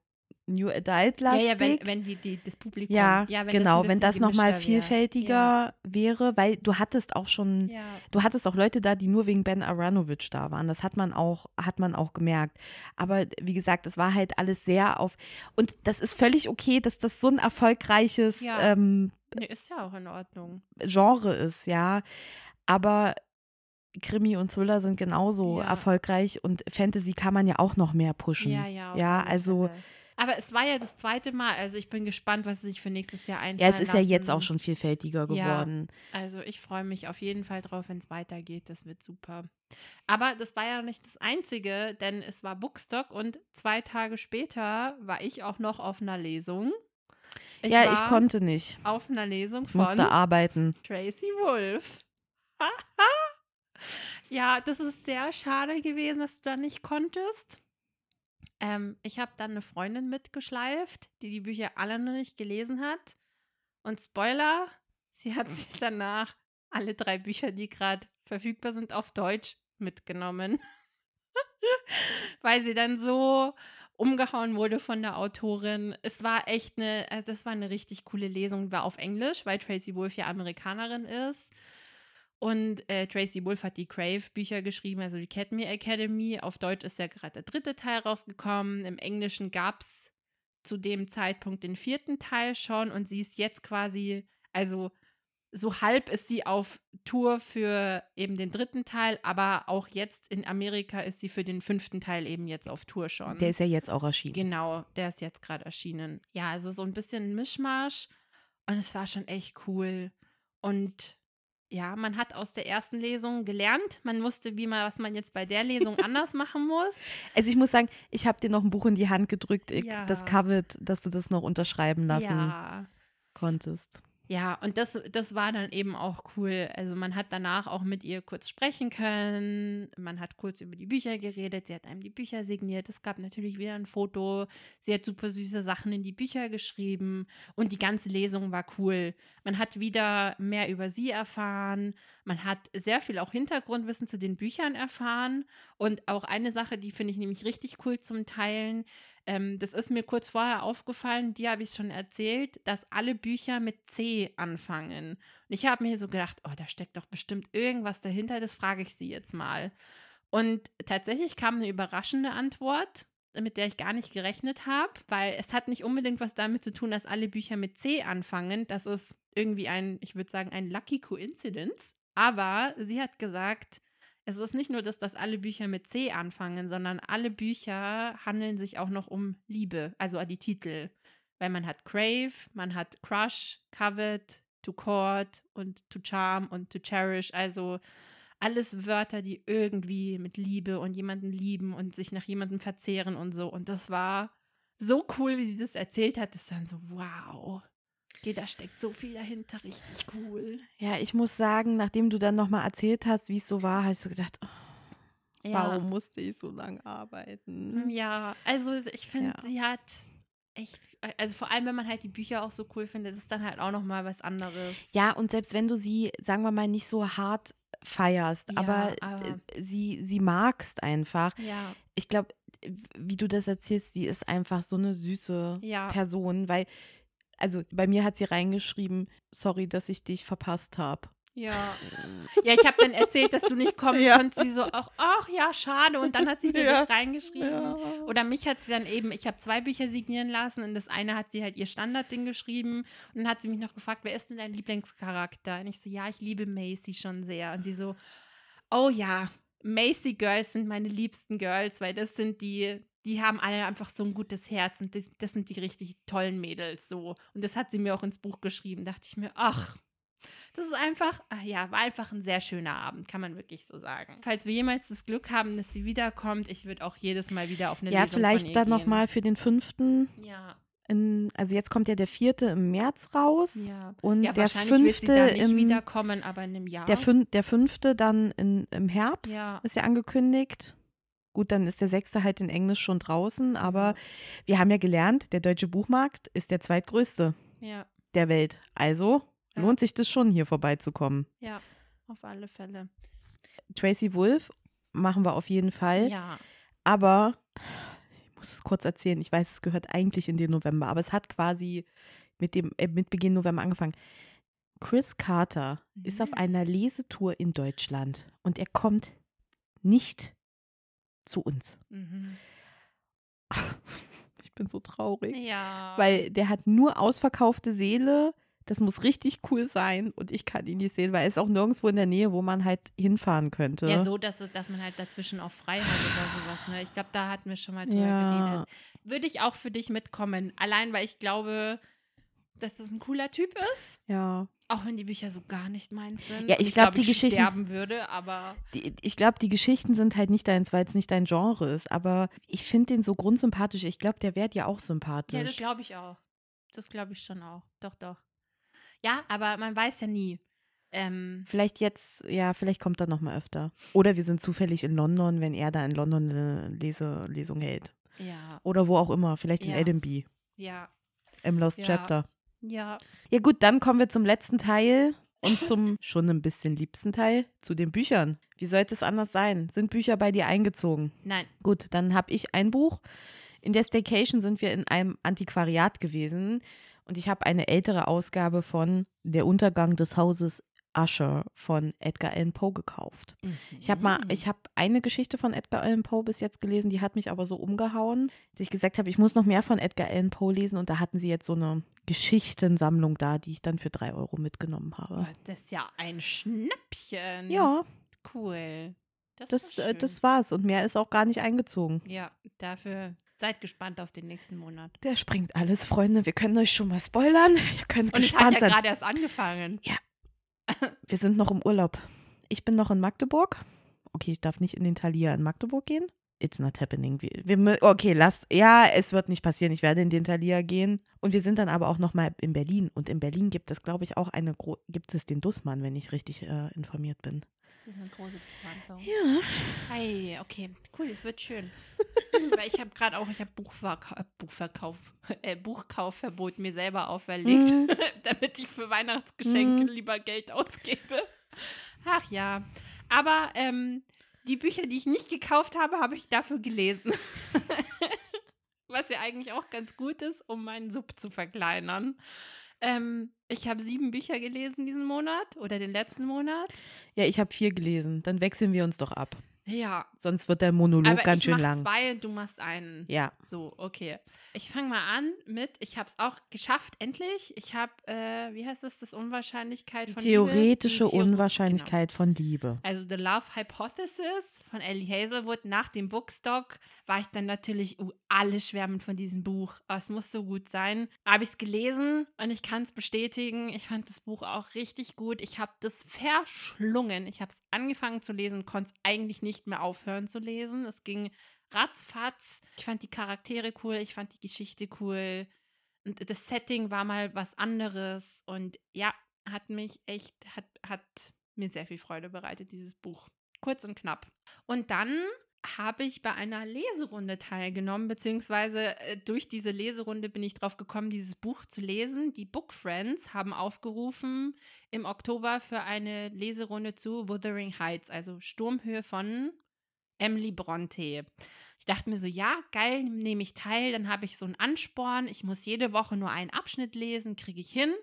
Speaker 2: New
Speaker 1: Ja,
Speaker 2: Adult-lastig.
Speaker 1: ja, wenn, wenn die, die, das Publikum.
Speaker 2: Ja,
Speaker 1: wenn
Speaker 2: genau,
Speaker 1: ein
Speaker 2: wenn das nochmal vielfältiger wäre, weil du hattest auch schon,
Speaker 1: Ja.
Speaker 2: du hattest auch Leute da, die nur wegen Ben Aronovich da waren. Das hat man auch, hat man auch gemerkt. Aber wie gesagt, es war halt alles sehr auf, und das ist völlig okay, dass das so ein erfolgreiches
Speaker 1: Ja.
Speaker 2: ähm,
Speaker 1: Nee, ist ja auch in Ordnung.
Speaker 2: Genre ist, ja. Aber Krimi und Thriller sind genauso
Speaker 1: Ja.
Speaker 2: erfolgreich und Fantasy kann man ja auch noch mehr pushen.
Speaker 1: Ja, ja.
Speaker 2: Ja, also-
Speaker 1: Fälle. Aber es war ja das zweite Mal, also ich bin gespannt, was sie sich für nächstes Jahr
Speaker 2: Ja,
Speaker 1: einfallen
Speaker 2: es ist ja jetzt
Speaker 1: lassen.
Speaker 2: auch schon vielfältiger
Speaker 1: Ja.
Speaker 2: geworden.
Speaker 1: Also ich freue mich auf jeden Fall drauf, wenn es weitergeht. Das wird super. Aber das war ja nicht das Einzige, denn es war Bookstock und zwei Tage später war ich auch noch auf einer Lesung.
Speaker 2: ja,
Speaker 1: war
Speaker 2: ich konnte nicht.
Speaker 1: auf einer Lesung
Speaker 2: Ich
Speaker 1: von
Speaker 2: musste arbeiten.
Speaker 1: Tracy Wolf. ja, das ist sehr schade gewesen, dass du da nicht konntest. Ähm, ich habe dann eine Freundin mitgeschleift, die die Bücher alle noch nicht gelesen hat. Und Spoiler, sie hat sich danach alle drei Bücher, die gerade verfügbar sind, auf Deutsch mitgenommen. Weil sie dann so umgehauen wurde von der Autorin. Es war echt eine, also das war eine richtig coole Lesung, war auf Englisch, weil Tracy Wolf ja Amerikanerin ist. Und äh, Tracy Wolf hat die Crave-Bücher geschrieben, also die Cadme Academy. Auf Deutsch ist ja gerade der dritte Teil rausgekommen. Im Englischen gab es zu dem Zeitpunkt den vierten Teil schon und sie ist jetzt quasi, also so halb ist sie auf Tour für eben den dritten Teil, aber auch jetzt in Amerika ist sie für den fünften Teil eben jetzt auf Tour schon.
Speaker 2: Der ist ja jetzt auch erschienen.
Speaker 1: Genau, der ist jetzt gerade erschienen. Ja, also so ein bisschen ein Mischmasch und es war schon echt cool. Und ja, man hat aus der ersten Lesung gelernt. Man wusste, wie man, was man jetzt bei der Lesung anders machen muss.
Speaker 2: Also ich muss sagen, ich habe dir noch ein Buch in die Hand gedrückt, ich,
Speaker 1: Ja.
Speaker 2: das Covered, dass du das noch unterschreiben lassen
Speaker 1: Ja.
Speaker 2: konntest.
Speaker 1: Ja, und das, das war dann eben auch cool. Also man hat danach auch mit ihr kurz sprechen können. Man hat kurz über die Bücher geredet. Sie hat einem die Bücher signiert. Es gab natürlich wieder ein Foto. Sie hat super süße Sachen in die Bücher geschrieben. Und die ganze Lesung war cool. Man hat wieder mehr über sie erfahren. Man hat sehr viel auch Hintergrundwissen zu den Büchern erfahren. Und auch eine Sache, die finde ich nämlich richtig cool zum Teilen. Ähm, das ist mir kurz vorher aufgefallen, dir habe ich schon erzählt, dass alle Bücher mit C anfangen. Und ich habe mir so gedacht, oh, da steckt doch bestimmt irgendwas dahinter, das frage ich sie jetzt mal. Und tatsächlich kam eine überraschende Antwort, mit der ich gar nicht gerechnet habe, weil es hat nicht unbedingt was damit zu tun, dass alle Bücher mit C anfangen. Das ist irgendwie ein, ich würde sagen, ein Lucky Coincidence. Aber sie hat gesagt, es ist nicht nur, dass das alle Bücher mit C anfangen, sondern alle Bücher handeln sich auch noch um Liebe, also die Titel. Weil man hat Crave, man hat Crush, Covet, To Court und To Charm und To Cherish, also alles Wörter, die irgendwie mit Liebe und jemanden lieben und sich nach jemandem verzehren und so. Und das war so cool, wie sie das erzählt hat. Das ist dann so, wow. Okay, da steckt so viel dahinter, richtig cool.
Speaker 2: Ja, ich muss sagen, nachdem du dann nochmal erzählt hast, wie es so war, habe ich so gedacht, oh, warum musste ich so lange arbeiten?
Speaker 1: Ja, also ich finde,
Speaker 2: Ja.
Speaker 1: sie hat echt, also vor allem, wenn man halt die Bücher auch so cool findet, ist dann halt auch nochmal was anderes.
Speaker 2: Ja, und selbst wenn du sie, sagen wir mal, nicht so hart feierst,
Speaker 1: Ja,
Speaker 2: aber,
Speaker 1: aber-
Speaker 2: äh, sie, sie magst einfach.
Speaker 1: Ja,
Speaker 2: Ich glaube, wie du das erzählst, sie ist einfach so eine süße
Speaker 1: ja.
Speaker 2: Person, weil, also bei mir hat sie reingeschrieben, sorry, dass ich dich verpasst habe.
Speaker 1: Ja. Ja, ich habe dann erzählt, dass du nicht kommen
Speaker 2: Ja.
Speaker 1: konntest. Sie so, ach, ach ja, schade. Und dann hat sie dir
Speaker 2: Ja.
Speaker 1: das reingeschrieben. Oder mich hat sie dann eben, ich habe zwei Bücher signieren lassen und das eine hat sie halt ihr Standardding geschrieben und dann hat sie mich noch gefragt, wer ist denn dein Lieblingscharakter? Und ich so, ja, ich liebe Macy schon sehr. Und sie so, oh ja, Macy Girls sind meine liebsten Girls, weil das sind die, die haben alle einfach so ein gutes Herz und das, das sind die richtig tollen Mädels so. Und das hat sie mir auch ins Buch geschrieben. Dachte ich mir, ach, das ist einfach, ach ja, war einfach ein sehr schöner Abend, kann man wirklich so sagen. Falls wir jemals das Glück haben, dass sie wiederkommt, ich würde auch jedes Mal wieder auf eine
Speaker 2: Ja,
Speaker 1: Lesung
Speaker 2: vielleicht
Speaker 1: von ihr
Speaker 2: dann nochmal für den fünften,
Speaker 1: Ja,
Speaker 2: in, also jetzt kommt ja der vierte im März raus
Speaker 1: ja.
Speaker 2: und
Speaker 1: ja,
Speaker 2: der fünfte im,
Speaker 1: wiederkommen, aber in einem Jahr.
Speaker 2: der, fün der fünfte dann in, im Herbst,
Speaker 1: Ja.
Speaker 2: ist ja angekündigt. Gut, dann ist der sechste halt in Englisch schon draußen, aber wir haben ja gelernt, der deutsche Buchmarkt ist der zweitgrößte
Speaker 1: ja,
Speaker 2: der Welt. Also
Speaker 1: Ja.
Speaker 2: lohnt sich das schon, hier vorbeizukommen.
Speaker 1: ja, auf alle Fälle.
Speaker 2: Tracy Wolf machen wir auf jeden Fall.
Speaker 1: Ja,
Speaker 2: Aber ich muss es kurz erzählen. Ich weiß, es gehört eigentlich in den November, aber es hat quasi mit dem äh, mit Beginn November angefangen. Chris Carter ist auf
Speaker 1: Mhm.
Speaker 2: einer Lesetour in Deutschland und er kommt nicht zu uns.
Speaker 1: mhm.
Speaker 2: Ich bin so traurig,
Speaker 1: ja.
Speaker 2: weil der hat nur ausverkaufte Seele. Das muss richtig cool sein und ich kann ihn nicht sehen, weil er ist auch nirgendwo in der Nähe, wo man halt hinfahren könnte.
Speaker 1: ja, so, dass, dass man halt dazwischen auch frei hat oder sowas. Ne? Ich glaube, da hatten wir schon mal drüber
Speaker 2: Ja.
Speaker 1: geredet. Würde ich auch für dich mitkommen. Allein, weil ich glaube, dass das ein cooler Typ ist.
Speaker 2: ja.
Speaker 1: Auch wenn die Bücher so gar nicht meins sind.
Speaker 2: Ja,
Speaker 1: Und
Speaker 2: ich glaub,
Speaker 1: glaub,
Speaker 2: die Geschichten-
Speaker 1: sterben würde, aber
Speaker 2: Die, ich glaube, die Geschichten sind halt nicht deins, weil es nicht dein Genre ist. Aber ich finde den so grundsympathisch. Ich glaube, der wäre dir auch sympathisch.
Speaker 1: ja, das glaube ich auch. Das glaube ich schon auch. Doch, doch. Ja, aber man weiß ja nie. Ähm,
Speaker 2: vielleicht jetzt, ja, vielleicht kommt er noch mal öfter. Oder wir sind zufällig in London, wenn er da in London eine Lese, Lesung hält.
Speaker 1: ja,
Speaker 2: Oder wo auch immer. Vielleicht in
Speaker 1: Ja.
Speaker 2: Edinburgh,
Speaker 1: ja,
Speaker 2: im Lost
Speaker 1: Ja.
Speaker 2: Chapter.
Speaker 1: Ja.
Speaker 2: Ja gut, dann kommen wir zum letzten Teil und zum schon ein bisschen liebsten Teil, zu den Büchern. Wie sollte es anders sein? Sind Bücher bei dir eingezogen?
Speaker 1: Nein.
Speaker 2: Gut, dann habe ich ein Buch. In der Staycation sind wir in einem Antiquariat gewesen und ich habe eine ältere Ausgabe von Der Untergang des Hauses Usher von Edgar Allan Poe gekauft. Ich habe mal, ich habe eine Geschichte von Edgar Allan Poe bis jetzt gelesen, die hat mich aber so umgehauen, dass ich gesagt habe, ich muss noch mehr von Edgar Allan Poe lesen und da hatten sie jetzt so eine Geschichtensammlung da, die ich dann für drei Euro mitgenommen habe.
Speaker 1: Das ist ja ein Schnäppchen.
Speaker 2: Ja,
Speaker 1: Cool.
Speaker 2: das,
Speaker 1: ist
Speaker 2: äh,
Speaker 1: schön.
Speaker 2: das war's und mehr ist auch gar nicht eingezogen.
Speaker 1: Ja, dafür seid gespannt auf den nächsten Monat.
Speaker 2: Der springt alles, Freunde. Wir können euch schon mal spoilern. Ihr könnt
Speaker 1: Und es
Speaker 2: gespannt
Speaker 1: hat ja
Speaker 2: sein.
Speaker 1: gerade erst angefangen.
Speaker 2: Wir sind noch im Urlaub. Ich bin noch in Magdeburg. Okay, ich darf nicht in den Thalia in Magdeburg gehen. It's not happening. Wir, okay, lass. Ja, es wird nicht passieren. Ich werde in den Thalia gehen. Und wir sind dann aber auch noch mal in Berlin. Und in Berlin gibt es, glaube ich, auch eine, gibt es den Dussmann, wenn ich richtig äh, informiert bin.
Speaker 1: Ist das eine große Buchhandlung?
Speaker 2: Ja.
Speaker 1: Hey, okay, cool, es wird schön. Weil ich habe gerade auch, ich habe Buchverka äh, Buchverkauf, äh, Buchkaufverbot mir selber auferlegt,
Speaker 2: Mhm.
Speaker 1: damit ich für Weihnachtsgeschenke
Speaker 2: Mhm.
Speaker 1: lieber Geld ausgebe. Ach ja, aber ähm, die Bücher, die ich nicht gekauft habe, habe ich dafür gelesen. Was ja eigentlich auch ganz gut ist, um meinen Sub zu verkleinern. Ähm, ich habe sieben Bücher gelesen diesen Monat oder den letzten Monat.
Speaker 2: Ja, ich habe vier gelesen. Dann wechseln wir uns doch ab.
Speaker 1: Ja,
Speaker 2: Sonst wird der Monolog
Speaker 1: aber
Speaker 2: ganz
Speaker 1: ich
Speaker 2: schön
Speaker 1: mach
Speaker 2: lang.
Speaker 1: zwei, du machst einen.
Speaker 2: Ja.
Speaker 1: So, okay. Ich fange mal an mit, ich habe es auch geschafft, endlich. Ich habe, äh, wie heißt das, das Unwahrscheinlichkeit von
Speaker 2: Theoretische
Speaker 1: Liebe? Die Theo-
Speaker 2: Unwahrscheinlichkeit von Liebe.
Speaker 1: Genau. Also The Love Hypothesis von Ellie Hazelwood. Nach dem Bookstock war ich dann natürlich, uh, alle schwärmen von diesem Buch. Oh, es muss so gut sein. Habe ich es gelesen und ich kann es bestätigen. Ich fand das Buch auch richtig gut. Ich habe das verschlungen. Ich habe es angefangen zu lesen, konnte es eigentlich nicht mehr aufhören zu lesen. Es ging ratzfatz. Ich fand die Charaktere cool, ich fand die Geschichte cool. Und das Setting war mal was anderes. Und ja, hat mich echt, hat, hat mir sehr viel Freude bereitet, dieses Buch. Kurz und knapp. Und dann habe ich bei einer Leserunde teilgenommen, beziehungsweise äh, durch diese Leserunde bin ich drauf gekommen, dieses Buch zu lesen. Die Book Friends haben aufgerufen im Oktober für eine Leserunde zu Wuthering Heights, also Sturmhöhe von Emily Bronte. Ich dachte mir so, ja, geil, nehme ich teil, dann habe ich so einen Ansporn. Ich muss jede Woche nur einen Abschnitt lesen, kriege ich hin.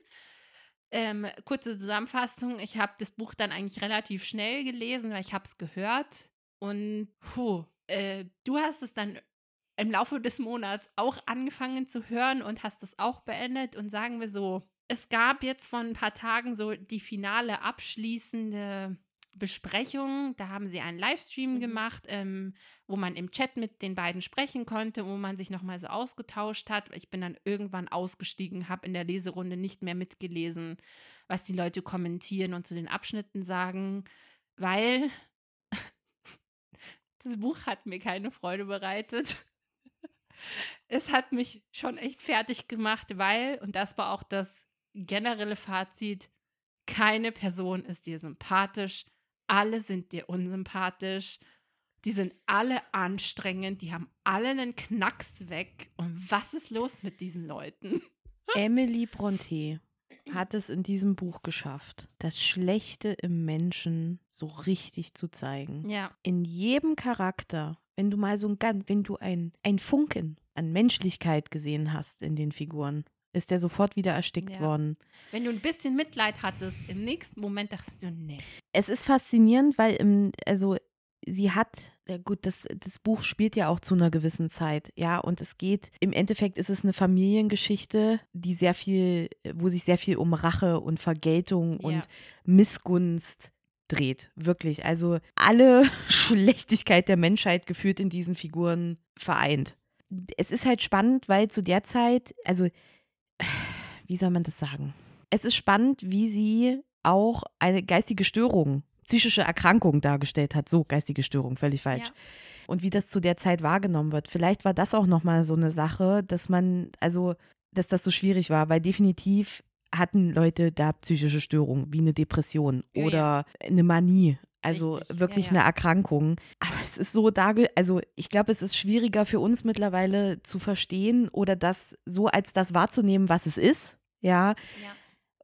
Speaker 1: Ähm, kurze Zusammenfassung, ich habe das Buch dann eigentlich relativ schnell gelesen, weil ich habe es gehört. Und puh, äh, du hast es dann im Laufe des Monats auch angefangen zu hören und hast es auch beendet. Und sagen wir so, es gab jetzt vor ein paar Tagen so die finale abschließende Besprechung. Da haben sie einen Livestream mhm. gemacht, ähm, wo man im Chat mit den beiden sprechen konnte, wo man sich nochmal so ausgetauscht hat. Ich bin dann irgendwann ausgestiegen, habe in der Leserunde nicht mehr mitgelesen, was die Leute kommentieren und zu den Abschnitten sagen, weil das Buch hat mir keine Freude bereitet. Es hat mich schon echt fertig gemacht, weil, und das war auch das generelle Fazit, keine Person ist dir sympathisch, alle sind dir unsympathisch, die sind alle anstrengend, die haben alle einen Knacks weg. Und was ist los mit diesen Leuten?
Speaker 2: Emily Bronte hat es in diesem Buch geschafft, das Schlechte im Menschen so richtig zu zeigen.
Speaker 1: Ja.
Speaker 2: In jedem Charakter, wenn du mal so ein, wenn du ein, ein Funken an Menschlichkeit gesehen hast in den Figuren, ist der sofort wieder erstickt ja. worden.
Speaker 1: Wenn du ein bisschen Mitleid hattest, im nächsten Moment dachtest du, nee.
Speaker 2: Es ist faszinierend, weil im, also sie hat, ja gut, das, das Buch spielt ja auch zu einer gewissen Zeit, ja, und es geht, im Endeffekt ist es eine Familiengeschichte, die sehr viel, wo sich sehr viel um Rache und Vergeltung ja. und Missgunst dreht, wirklich. Also alle Schlechtigkeit der Menschheit gefühlt in diesen Figuren vereint. Es ist halt spannend, weil zu der Zeit, also wie soll man das sagen? Es ist spannend, wie sie auch eine geistige Störung, psychische Erkrankung dargestellt hat. So, geistige Störung, völlig falsch. Ja. Und wie das zu der Zeit wahrgenommen wird. Vielleicht war das auch nochmal so eine Sache, dass man, also, dass das so schwierig war, weil definitiv hatten Leute da psychische Störungen, wie eine Depression ja, oder ja. eine Manie. Also Richtig. wirklich ja, eine Erkrankung. Aber es ist so da, also ich glaube, es ist schwieriger für uns mittlerweile zu verstehen oder das so als das wahrzunehmen, was es ist. Ja. ja.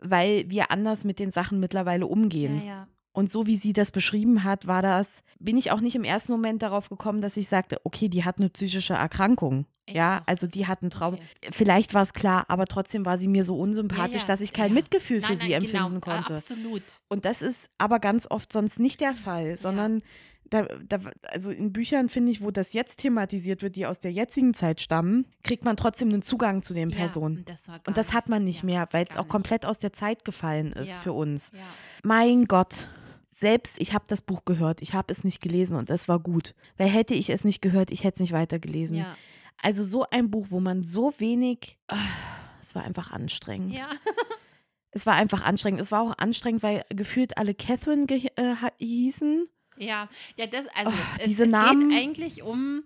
Speaker 2: Weil wir anders mit den Sachen mittlerweile umgehen. Ja, ja. Und so wie sie das beschrieben hat, war das, bin ich auch nicht im ersten Moment darauf gekommen, dass ich sagte, okay, die hat eine psychische Erkrankung. Ich ja, also die hat einen Traum. Okay. Vielleicht war es klar, aber trotzdem war sie mir so unsympathisch, ja, ja. dass ich kein ja. Mitgefühl nein, für nein, sie empfinden genau. konnte.
Speaker 1: Absolut.
Speaker 2: Und das ist aber ganz oft sonst nicht der Fall, sondern da, da, also in Büchern finde ich, wo das jetzt thematisiert wird, die aus der jetzigen Zeit stammen, kriegt man trotzdem einen Zugang zu den Personen. und, das und das hat man nicht mehr, weil es auch komplett aus der Zeit gefallen ist für uns. Mein Gott selbst, ich habe das Buch gehört, ich habe es nicht gelesen und es war gut. Weil hätte ich es nicht gehört, ich hätte es nicht weitergelesen. Ja. Also so ein Buch, wo man so wenig, oh, es war einfach anstrengend.
Speaker 1: Ja.
Speaker 2: es war einfach anstrengend. Es war auch anstrengend, weil gefühlt alle Catherine ge äh, hießen.
Speaker 1: Ja, ja, das, also
Speaker 2: oh, es, diese es Namen.
Speaker 1: geht eigentlich um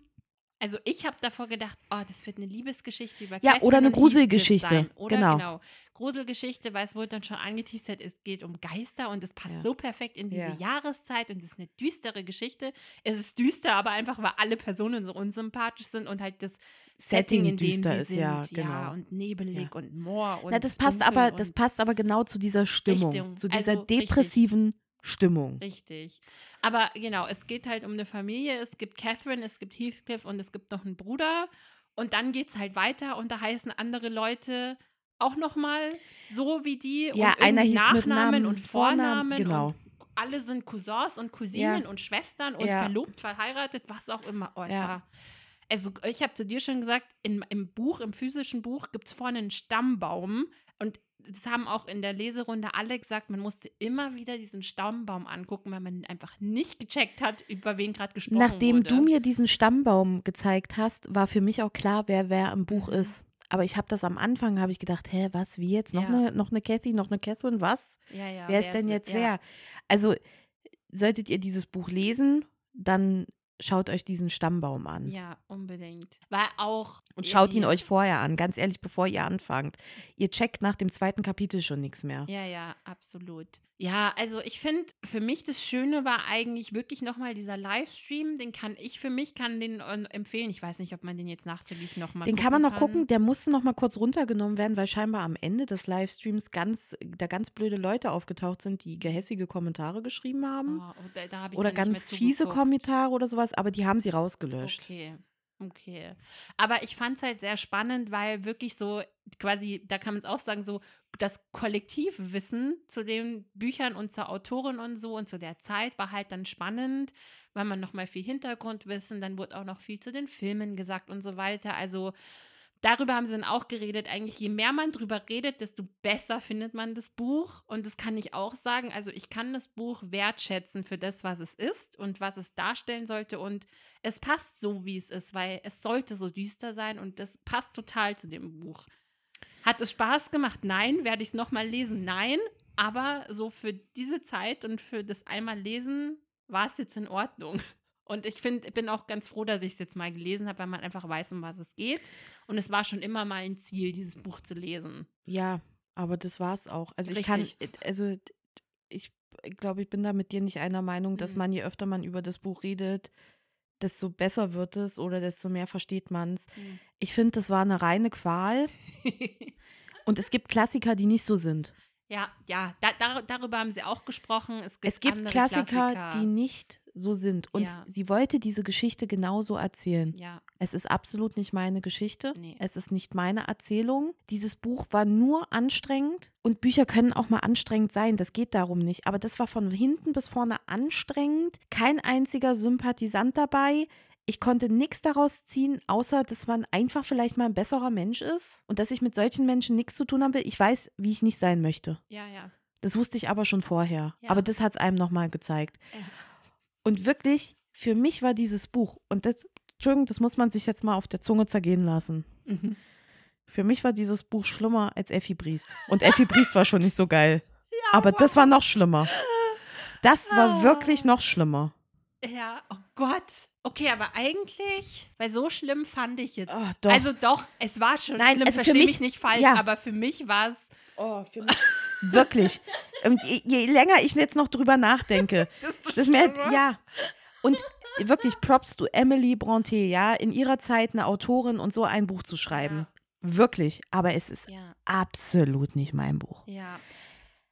Speaker 1: also ich habe davor gedacht, oh, das wird eine Liebesgeschichte über
Speaker 2: Ja, oder eine Gruselgeschichte.
Speaker 1: Oder
Speaker 2: genau.
Speaker 1: genau. Gruselgeschichte, weil es wurde dann schon angeteasert, es geht um Geister und es passt ja. so perfekt in diese ja. Jahreszeit und es ist eine düstere Geschichte. Es ist düster, aber einfach, weil alle Personen so unsympathisch sind und halt das Setting, Setting in dem sie ist, sind. Ja, genau. ja, und nebelig und Moor und
Speaker 2: Na, das passt aber, das passt aber genau zu dieser Stimmung, Richtung. zu dieser also, depressiven richtig. Stimmung.
Speaker 1: Richtig. Aber genau, es geht halt um eine Familie. Es gibt Catherine, es gibt Heathcliff und es gibt noch einen Bruder. Und dann geht es halt weiter und da heißen andere Leute auch nochmal so wie die.
Speaker 2: Ja,
Speaker 1: und
Speaker 2: einer hieß
Speaker 1: Nachnamen
Speaker 2: Namen,
Speaker 1: und Vornamen.
Speaker 2: genau.
Speaker 1: Und alle sind Cousins und Cousinen ja. und Schwestern und ja. verlobt, verheiratet, was auch immer. Oh, ja. also ich habe zu dir schon gesagt, in, im Buch, im physischen Buch gibt es vorne einen Stammbaum und das haben auch in der Leserunde alle gesagt, man musste immer wieder diesen Stammbaum angucken, weil man einfach nicht gecheckt hat, über wen gerade gesprochen
Speaker 2: Nachdem
Speaker 1: wurde.
Speaker 2: du mir diesen Stammbaum gezeigt hast, war für mich auch klar, wer wer im Buch mhm. ist. Aber ich habe das am Anfang, habe ich gedacht, hä, was, wie jetzt? Noch, ja. eine, noch eine Cathy, noch eine Catherine, was?
Speaker 1: Ja, ja,
Speaker 2: wer ist denn jetzt wer? Also, solltet ihr dieses Buch lesen, dann schaut euch diesen Stammbaum an.
Speaker 1: Ja, unbedingt. Weil auch.
Speaker 2: Und schaut ihn euch vorher an, ganz ehrlich, bevor ihr anfangt. Ihr checkt nach dem zweiten Kapitel schon nichts mehr.
Speaker 1: Ja, ja, absolut. Ja, also ich finde, für mich das Schöne war eigentlich wirklich nochmal dieser Livestream. Den kann ich für mich, kann den äh, empfehlen. Ich weiß nicht, ob man den jetzt nachträglich nochmal
Speaker 2: Den kann man noch gucken, der musste noch mal kurz runtergenommen werden, weil scheinbar am Ende des Livestreams ganz, da ganz blöde Leute aufgetaucht sind, die gehässige Kommentare geschrieben haben.
Speaker 1: Oh, oh, da, da hab ich
Speaker 2: oder ganz fiese. Kommentare oder sowas, aber die haben sie rausgelöscht.
Speaker 1: Okay. Okay. Aber ich fand es halt sehr spannend, weil wirklich so quasi, da kann man es auch sagen, so das Kollektivwissen zu den Büchern und zur Autorin und so und zu der Zeit war halt dann spannend, weil man nochmal viel Hintergrundwissen, dann wurde auch noch viel zu den Filmen gesagt und so weiter. Also darüber haben sie dann auch geredet. Eigentlich, je mehr man drüber redet, desto besser findet man das Buch. Und das kann ich auch sagen. Also, ich kann das Buch wertschätzen für das, was es ist und was es darstellen sollte. Und es passt so, wie es ist, weil es sollte so düster sein und das passt total zu dem Buch. Hat es Spaß gemacht? Nein. Werde ich es nochmal lesen? Nein. Aber so für diese Zeit und für das einmal lesen war es jetzt in Ordnung. Und ich finde, bin auch ganz froh, dass ich es jetzt mal gelesen habe, weil man einfach weiß, um was es geht. Und es war schon immer mal ein Ziel, dieses Buch zu lesen.
Speaker 2: Ja, aber das war's auch. Also ich
Speaker 1: Richtig.
Speaker 2: kann, also ich glaube, ich bin da mit dir nicht einer Meinung, dass
Speaker 1: Mhm.
Speaker 2: man je öfter man über das Buch redet, desto besser wird es oder desto mehr versteht man es.
Speaker 1: Mhm.
Speaker 2: Ich finde, das war eine reine Qual. Und es gibt Klassiker, die nicht so sind.
Speaker 1: Ja, ja, da, dar, darüber haben sie auch gesprochen. Es gibt,
Speaker 2: Es gibt Klassiker,
Speaker 1: Klassiker,
Speaker 2: die nicht so sind. Und
Speaker 1: Ja.
Speaker 2: sie wollte diese Geschichte genauso erzählen.
Speaker 1: Ja,
Speaker 2: Es ist absolut nicht meine Geschichte.
Speaker 1: Nee.
Speaker 2: Es ist nicht meine Erzählung. Dieses Buch war nur anstrengend. Und Bücher können auch mal anstrengend sein. Das geht darum nicht. Aber das war von hinten bis vorne anstrengend. Kein einziger Sympathisant dabei. Ich konnte nichts daraus ziehen, außer dass man einfach vielleicht mal ein besserer Mensch ist und dass ich mit solchen Menschen nichts zu tun will. Ich weiß, wie ich nicht sein möchte.
Speaker 1: ja, ja.
Speaker 2: Das wusste ich aber schon vorher.
Speaker 1: Ja.
Speaker 2: Aber das hat es einem nochmal gezeigt.
Speaker 1: Ja.
Speaker 2: Und wirklich, für mich war dieses Buch, und das, Entschuldigung, das muss man sich jetzt mal auf der Zunge zergehen lassen.
Speaker 1: Mhm.
Speaker 2: Für mich war dieses Buch schlimmer als Effi Briest. Und Effi Briest war schon nicht so geil. aber das war noch schlimmer. Das war
Speaker 1: Ah.
Speaker 2: wirklich noch schlimmer.
Speaker 1: Ja, oh Gott. Okay, aber eigentlich, weil so schlimm fand ich jetzt.
Speaker 2: Oh, doch.
Speaker 1: Also doch, es war schon
Speaker 2: Nein,
Speaker 1: schlimm,
Speaker 2: also für
Speaker 1: verstehe
Speaker 2: mich-
Speaker 1: nicht falsch,
Speaker 2: ja.
Speaker 1: aber für mich war es.
Speaker 2: Oh, für mich. Wirklich. Und je, je länger ich jetzt noch drüber nachdenke, das ist mir, ja. Und wirklich Props to Emily Bronte, ja, in ihrer Zeit eine Autorin und so ein Buch zu schreiben. Wirklich. Aber es ist
Speaker 1: Ja,
Speaker 2: absolut nicht mein Buch.
Speaker 1: ja.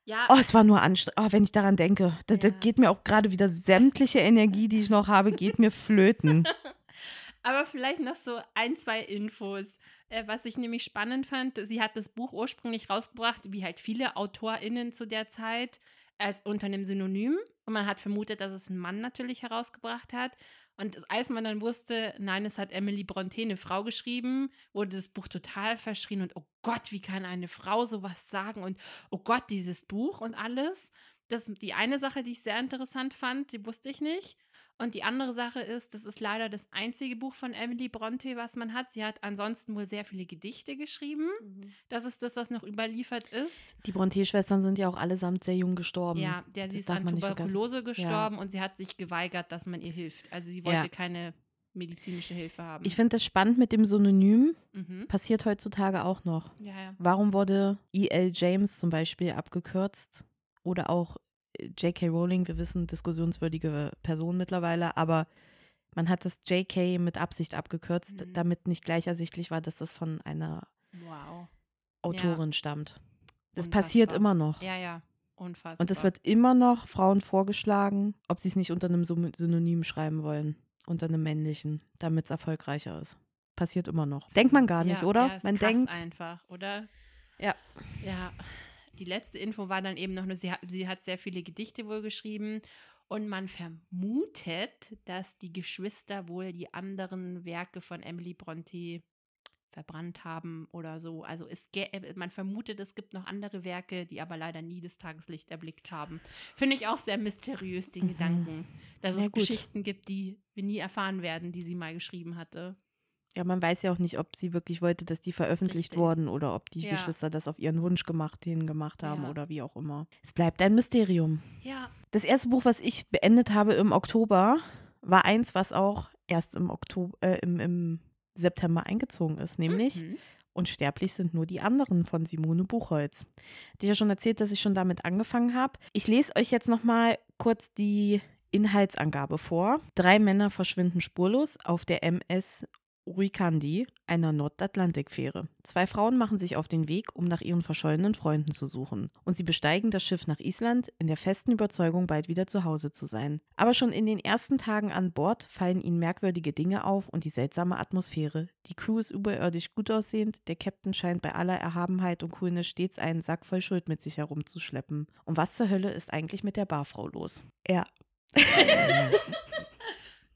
Speaker 1: Ja,
Speaker 2: Oh, es war nur anstrengend. Oh, wenn ich daran denke, da, da
Speaker 1: Ja.
Speaker 2: geht mir auch gerade wieder sämtliche Energie, die ich noch habe, geht mir flöten.
Speaker 1: aber vielleicht noch so ein, zwei Infos. Äh, was ich nämlich spannend fand, sie hat das Buch ursprünglich rausgebracht, wie halt viele AutorInnen zu der Zeit, als unter einem Synonym. Und man hat vermutet, dass es ein Mann natürlich herausgebracht hat. Und als man dann wusste, nein, es hat Emily Bronte, eine Frau, geschrieben, wurde das Buch total verschrien und oh Gott, wie kann eine Frau sowas sagen und oh Gott, dieses Buch und alles. Das ist die eine Sache, die ich sehr interessant fand, die wusste ich nicht. Und die andere Sache ist, das ist leider das einzige Buch von Emily Bronte, was man hat. Sie hat ansonsten wohl sehr viele Gedichte geschrieben. Das ist das, was noch überliefert ist.
Speaker 2: Die Bronte-Schwestern sind ja auch allesamt sehr jung gestorben.
Speaker 1: Ja, der, sie
Speaker 2: Das
Speaker 1: ist an. Tuberkulose gestorben und sie hat sich geweigert, dass man ihr hilft. Also sie wollte
Speaker 2: Ja.
Speaker 1: keine medizinische Hilfe haben.
Speaker 2: Ich finde das spannend mit dem Synonym.
Speaker 1: mhm.
Speaker 2: Passiert heutzutage auch noch.
Speaker 1: Ja, ja.
Speaker 2: Warum wurde E.L. James zum Beispiel abgekürzt? Oder auch J.K. Rowling, wir wissen, diskussionswürdige Person mittlerweile, aber man hat das J.K. mit Absicht abgekürzt,
Speaker 1: Mhm.
Speaker 2: damit nicht gleich ersichtlich war, dass das von einer
Speaker 1: Wow.
Speaker 2: Autorin stammt. Das
Speaker 1: Unfassbar.
Speaker 2: passiert immer noch.
Speaker 1: Ja, ja. Unfassbar.
Speaker 2: Und es wird immer noch Frauen vorgeschlagen, ob sie es nicht unter einem Synonym schreiben wollen, unter einem männlichen, damit es erfolgreicher ist. Passiert immer noch. Denkt man gar nicht,
Speaker 1: ja,
Speaker 2: oder?
Speaker 1: Ja, ist
Speaker 2: man denkt,
Speaker 1: einfach, oder?
Speaker 2: Ja.
Speaker 1: Ja. Die letzte Info war dann eben noch nur, sie hat, sie hat sehr viele Gedichte wohl geschrieben und man vermutet, dass die Geschwister wohl die anderen Werke von Emily Bronte verbrannt haben oder so. Also es, man vermutet, es gibt noch andere Werke, die aber leider nie das Tageslicht erblickt haben. Finde ich auch sehr mysteriös, den
Speaker 2: Mhm.
Speaker 1: Gedanken, dass
Speaker 2: Ja,
Speaker 1: es
Speaker 2: gut.
Speaker 1: Geschichten gibt, die wir nie erfahren werden, die sie mal geschrieben hatte.
Speaker 2: Ja, man weiß ja auch nicht, ob sie wirklich wollte, dass die veröffentlicht
Speaker 1: Richtig.
Speaker 2: wurden oder ob die
Speaker 1: Ja.
Speaker 2: Geschwister das auf ihren Wunsch gemacht, hin gemacht haben
Speaker 1: Ja.
Speaker 2: oder wie auch immer. Es bleibt ein Mysterium.
Speaker 1: Ja.
Speaker 2: Das erste Buch, was ich beendet habe im Oktober, war eins, was auch erst im Oktober, äh, im, im September eingezogen ist, nämlich
Speaker 1: Mhm.
Speaker 2: Unsterblich sind nur die anderen von Simone Buchholz. Hatte ich ja schon erzählt, dass ich schon damit angefangen habe. Ich lese euch jetzt noch mal kurz die Inhaltsangabe vor. Drei Männer verschwinden spurlos auf der MS Urikandi, einer Nordatlantikfähre. Zwei Frauen machen sich auf den Weg, um nach ihren verschollenen Freunden zu suchen. Und sie besteigen das Schiff nach Island in der festen Überzeugung, bald wieder zu Hause zu sein. Aber schon in den ersten Tagen an Bord fallen ihnen merkwürdige Dinge auf und die seltsame Atmosphäre. Die Crew ist überirdisch gut aussehend, der Captain scheint bei aller Erhabenheit und Coolness stets einen Sack voll Schuld mit sich herumzuschleppen. Und was zur Hölle ist eigentlich mit der Barfrau los? Ja.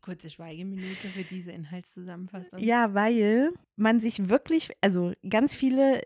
Speaker 1: Kurze Schweigeminute für diese Inhaltszusammenfassung.
Speaker 2: Ja, weil man sich wirklich, also ganz viele,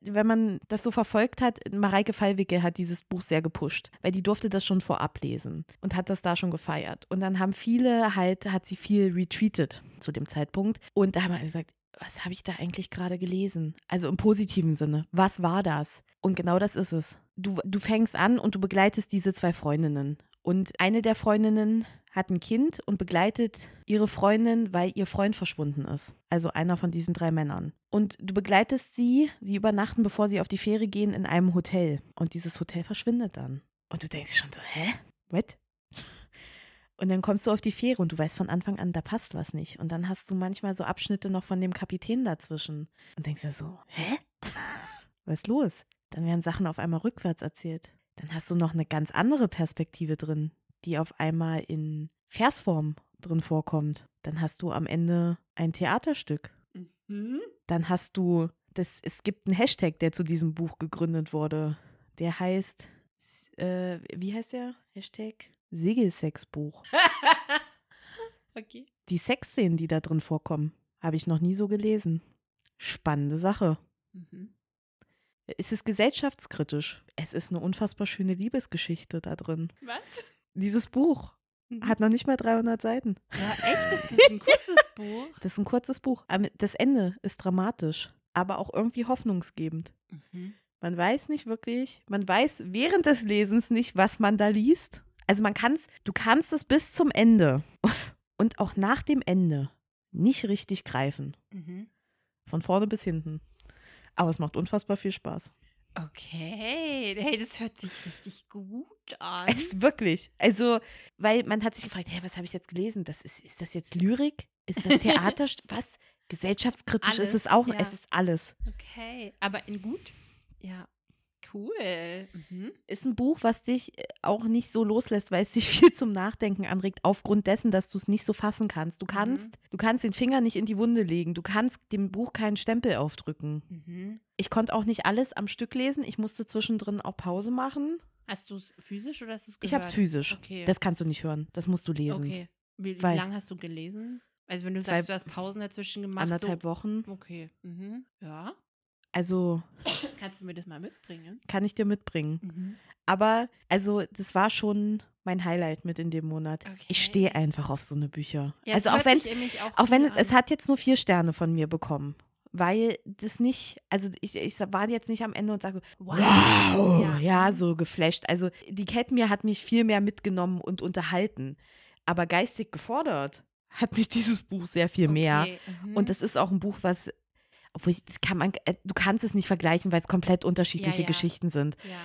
Speaker 2: wenn man das so verfolgt hat, Mareike Fallwicke hat dieses Buch sehr gepusht, weil die durfte das schon vorab lesen und hat das da schon gefeiert. Und dann haben viele halt, hat sie viel retweetet zu dem Zeitpunkt. Und da haben wir gesagt, was habe ich da eigentlich gerade gelesen? Also im positiven Sinne. Was war das? Und genau das ist es. Du, du fängst an und du begleitest diese zwei Freundinnen. Und eine der Freundinnen hat ein Kind und begleitet ihre Freundin, weil ihr Freund verschwunden ist. Also einer von diesen drei Männern. Und du begleitest sie, sie übernachten, bevor sie auf die Fähre gehen, in einem Hotel. Und dieses Hotel verschwindet dann. Und du denkst schon so, hä? What? Und dann kommst du auf die Fähre und du weißt von Anfang an, da passt was nicht. Und dann hast du manchmal so Abschnitte noch von dem Kapitän dazwischen. Und denkst dir so, hä? Was ist los? Dann werden Sachen auf einmal rückwärts erzählt. Dann hast du noch eine ganz andere Perspektive drin, die auf einmal in Versform drin vorkommt. Dann hast du am Ende ein Theaterstück.
Speaker 1: Mhm.
Speaker 2: Dann hast du, das, es gibt einen Hashtag, der zu diesem Buch gegründet wurde. Der heißt, äh, wie heißt der? Hashtag Segelsexbuch.
Speaker 1: okay.
Speaker 2: Die Sexszenen, die da drin vorkommen, habe ich noch nie so gelesen. Spannende Sache.
Speaker 1: Mhm.
Speaker 2: Es ist gesellschaftskritisch. Es ist eine unfassbar schöne Liebesgeschichte da drin.
Speaker 1: Was?
Speaker 2: Dieses Buch
Speaker 1: Mhm.
Speaker 2: hat noch nicht mal 300 Seiten.
Speaker 1: Ja, echt? Das ist ein kurzes Buch.
Speaker 2: Das ist ein kurzes Buch. Das Ende ist dramatisch, aber auch irgendwie hoffnungsgebend.
Speaker 1: Mhm.
Speaker 2: Man weiß nicht wirklich, man weiß während des Lesens nicht, was man da liest. Also man kann es, du kannst es bis zum Ende und auch nach dem Ende nicht richtig greifen.
Speaker 1: Mhm.
Speaker 2: Von vorne bis hinten. Aber es macht unfassbar viel Spaß.
Speaker 1: Okay, hey, das hört sich richtig gut an.
Speaker 2: Es wirklich. Also, weil man hat sich gefragt, hey, was habe ich jetzt gelesen? Das ist, ist das jetzt Lyrik? Ist das Theater? was? Gesellschaftskritisch
Speaker 1: Alles,
Speaker 2: ist es auch?
Speaker 1: ja.
Speaker 2: Es ist alles.
Speaker 1: Okay, aber in gut? Ja, cool. Mhm.
Speaker 2: Ist ein Buch, was dich äh, auch nicht so loslässt, weil es dich viel zum Nachdenken anregt, aufgrund dessen, dass du es nicht so fassen kannst. Du kannst, du kannst den Finger nicht in die Wunde legen. Du kannst dem Buch keinen Stempel aufdrücken.
Speaker 1: Mhm.
Speaker 2: Ich konnte auch nicht alles am Stück lesen. Ich musste zwischendrin auch Pause machen.
Speaker 1: Hast du es physisch oder hast du es gehört?
Speaker 2: Ich habe es physisch.
Speaker 1: Okay.
Speaker 2: Das kannst du nicht hören. Das musst du lesen.
Speaker 1: okay. Wie, wie lange hast du gelesen? Also wenn du sagst, du hast Pausen dazwischen gemacht.
Speaker 2: Anderthalb
Speaker 1: so,
Speaker 2: Wochen.
Speaker 1: Okay. Mhm. Ja.
Speaker 2: Also
Speaker 1: Kannst du mir das mal mitbringen?
Speaker 2: kann ich dir mitbringen.
Speaker 1: Mhm.
Speaker 2: Aber also das war schon mein Highlight mit in dem Monat.
Speaker 1: Okay.
Speaker 2: Ich stehe einfach auf so eine Bücher.
Speaker 1: Ja,
Speaker 2: also auch
Speaker 1: hört
Speaker 2: wenn
Speaker 1: sich nämlich auch
Speaker 2: auch wenn es es hat jetzt nur vier Sterne von mir bekommen, weil das nicht, also ich, ich war jetzt nicht am Ende und sage wow,
Speaker 1: Ja.
Speaker 2: ja. so geflasht. Also die Catmere hat mich viel mehr mitgenommen und unterhalten, aber geistig gefordert hat mich dieses Buch sehr viel mehr.
Speaker 1: Okay, mhm.
Speaker 2: Und das ist auch ein Buch, was obwohl ich, das kann man, äh, du kannst es nicht vergleichen, weil es komplett unterschiedliche
Speaker 1: ja.
Speaker 2: Geschichten sind.
Speaker 1: ja.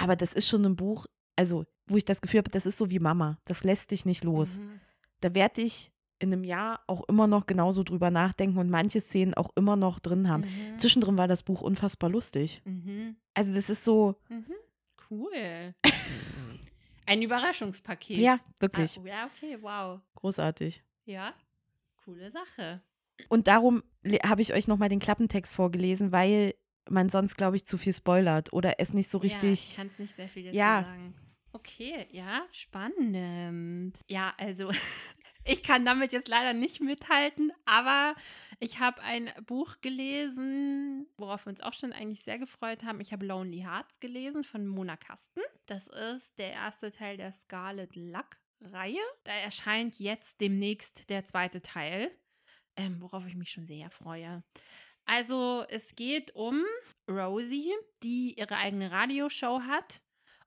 Speaker 2: Aber das ist schon ein Buch, also wo ich das Gefühl habe, das ist so wie Mama. Das lässt dich nicht los.
Speaker 1: Mhm.
Speaker 2: Da werde ich in einem Jahr auch immer noch genauso drüber nachdenken und manche Szenen auch immer noch drin haben.
Speaker 1: Mhm.
Speaker 2: Zwischendrin war das Buch unfassbar lustig.
Speaker 1: Mhm.
Speaker 2: Also das ist so,
Speaker 1: Mhm. Cool. Ein Überraschungspaket.
Speaker 2: ja, wirklich
Speaker 1: Ah, ja, okay, wow.
Speaker 2: großartig.
Speaker 1: Ja, coole Sache.
Speaker 2: Und darum habe ich euch nochmal den Klappentext vorgelesen, weil man sonst, glaube ich, zu viel spoilert oder es nicht so
Speaker 1: Ja, ich
Speaker 2: richtig.
Speaker 1: kann es nicht sehr viel dazu
Speaker 2: Ja.
Speaker 1: sagen. Okay, ja, spannend. Ja, also ich kann damit jetzt leider nicht mithalten, aber ich habe ein Buch gelesen, worauf wir uns auch schon eigentlich sehr gefreut haben. Ich habe Lonely Hearts gelesen von Mona Kasten. Das ist der erste Teil der Scarlet Luck Reihe. Da erscheint jetzt demnächst der zweite Teil, ähm, worauf ich mich schon sehr freue. Also es geht um Rosie, die ihre eigene Radioshow hat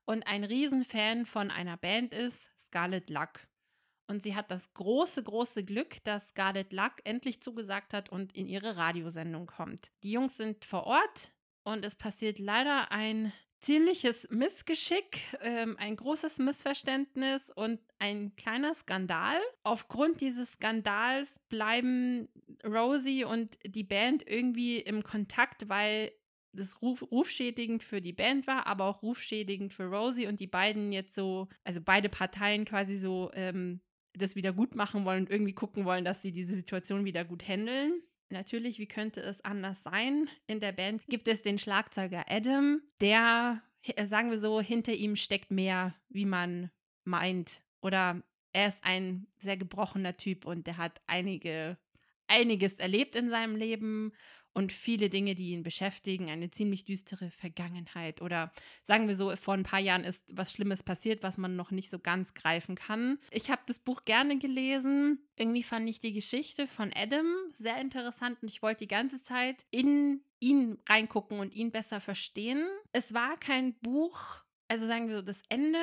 Speaker 1: und ein Riesenfan von einer Band ist, Scarlet Luck. Und sie hat das große, große Glück, dass Scarlett Luck endlich zugesagt hat und in ihre Radiosendung kommt. Die Jungs sind vor Ort und es passiert leider ein ziemliches Missgeschick, ähm, ein großes Missverständnis und ein kleiner Skandal. Aufgrund dieses Skandals bleiben Rosie und die Band irgendwie im Kontakt, weil das Ruf, rufschädigend für die Band war, aber auch rufschädigend für Rosie und die beiden jetzt so, also beide Parteien quasi so ähm, das wieder gut machen wollen und irgendwie gucken wollen, dass sie diese Situation wieder gut handeln. Natürlich, wie könnte es anders sein? In der Band gibt es den Schlagzeuger Adam, der, äh, sagen wir so, hinter ihm steckt mehr, wie man meint. Oder er ist ein sehr gebrochener Typ und der hat einige, einiges erlebt in seinem Leben und viele Dinge, die ihn beschäftigen, eine ziemlich düstere Vergangenheit oder sagen wir so, vor ein paar Jahren ist was Schlimmes passiert, was man noch nicht so ganz greifen kann. Ich habe das Buch gerne gelesen. Irgendwie fand ich die Geschichte von Adam sehr interessant und ich wollte die ganze Zeit in ihn reingucken und ihn besser verstehen. Es war kein Buch, also sagen wir so, das Ende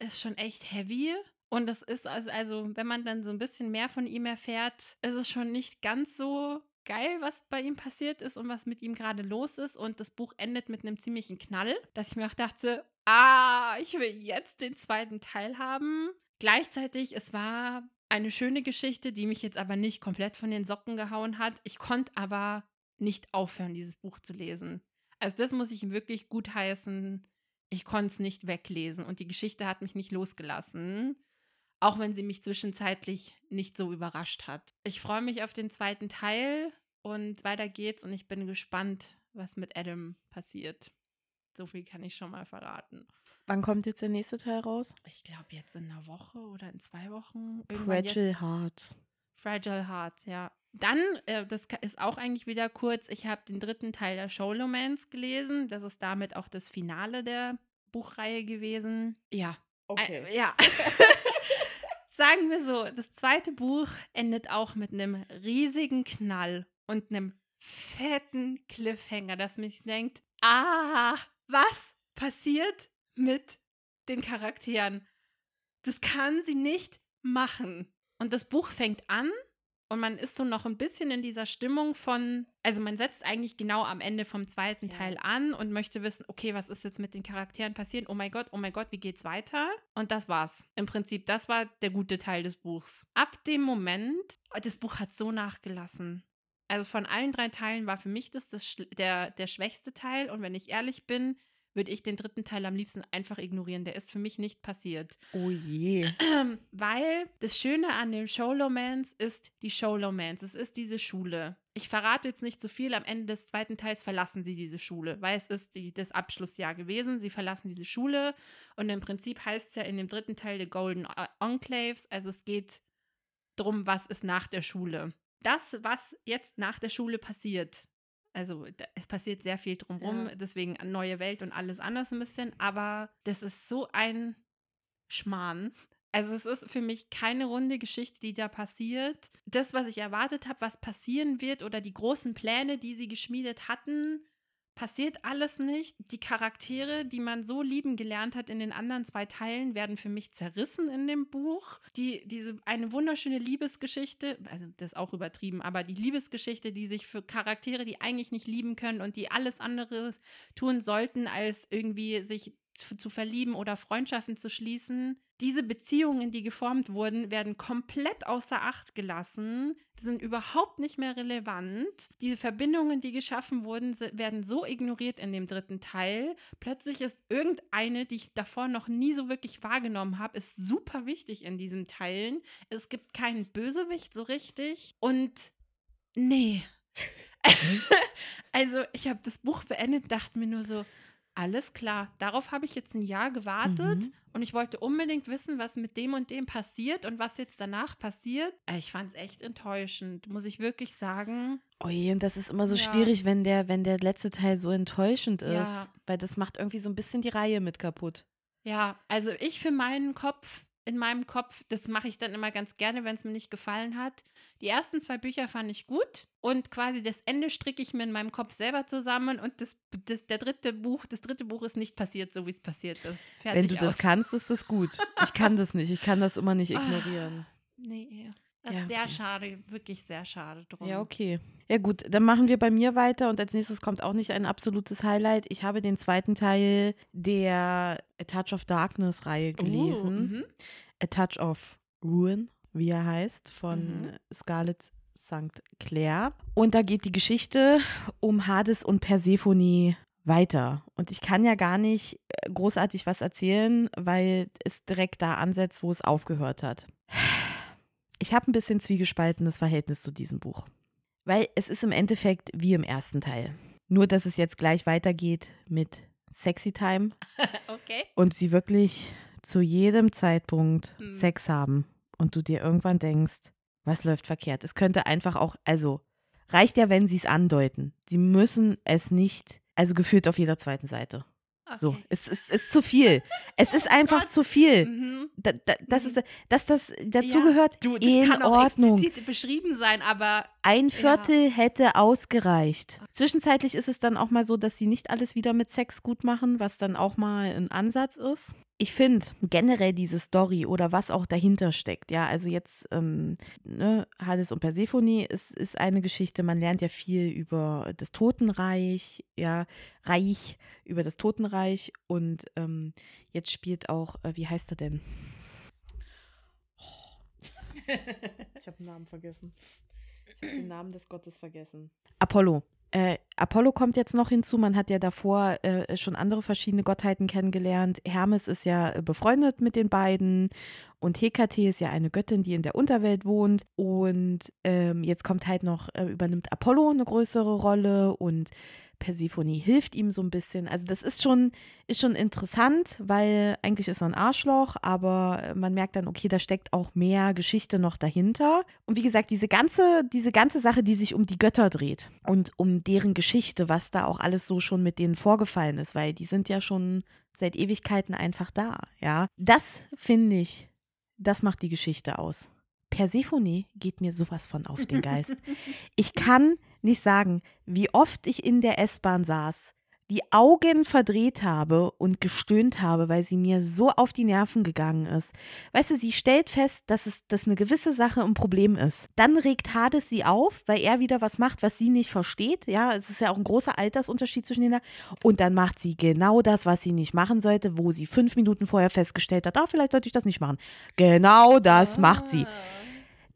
Speaker 1: ist schon echt heavy. Und das ist also, also, wenn man dann so ein bisschen mehr von ihm erfährt, ist es schon nicht ganz so geil, was bei ihm passiert ist und was mit ihm gerade los ist. Und das Buch endet mit einem ziemlichen Knall, dass ich mir auch dachte, ah, ich will jetzt den zweiten Teil haben. Gleichzeitig, es war eine schöne Geschichte, die mich jetzt aber nicht komplett von den Socken gehauen hat. Ich konnte aber nicht aufhören, dieses Buch zu lesen. Also das muss ich ihm wirklich gut heißen. Ich konnte es nicht weglesen und die Geschichte hat mich nicht losgelassen. Auch wenn sie mich zwischenzeitlich nicht so überrascht hat. Ich freue mich auf den zweiten Teil und weiter geht's und ich bin gespannt, was mit Adam passiert. So viel kann ich schon mal verraten.
Speaker 2: Wann kommt jetzt der nächste Teil raus?
Speaker 1: Ich glaube jetzt in einer Woche oder in zwei Wochen.
Speaker 2: Fragile Hearts.
Speaker 1: Fragile Hearts, ja. Dann, äh, das ist auch eigentlich wieder kurz, ich habe den dritten Teil der Showlomance gelesen. Das ist damit auch das Finale der Buchreihe gewesen. Ja.
Speaker 2: Okay.
Speaker 1: Äh, ja. Sagen wir so, das zweite Buch endet auch mit einem riesigen Knall und einem fetten Cliffhanger, dass mich denkt, ah, was passiert mit den Charakteren? Das kann sie nicht machen. Und das Buch fängt an und man ist so noch ein bisschen in dieser Stimmung von, also man setzt eigentlich genau am Ende vom zweiten ja. Teil an und möchte wissen, okay, was ist jetzt mit den Charakteren passiert? Oh mein Gott, oh mein Gott, wie geht's weiter? Und das war's. Im Prinzip, das war der gute Teil des Buchs. Ab dem Moment, oh, das Buch hat so nachgelassen. Also von allen drei Teilen war für mich das, das der, der schwächste Teil. Und wenn ich ehrlich bin, würde ich den dritten Teil am liebsten einfach ignorieren. Der ist für mich nicht passiert.
Speaker 2: Oh je.
Speaker 1: Weil das Schöne an dem Showlomance ist die Showlomance. Es ist diese Schule. Ich verrate jetzt nicht zu so viel. Am Ende des zweiten Teils verlassen sie diese Schule, weil es ist die, das Abschlussjahr gewesen. Sie verlassen diese Schule. Und im Prinzip heißt es ja in dem dritten Teil The Golden Enclaves. Also es geht darum, was ist nach der Schule. Das, was jetzt nach der Schule passiert, also es passiert sehr viel drumherum, ja. deswegen neue Welt und alles anders ein bisschen, aber das ist so ein Schmarrn. Also es ist für mich keine runde Geschichte, die da passiert. Das, was ich erwartet habe, was passieren wird oder die großen Pläne, die sie geschmiedet hatten, passiert alles nicht. Die Charaktere, die man so lieben gelernt hat in den anderen zwei Teilen, werden für mich zerrissen in dem Buch. Die, diese, eine wunderschöne Liebesgeschichte, also das ist auch übertrieben, aber die Liebesgeschichte, die sich für Charaktere, die eigentlich nicht lieben können und die alles andere tun sollten, als irgendwie sich zu, verlieben oder Freundschaften zu schließen. Diese Beziehungen, die geformt wurden, werden komplett außer Acht gelassen, die sind überhaupt nicht mehr relevant. Diese Verbindungen, die geschaffen wurden, werden so ignoriert in dem dritten Teil. Plötzlich ist irgendeine, die ich davor noch nie so wirklich wahrgenommen habe, ist super wichtig in diesen Teilen. Es gibt keinen Bösewicht so richtig und nee. also ich habe das Buch beendet, dachte mir nur so, alles klar, darauf habe ich jetzt ein Jahr gewartet mhm. und ich wollte unbedingt wissen, was mit dem und dem passiert und was jetzt danach passiert. Äh, ich fand es echt enttäuschend, muss ich wirklich sagen.
Speaker 2: Ui, und das ist immer so ja. schwierig, wenn der, wenn der letzte Teil so enttäuschend ist, ja. weil das macht irgendwie so ein bisschen die Reihe mit kaputt.
Speaker 1: Ja, also ich für meinen Kopf in meinem Kopf. Das mache ich dann immer ganz gerne, wenn es mir nicht gefallen hat. Die ersten zwei Bücher fand ich gut und quasi das Ende stricke ich mir in meinem Kopf selber zusammen und das, das, der dritte Buch, das dritte Buch ist nicht passiert, so wie es passiert ist.
Speaker 2: Fertig wenn du aus. das kannst, ist das gut. Ich kann das nicht. Ich kann das immer nicht ah. ignorieren.
Speaker 1: Nee. Das
Speaker 2: Ja,
Speaker 1: ist sehr
Speaker 2: okay.
Speaker 1: schade, wirklich sehr schade drum.
Speaker 2: Ja, okay. Ja gut, dann machen wir bei mir weiter und als nächstes kommt auch nicht ein absolutes Highlight. Ich habe den zweiten Teil der A Touch of Darkness Reihe gelesen.
Speaker 1: Uh, mhm.
Speaker 2: A Touch of Ruin, wie er heißt, von
Speaker 1: Mhm.
Speaker 2: Scarlett St. Clair. Und da geht die Geschichte um Hades und Persephone weiter. Und ich kann ja gar nicht äh, großartig was erzählen, weil es direkt da ansetzt, wo es aufgehört hat. Ich habe ein bisschen zwiegespaltenes Verhältnis zu diesem Buch. Weil es ist im Endeffekt wie im ersten Teil. Nur, dass es jetzt gleich weitergeht mit Sexy Time
Speaker 1: Okay.
Speaker 2: und sie wirklich zu jedem Zeitpunkt
Speaker 1: Hm.
Speaker 2: Sex haben und du dir irgendwann denkst, was läuft verkehrt? Es könnte einfach auch, also reicht ja, wenn sie es andeuten. Sie müssen es nicht, also gefühlt auf jeder zweiten Seite. So,
Speaker 1: Okay.
Speaker 2: es ist, ist zu viel. Es ist
Speaker 1: Oh
Speaker 2: einfach
Speaker 1: Gott.
Speaker 2: zu viel.
Speaker 1: Mhm.
Speaker 2: Da, da, das
Speaker 1: Mhm.
Speaker 2: ist, dass das dazugehört,
Speaker 1: Du, das
Speaker 2: in
Speaker 1: kann auch
Speaker 2: Ordnung.
Speaker 1: explizit beschrieben sein, aber
Speaker 2: Ein Viertel hätte ausgereicht. Zwischenzeitlich ist es dann auch mal so, dass sie nicht alles wieder mit Sex gut machen, was dann auch mal ein Ansatz ist. Ich finde generell diese Story oder was auch dahinter steckt, ja, also jetzt ähm, ne, Hades und Persephone ist, ist eine Geschichte, man lernt ja viel über das Totenreich, ja, Reich, über das Totenreich und ähm, jetzt spielt auch, äh, wie heißt er denn? Ich habe den Namen vergessen. Ich habe den Namen des Gottes vergessen. Apollo. Äh, Apollo kommt jetzt noch hinzu. Man hat ja davor äh, schon andere verschiedene Gottheiten kennengelernt. Hermes ist ja äh, befreundet mit den beiden. Und Hekate ist ja eine Göttin, die in der Unterwelt wohnt. Und ähm, jetzt kommt halt noch, äh, übernimmt Apollo eine größere Rolle und Persephone hilft ihm so ein bisschen. Also das ist schon, ist schon interessant, weil eigentlich ist er ein Arschloch, aber man merkt dann, okay, da steckt auch mehr Geschichte noch dahinter. Und wie gesagt, diese ganze, diese ganze Sache, die sich um die Götter dreht und um deren Geschichte, was da auch alles so schon mit denen vorgefallen ist, weil die sind ja schon seit Ewigkeiten einfach da, ja. Das finde ich, das macht die Geschichte aus. Persephone geht mir sowas von auf den Geist. Ich kann nicht sagen, wie oft ich in der S-Bahn saß, die Augen verdreht habe und gestöhnt habe, weil sie mir so auf die Nerven gegangen ist. Weißt du, sie stellt fest, dass es dass eine gewisse Sache ein Problem ist. Dann regt Hades sie auf, weil er wieder was macht, was sie nicht versteht. Ja, es ist ja auch ein großer Altersunterschied zwischen denen. Und dann macht sie genau das, was sie nicht machen sollte, wo sie fünf Minuten vorher festgestellt hat, ah, vielleicht sollte ich das nicht machen. Genau das macht sie.
Speaker 1: Ah,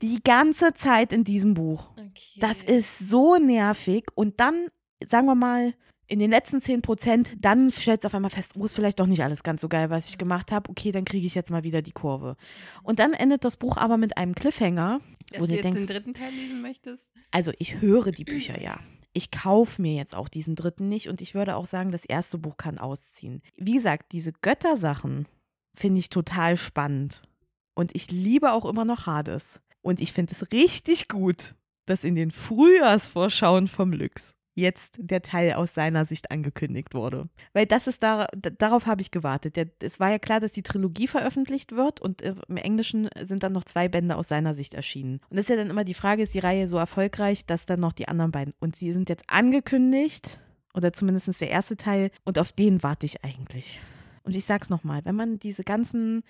Speaker 2: Die ganze Zeit in diesem Buch.
Speaker 1: Okay.
Speaker 2: Das ist so nervig. Und dann, sagen wir mal, in den letzten 10 Prozent, dann stellt es auf einmal fest, oh, ist vielleicht doch nicht alles ganz so geil, was ich gemacht habe. Okay, dann kriege ich jetzt mal wieder die Kurve. Und dann endet das Buch aber mit einem Cliffhanger,
Speaker 1: Dass
Speaker 2: wo
Speaker 1: du
Speaker 2: du
Speaker 1: jetzt
Speaker 2: denkst,
Speaker 1: den dritten Teil lesen möchtest?
Speaker 2: also ich höre die Bücher ja. Ich kaufe mir jetzt auch diesen dritten nicht und ich würde auch sagen, das erste Buch kann ausziehen. Wie gesagt, diese Göttersachen finde ich total spannend. Und ich liebe auch immer noch Hades. Und ich finde es richtig gut, dass in den Frühjahrsvorschauen vom Lux jetzt der Teil aus seiner Sicht angekündigt wurde. Weil das ist da, da darauf habe ich gewartet. Der, es war ja klar, dass die Trilogie veröffentlicht wird und äh, im Englischen sind dann noch zwei Bände aus seiner Sicht erschienen. Und das ist ja dann immer die Frage, ist die Reihe so erfolgreich, dass dann noch die anderen beiden. Und sie sind jetzt angekündigt, oder zumindest der erste Teil, und auf den warte ich eigentlich. Und ich sag's nochmal, wenn man diese ganzen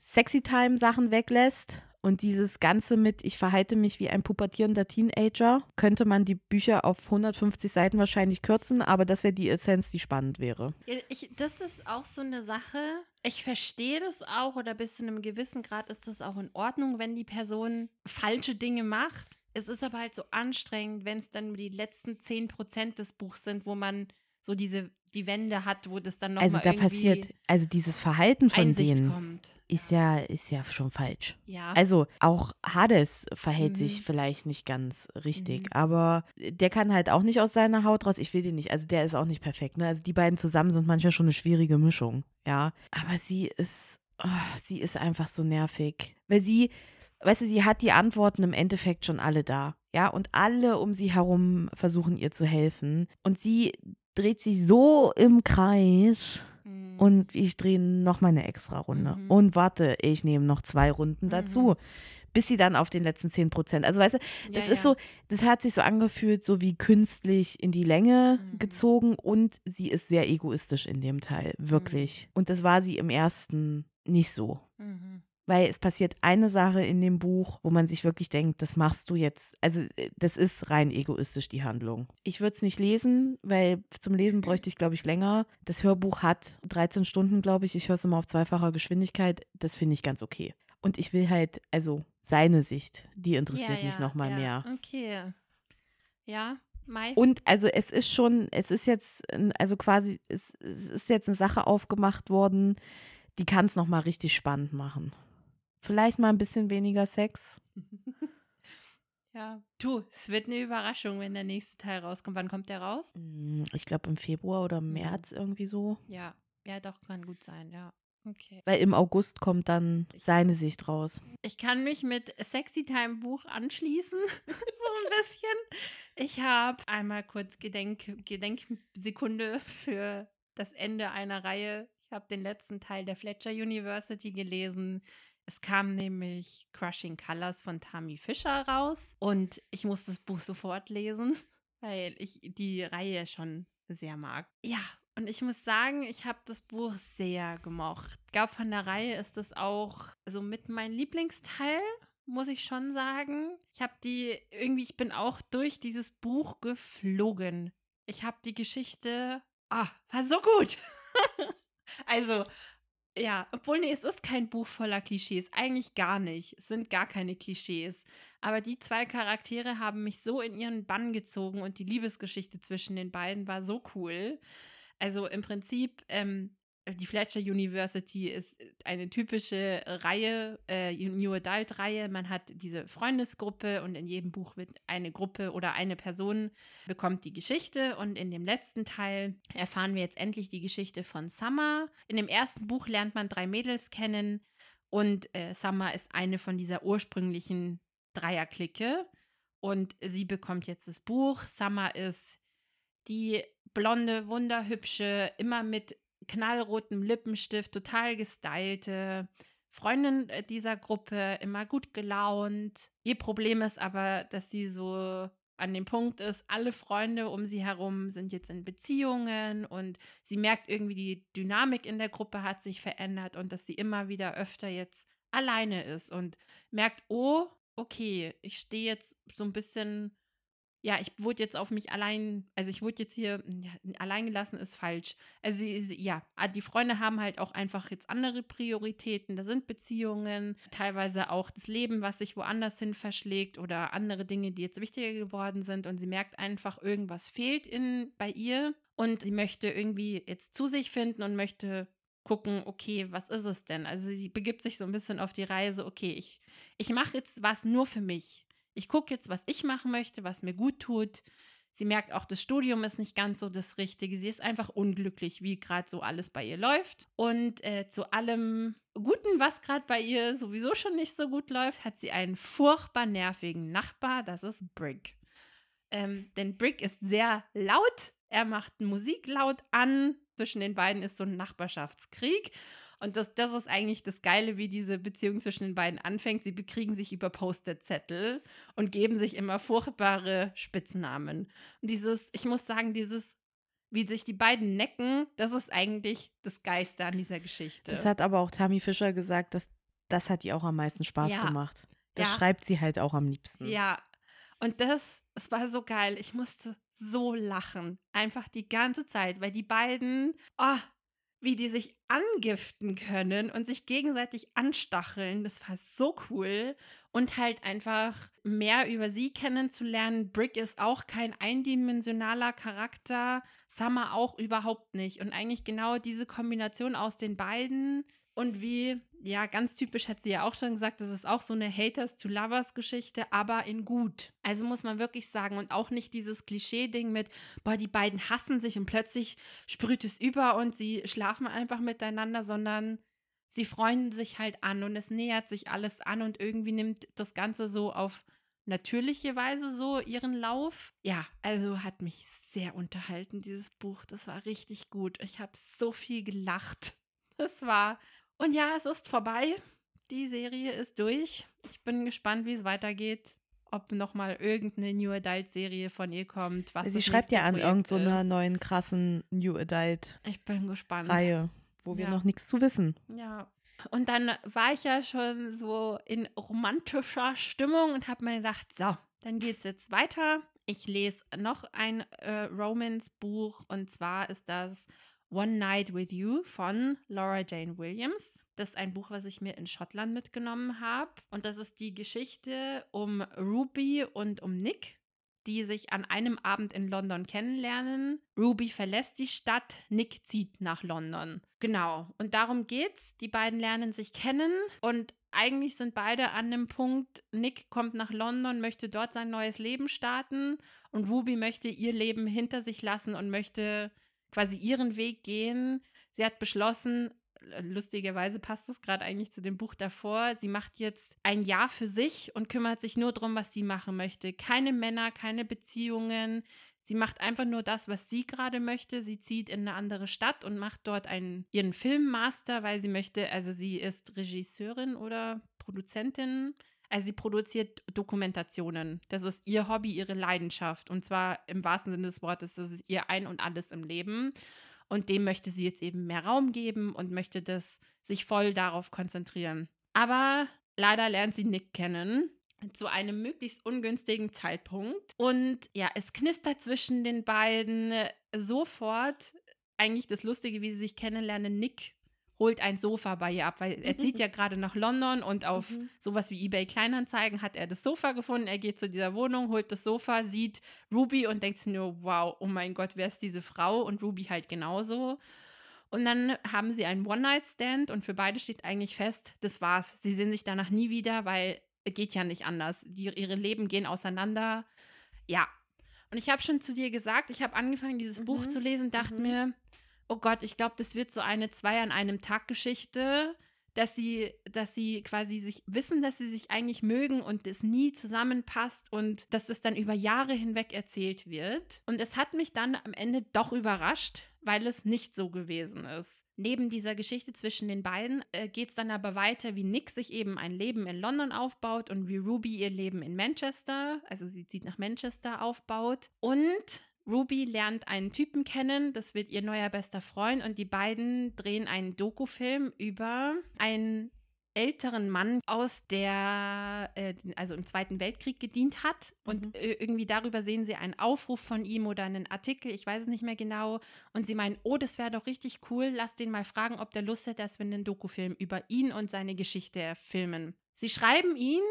Speaker 2: Sexy-Time-Sachen weglässt und dieses Ganze mit, ich verhalte mich wie ein pubertierender Teenager, könnte man die Bücher auf 150 Seiten wahrscheinlich kürzen, aber das wäre die Essenz, die spannend wäre.
Speaker 1: Ja, ich, das ist auch so eine Sache. Ich verstehe das auch oder bis zu einem gewissen Grad ist das auch in Ordnung, wenn die Person falsche Dinge macht. Es ist aber halt so anstrengend, wenn es dann die letzten 10% des Buchs sind, wo man so diese die Wände hat, wo das dann nochmal
Speaker 2: Also da passiert, also dieses Verhalten von
Speaker 1: Einsicht
Speaker 2: denen
Speaker 1: kommt.
Speaker 2: ist ja, ist ja schon falsch.
Speaker 1: Ja.
Speaker 2: Also auch Hades verhält
Speaker 1: Mhm.
Speaker 2: sich vielleicht nicht ganz richtig,
Speaker 1: Mhm.
Speaker 2: aber der kann halt auch nicht aus seiner Haut raus. Ich will den nicht. Also der ist auch nicht perfekt. Ne? Also die beiden zusammen sind manchmal schon eine schwierige Mischung. Ja, aber sie ist, oh, sie ist einfach so nervig, weil sie, weißt du, sie hat die Antworten im Endeffekt schon alle da. Ja, und alle um sie herum versuchen ihr zu helfen. Und sie dreht sich so im Kreis.
Speaker 1: Mhm.
Speaker 2: Und ich drehe noch mal eine extra Runde.
Speaker 1: Mhm.
Speaker 2: Und warte, ich nehme noch zwei Runden
Speaker 1: Mhm.
Speaker 2: dazu. Bis sie dann auf den letzten 10 Prozent. Also weißt du, das
Speaker 1: Ja,
Speaker 2: ist
Speaker 1: ja.
Speaker 2: so, das hat sich so angefühlt, so wie künstlich in die Länge
Speaker 1: Mhm.
Speaker 2: gezogen und sie ist sehr egoistisch in dem Teil, wirklich. Und das war sie im ersten nicht so. Weil es passiert eine Sache in dem Buch, wo man sich wirklich denkt, das machst du jetzt. Also äh, das ist rein egoistisch die Handlung. Ich würde es nicht lesen, weil zum Lesen bräuchte ich, glaube ich, länger. Das Hörbuch hat 13 Stunden, glaube ich. Ich höre es immer auf zweifacher Geschwindigkeit. Das finde ich ganz okay. Und ich will halt, also seine Sicht, die interessiert
Speaker 1: ja,
Speaker 2: mich nochmal
Speaker 1: ja.
Speaker 2: mehr.
Speaker 1: Okay. Ja, Mai.
Speaker 2: Und also es ist schon, es ist jetzt, also quasi, es, es ist jetzt eine Sache aufgemacht worden, die kann es nochmal richtig spannend machen. Vielleicht mal ein bisschen weniger Sex.
Speaker 1: ja. Du, es wird eine Überraschung, wenn der nächste Teil rauskommt. Wann kommt der raus?
Speaker 2: Mm, ich glaube im Februar oder
Speaker 1: Mhm.
Speaker 2: März irgendwie so.
Speaker 1: Ja. Ja, doch, kann gut sein, ja. Okay.
Speaker 2: Weil im August kommt dann seine Sicht raus.
Speaker 1: Ich kann mich mit Sexy Time Buch anschließen, so ein bisschen. Ich habe einmal kurz Gedenk Gedenksekunde für das Ende einer Reihe. Ich habe den letzten Teil der Fletcher University gelesen. Es kam nämlich Crushing Colors von Tammy Fischer raus und ich musste das Buch sofort lesen, weil ich die Reihe schon sehr mag. Ja, und ich muss sagen, ich habe das Buch sehr gemocht. Ich glaube, von der Reihe ist es auch so mit mein Lieblingsteil, muss ich schon sagen. Ich habe die irgendwie, ich bin auch durch dieses Buch geflogen. Ich habe die Geschichte, ah, war so gut. also, ja, obwohl, nee, es ist kein Buch voller Klischees. Eigentlich gar nicht. Es sind gar keine Klischees. Aber die zwei Charaktere haben mich so in ihren Bann gezogen und die Liebesgeschichte zwischen den beiden war so cool. Also im Prinzip, ähm, die Fletcher University ist eine typische Reihe, äh, New Adult-Reihe. Man hat diese Freundesgruppe und in jedem Buch wird eine Gruppe oder eine Person bekommt die Geschichte. Und in dem letzten Teil erfahren wir jetzt endlich die Geschichte von Summer. In dem ersten Buch lernt man drei Mädels kennen und äh, Summer ist eine von dieser ursprünglichen Dreierklicke. Und sie bekommt jetzt das Buch. Summer ist die blonde, wunderhübsche, immer mit knallrotem Lippenstift, total gestylte Freundin äh, dieser Gruppe, immer gut gelaunt. Ihr Problem ist aber, dass sie so an dem Punkt ist, alle Freunde um sie herum sind jetzt in Beziehungen und sie merkt irgendwie, die Dynamik in der Gruppe hat sich verändert und dass sie immer wieder öfter jetzt alleine ist und merkt, oh, okay, ich stehe jetzt so ein bisschen ja, ich wurde jetzt auf mich allein, also ich wurde jetzt hier ja, allein gelassen, ist falsch. Also sie, sie, ja, die Freunde haben halt auch einfach jetzt andere Prioritäten. Da sind Beziehungen, teilweise auch das Leben, was sich woanders hin verschlägt oder andere Dinge, die jetzt wichtiger geworden sind. Und sie merkt einfach, irgendwas fehlt in, bei ihr. Und sie möchte irgendwie jetzt zu sich finden und möchte gucken, okay, was ist es denn? Also sie begibt sich so ein bisschen auf die Reise, okay, ich, ich mache jetzt was nur für mich ich gucke jetzt, was ich machen möchte, was mir gut tut. Sie merkt auch, das Studium ist nicht ganz so das Richtige. Sie ist einfach unglücklich, wie gerade so alles bei ihr läuft. Und äh, zu allem Guten, was gerade bei ihr sowieso schon nicht so gut läuft, hat sie einen furchtbar nervigen Nachbar. Das ist Brick. Ähm, denn Brick ist sehr laut. Er macht Musik laut an. Zwischen den beiden ist so ein Nachbarschaftskrieg. Und das, das ist eigentlich das Geile, wie diese Beziehung zwischen den beiden anfängt. Sie bekriegen sich über Post-it-Zettel und geben sich immer furchtbare Spitznamen. Und dieses, ich muss sagen, dieses, wie sich die beiden necken, das ist eigentlich das Geiste an dieser Geschichte.
Speaker 2: Das hat aber auch Tammy Fischer gesagt, dass das hat ihr auch am meisten Spaß
Speaker 1: Ja.
Speaker 2: gemacht. Das
Speaker 1: Ja.
Speaker 2: schreibt sie halt auch am liebsten.
Speaker 1: Ja, und das, es war so geil. Ich musste so lachen. Einfach die ganze Zeit, weil die beiden, oh, wie die sich angiften können und sich gegenseitig anstacheln, das war so cool. Und halt einfach mehr über sie kennenzulernen. Brick ist auch kein eindimensionaler Charakter, Summer auch überhaupt nicht. Und eigentlich genau diese Kombination aus den beiden und wie, ja, ganz typisch hat sie ja auch schon gesagt, das ist auch so eine Haters-to-Lovers-Geschichte, aber in gut. Also muss man wirklich sagen und auch nicht dieses Klischee-Ding mit, boah, die beiden hassen sich und plötzlich sprüht es über und sie schlafen einfach miteinander, sondern sie freuen sich halt an und es nähert sich alles an und irgendwie nimmt das Ganze so auf natürliche Weise so ihren Lauf. Ja, also hat mich sehr unterhalten, dieses Buch. Das war richtig gut. Ich habe so viel gelacht. Das war. Und ja, es ist vorbei. Die Serie ist durch. Ich bin gespannt, wie es weitergeht. Ob nochmal irgendeine New Adult-Serie von ihr kommt. Was
Speaker 2: sie schreibt ja an irgendeiner
Speaker 1: ist.
Speaker 2: neuen krassen New Adult
Speaker 1: Ich bin gespannt.
Speaker 2: Reihe, wo wir
Speaker 1: Ja.
Speaker 2: noch nichts zu wissen.
Speaker 1: Ja. Und dann war ich ja schon so in romantischer Stimmung und habe mir gedacht, so, dann geht es jetzt weiter. Ich lese noch ein äh, Romance-Buch und zwar ist das One Night with You von Laura Jane Williams. Das ist ein Buch, was ich mir in Schottland mitgenommen habe. Und das ist die Geschichte um Ruby und um Nick, die sich an einem Abend in London kennenlernen. Ruby verlässt die Stadt, Nick zieht nach London. Genau. Und darum geht's. Die beiden lernen sich kennen und eigentlich sind beide an dem Punkt, Nick kommt nach London, möchte dort sein neues Leben starten und Ruby möchte ihr Leben hinter sich lassen und möchte quasi ihren Weg gehen. Sie hat beschlossen, lustigerweise passt es gerade eigentlich zu dem Buch davor. Sie macht jetzt ein Jahr für sich und kümmert sich nur darum, was sie machen möchte. Keine Männer, keine Beziehungen. Sie macht einfach nur das, was sie gerade möchte. Sie zieht in eine andere Stadt und macht dort einen, ihren Filmmaster, weil sie möchte, also sie ist Regisseurin oder Produzentin. Also sie produziert Dokumentationen. Das ist ihr Hobby, ihre Leidenschaft. Und zwar im wahrsten Sinne des Wortes, das ist ihr Ein und alles im Leben. Und dem möchte sie jetzt eben mehr Raum geben und möchte das sich voll darauf konzentrieren. Aber leider lernt sie Nick kennen zu einem möglichst ungünstigen Zeitpunkt. Und ja, es knistert zwischen den beiden sofort. Eigentlich das Lustige, wie sie sich kennenlernen. Nick holt ein Sofa bei ihr ab, weil er zieht ja gerade nach London und auf mhm. sowas wie eBay Kleinanzeigen hat er das Sofa gefunden. Er geht zu dieser Wohnung, holt das Sofa, sieht Ruby und denkt sich nur, wow, oh mein Gott, wer ist diese Frau? Und Ruby halt genauso. Und dann haben sie einen One-Night-Stand und für beide steht eigentlich fest, das war's. Sie sehen sich danach nie wieder, weil geht ja nicht anders. Die, ihre Leben gehen auseinander. Ja. Und ich habe schon zu dir gesagt, ich habe angefangen, dieses mhm. Buch zu lesen, dachte mhm. mir, oh Gott, ich glaube, das wird so eine zwei an einem Tag Geschichte, dass sie, dass sie quasi sich wissen, dass sie sich eigentlich mögen und es nie zusammenpasst und dass es dann über Jahre hinweg erzählt wird. Und es hat mich dann am Ende doch überrascht, weil es nicht so gewesen ist. Neben dieser Geschichte zwischen den beiden äh, geht es dann aber weiter, wie Nick sich eben ein Leben in London aufbaut und wie Ruby ihr Leben in Manchester, also sie zieht nach Manchester, aufbaut. Und Ruby lernt einen Typen kennen, das wird ihr neuer bester Freund und die beiden drehen einen Dokufilm über einen älteren Mann aus der, äh, also im Zweiten Weltkrieg gedient hat. Und mhm. irgendwie darüber sehen sie einen Aufruf von ihm oder einen Artikel, ich weiß es nicht mehr genau. Und sie meinen, oh, das wäre doch richtig cool, lass den mal fragen, ob der Lust hätte, dass wir einen Dokufilm über ihn und seine Geschichte filmen. Sie schreiben ihn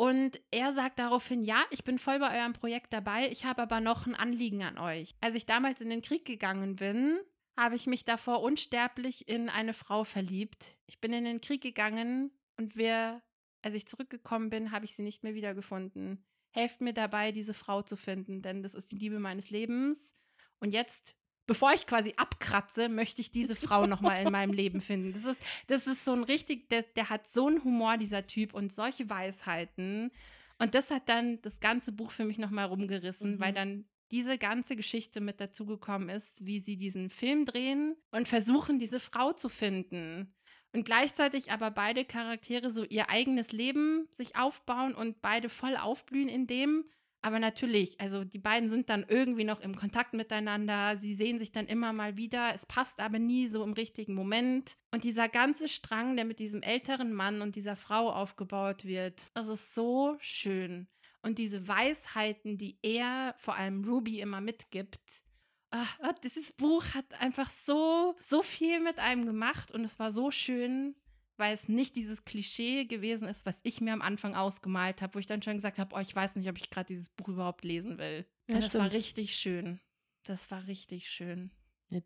Speaker 1: und er sagt daraufhin, ja, ich bin voll bei eurem Projekt dabei, ich habe aber noch ein Anliegen an euch. Als ich damals in den Krieg gegangen bin, habe ich mich davor unsterblich in eine Frau verliebt. Ich bin in den Krieg gegangen und wir, als ich zurückgekommen bin, habe ich sie nicht mehr wiedergefunden. Helft mir dabei, diese Frau zu finden, denn das ist die Liebe meines Lebens. Und jetzt bevor ich quasi abkratze, möchte ich diese Frau noch mal in meinem Leben finden. Das ist, das ist so ein richtig, der, der hat so einen Humor, dieser Typ, und solche Weisheiten. Und das hat dann das ganze Buch für mich noch mal rumgerissen, mhm. weil dann diese ganze Geschichte mit dazugekommen ist, wie sie diesen Film drehen und versuchen, diese Frau zu finden. Und gleichzeitig aber beide Charaktere so ihr eigenes Leben sich aufbauen und beide voll aufblühen in dem. Aber natürlich, also die beiden sind dann irgendwie noch im Kontakt miteinander. Sie sehen sich dann immer mal wieder. Es passt aber nie so im richtigen Moment. Und dieser ganze Strang, der mit diesem älteren Mann und dieser Frau aufgebaut wird, das ist so schön. Und diese Weisheiten, die er vor allem Ruby immer mitgibt, ach, dieses Buch hat einfach so, so viel mit einem gemacht und es war so schön weil es nicht dieses Klischee gewesen ist, was ich mir am Anfang ausgemalt habe, wo ich dann schon gesagt habe, oh, ich weiß nicht, ob ich gerade dieses Buch überhaupt lesen will. Ja, das stimmt. war richtig schön. Das war richtig schön.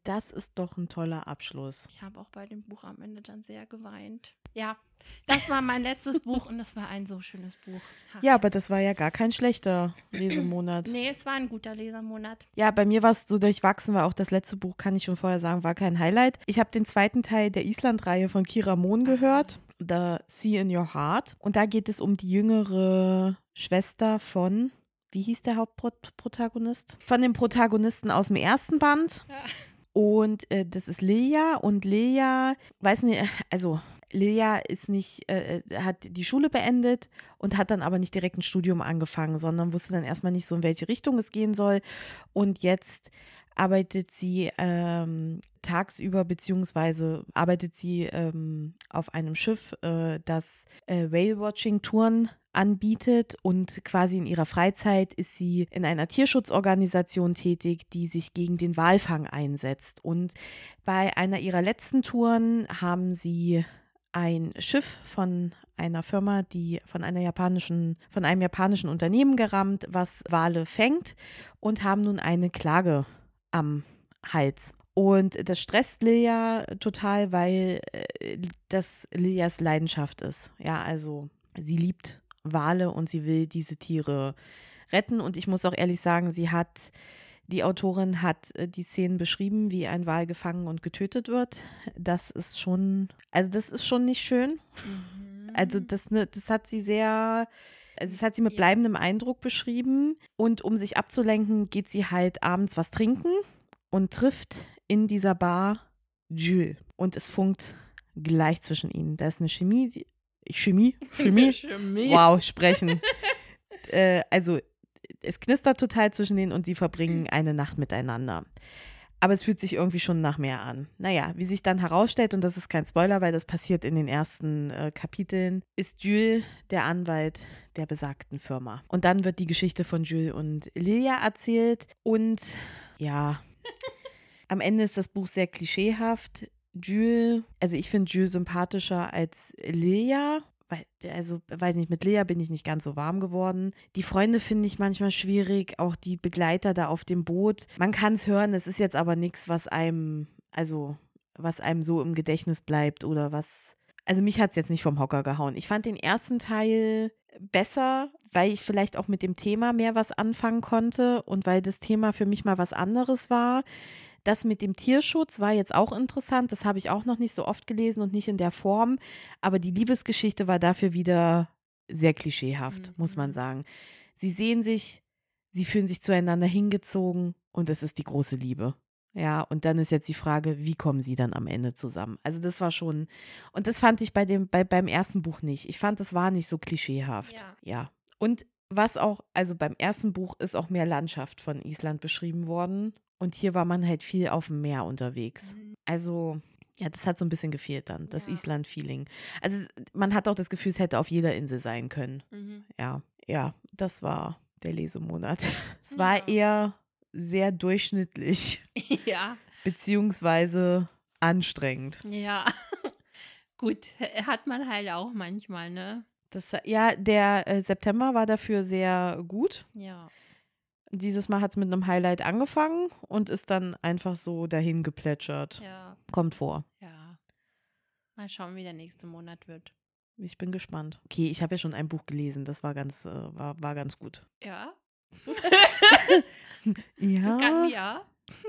Speaker 2: Das ist doch ein toller Abschluss.
Speaker 1: Ich habe auch bei dem Buch am Ende dann sehr geweint. Ja, das war mein letztes Buch und das war ein so schönes Buch.
Speaker 2: Ach. Ja, aber das war ja gar kein schlechter Lesemonat.
Speaker 1: nee, es war ein guter Lesemonat.
Speaker 2: Ja, bei mir war es so durchwachsen, weil auch das letzte Buch, kann ich schon vorher sagen, war kein Highlight. Ich habe den zweiten Teil der Island-Reihe von Kira Mohn gehört. The Sea in Your Heart. Und da geht es um die jüngere Schwester von, wie hieß der Hauptprotagonist? Von dem Protagonisten aus dem ersten Band. Ja. Und äh, das ist Lea und Lea, weiß nicht, also Lea ist nicht, äh, äh, hat die Schule beendet und hat dann aber nicht direkt ein Studium angefangen, sondern wusste dann erstmal nicht so, in welche Richtung es gehen soll. Und jetzt arbeitet sie ähm, tagsüber, beziehungsweise arbeitet sie ähm, auf einem Schiff, äh, das äh, Whale-Watching-Touren anbietet und quasi in ihrer Freizeit ist sie in einer Tierschutzorganisation tätig, die sich gegen den Walfang einsetzt. Und bei einer ihrer letzten Touren haben sie ein Schiff von einer Firma, die von einer japanischen, von einem japanischen Unternehmen gerammt, was Wale fängt und haben nun eine Klage am Hals. Und das stresst Lilia total, weil äh, das Lilias Leidenschaft ist. Ja, also sie liebt Wale und sie will diese Tiere retten. Und ich muss auch ehrlich sagen, sie hat, die Autorin hat äh, die Szenen beschrieben, wie ein Wal gefangen und getötet wird. Das ist schon, also das ist schon nicht schön. Mhm. Also das, ne, das hat sie sehr, also das hat sie mit bleibendem Eindruck beschrieben. Und um sich abzulenken, geht sie halt abends was trinken und trifft in dieser Bar Jules. Und es funkt gleich zwischen ihnen. Da ist eine Chemie, Chemie? Chemie? Chemie. Wow, sprechen. äh, also, es knistert total zwischen denen und sie verbringen eine Nacht miteinander. Aber es fühlt sich irgendwie schon nach mehr an. Naja, wie sich dann herausstellt, und das ist kein Spoiler, weil das passiert in den ersten äh, Kapiteln, ist Jules der Anwalt der besagten Firma. Und dann wird die Geschichte von Jules und Lilia erzählt. Und ja, am Ende ist das Buch sehr klischeehaft. Jules, also ich finde Jules sympathischer als Lea. Also, weiß nicht, mit Lea bin ich nicht ganz so warm geworden. Die Freunde finde ich manchmal schwierig, auch die Begleiter da auf dem Boot. Man kann es hören, es ist jetzt aber nichts, was einem, also, was einem so im Gedächtnis bleibt oder was. Also, mich hat es jetzt nicht vom Hocker gehauen. Ich fand den ersten Teil besser, weil ich vielleicht auch mit dem Thema mehr was anfangen konnte und weil das Thema für mich mal was anderes war. Das mit dem Tierschutz war jetzt auch interessant. Das habe ich auch noch nicht so oft gelesen und nicht in der Form. Aber die Liebesgeschichte war dafür wieder sehr klischeehaft, mhm. muss man mhm. sagen. Sie sehen sich, sie fühlen sich zueinander hingezogen und es ist die große Liebe. Ja, und dann ist jetzt die Frage, wie kommen sie dann am Ende zusammen? Also das war schon, und das fand ich bei dem, bei, beim ersten Buch nicht. Ich fand, das war nicht so klischeehaft. Ja. ja. Und was auch, also beim ersten Buch ist auch mehr Landschaft von Island beschrieben worden. Und hier war man halt viel auf dem Meer unterwegs. Mhm. Also, ja, das hat so ein bisschen gefehlt dann, das ja. Island-Feeling. Also, man hat auch das Gefühl, es hätte auf jeder Insel sein können. Mhm. Ja, ja, das war der Lesemonat. Es war ja. eher sehr durchschnittlich.
Speaker 1: Ja.
Speaker 2: Beziehungsweise anstrengend.
Speaker 1: Ja. Gut, hat man halt auch manchmal, ne?
Speaker 2: Das, ja, der äh, September war dafür sehr gut.
Speaker 1: Ja.
Speaker 2: Dieses Mal hat es mit einem Highlight angefangen und ist dann einfach so dahin geplätschert.
Speaker 1: Ja.
Speaker 2: Kommt vor.
Speaker 1: Ja. Mal schauen, wie der nächste Monat wird.
Speaker 2: Ich bin gespannt. Okay, ich habe ja schon ein Buch gelesen, das war ganz, äh, war, war ganz gut.
Speaker 1: Ja.
Speaker 2: ja.
Speaker 1: Kann, ja.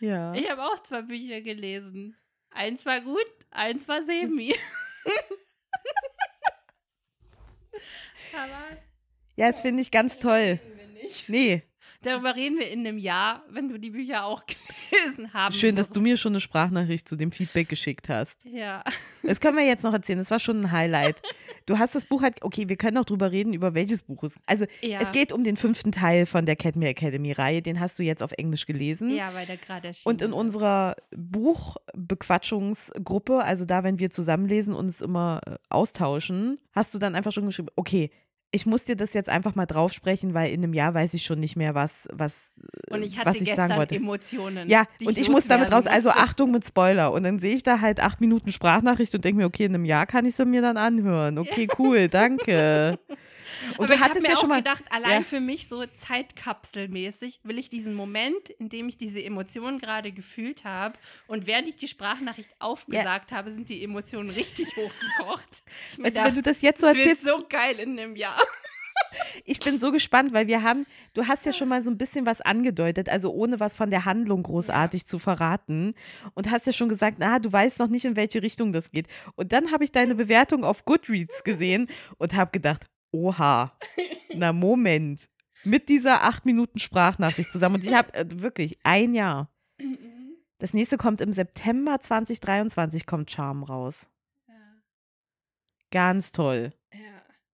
Speaker 2: Ja.
Speaker 1: Ich habe auch zwei Bücher gelesen. Eins war gut, eins war semi.
Speaker 2: Aber ja, das finde ich ganz toll
Speaker 1: nicht.
Speaker 2: Nee.
Speaker 1: Darüber reden wir in einem Jahr, wenn du die Bücher auch gelesen haben
Speaker 2: Schön, wirst. dass du mir schon eine Sprachnachricht zu dem Feedback geschickt hast.
Speaker 1: Ja.
Speaker 2: Das können wir jetzt noch erzählen. Das war schon ein Highlight. Du hast das Buch halt, okay, wir können auch drüber reden, über welches Buch es Also, ja. es geht um den fünften Teil von der Cadme Academy-Reihe. Den hast du jetzt auf Englisch gelesen.
Speaker 1: Ja, weil der gerade erschienen
Speaker 2: Und in unserer Buchbequatschungsgruppe, also da, wenn wir zusammenlesen, uns immer äh, austauschen, hast du dann einfach schon geschrieben, okay, ich muss dir das jetzt einfach mal draufsprechen, weil in einem Jahr weiß ich schon nicht mehr, was, was,
Speaker 1: und ich hatte
Speaker 2: was ich
Speaker 1: sagen
Speaker 2: wollte.
Speaker 1: Emotionen.
Speaker 2: Ja, und ich muss damit raus, also Achtung mit Spoiler. Und dann sehe ich da halt acht Minuten Sprachnachricht und denke mir, okay, in einem Jahr kann ich sie mir dann anhören. Okay, cool, danke.
Speaker 1: Und Aber du hattest ich mir ja schon mal gedacht, allein ja. für mich so zeitkapselmäßig will ich diesen Moment, in dem ich diese Emotionen gerade gefühlt habe und während ich die Sprachnachricht aufgesagt ja. habe, sind die Emotionen richtig hochgekocht.
Speaker 2: Weißt du, wenn du das jetzt so erzählst,
Speaker 1: so geil in einem Jahr.
Speaker 2: Ich bin so gespannt, weil wir haben, du hast ja schon mal so ein bisschen was angedeutet, also ohne was von der Handlung großartig ja. zu verraten und hast ja schon gesagt, na, du weißt noch nicht, in welche Richtung das geht. Und dann habe ich deine Bewertung auf Goodreads gesehen und habe gedacht, oha, na Moment, mit dieser acht Minuten Sprachnachricht zusammen. Und ich habe äh, wirklich ein Jahr. Das nächste kommt im September 2023, kommt Charm raus. Ja. Ganz toll.
Speaker 1: Ja.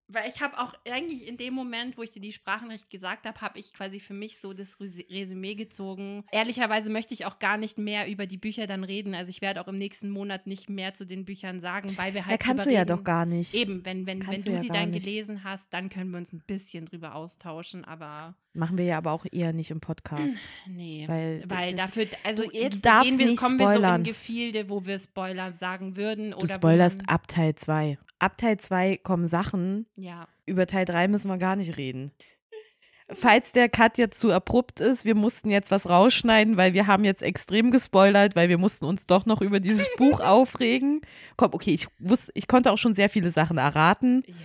Speaker 1: Weil ich habe auch eigentlich in dem Moment, wo ich dir die Sprachenrecht gesagt habe, habe ich quasi für mich so das Resümee gezogen. Ehrlicherweise möchte ich auch gar nicht mehr über die Bücher dann reden. Also ich werde auch im nächsten Monat nicht mehr zu den Büchern sagen, weil wir halt.
Speaker 2: Ja, kannst du ja doch gar nicht.
Speaker 1: Eben, wenn, wenn, wenn du, du ja sie dann nicht. gelesen hast, dann können wir uns ein bisschen drüber austauschen, aber.
Speaker 2: Machen wir ja aber auch eher nicht im Podcast.
Speaker 1: Nee.
Speaker 2: Weil,
Speaker 1: weil dafür, also
Speaker 2: du,
Speaker 1: jetzt
Speaker 2: du
Speaker 1: gehen wir, kommen
Speaker 2: spoilern.
Speaker 1: wir so in Gefilde, wo wir Spoiler sagen würden.
Speaker 2: Du spoilerst ab Teil 2. Ab Teil 2 kommen Sachen.
Speaker 1: Ja.
Speaker 2: Über Teil 3 müssen wir gar nicht reden. Falls der Cut jetzt zu abrupt ist, wir mussten jetzt was rausschneiden, weil wir haben jetzt extrem gespoilert, weil wir mussten uns doch noch über dieses Buch aufregen. Komm, okay, ich wusste, ich konnte auch schon sehr viele Sachen erraten.
Speaker 1: Ja.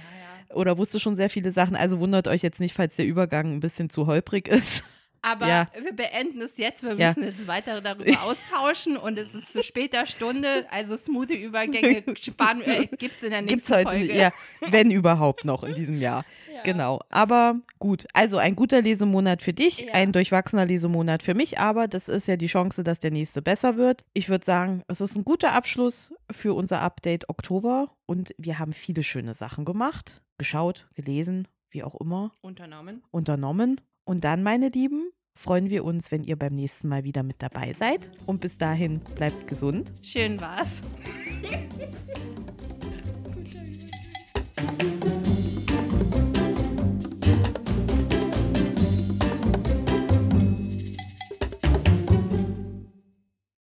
Speaker 2: Oder wusste schon sehr viele Sachen, also wundert euch jetzt nicht, falls der Übergang ein bisschen zu holprig ist.
Speaker 1: Aber
Speaker 2: Ja.
Speaker 1: wir beenden es jetzt. Wir
Speaker 2: Ja.
Speaker 1: müssen jetzt weiter darüber austauschen und es ist zu später Stunde. Also smoothe Übergänge sparen, äh, gibt es in der nächsten
Speaker 2: Gibt's heute,
Speaker 1: Folge.
Speaker 2: ja, wenn überhaupt noch in diesem Jahr.
Speaker 1: Ja.
Speaker 2: Genau, aber gut. Also ein guter Lesemonat für dich, ein durchwachsener Lesemonat für mich, aber das ist ja die Chance, dass der nächste besser wird. Ich würde sagen, es ist ein guter Abschluss für unser Update Oktober und wir haben viele schöne Sachen gemacht, geschaut, gelesen, wie auch immer,
Speaker 1: Unternommen.
Speaker 2: unternommen. Und dann, meine Lieben, freuen wir uns, wenn ihr beim nächsten Mal wieder mit dabei seid. Und bis dahin, bleibt gesund.
Speaker 1: Schön war's.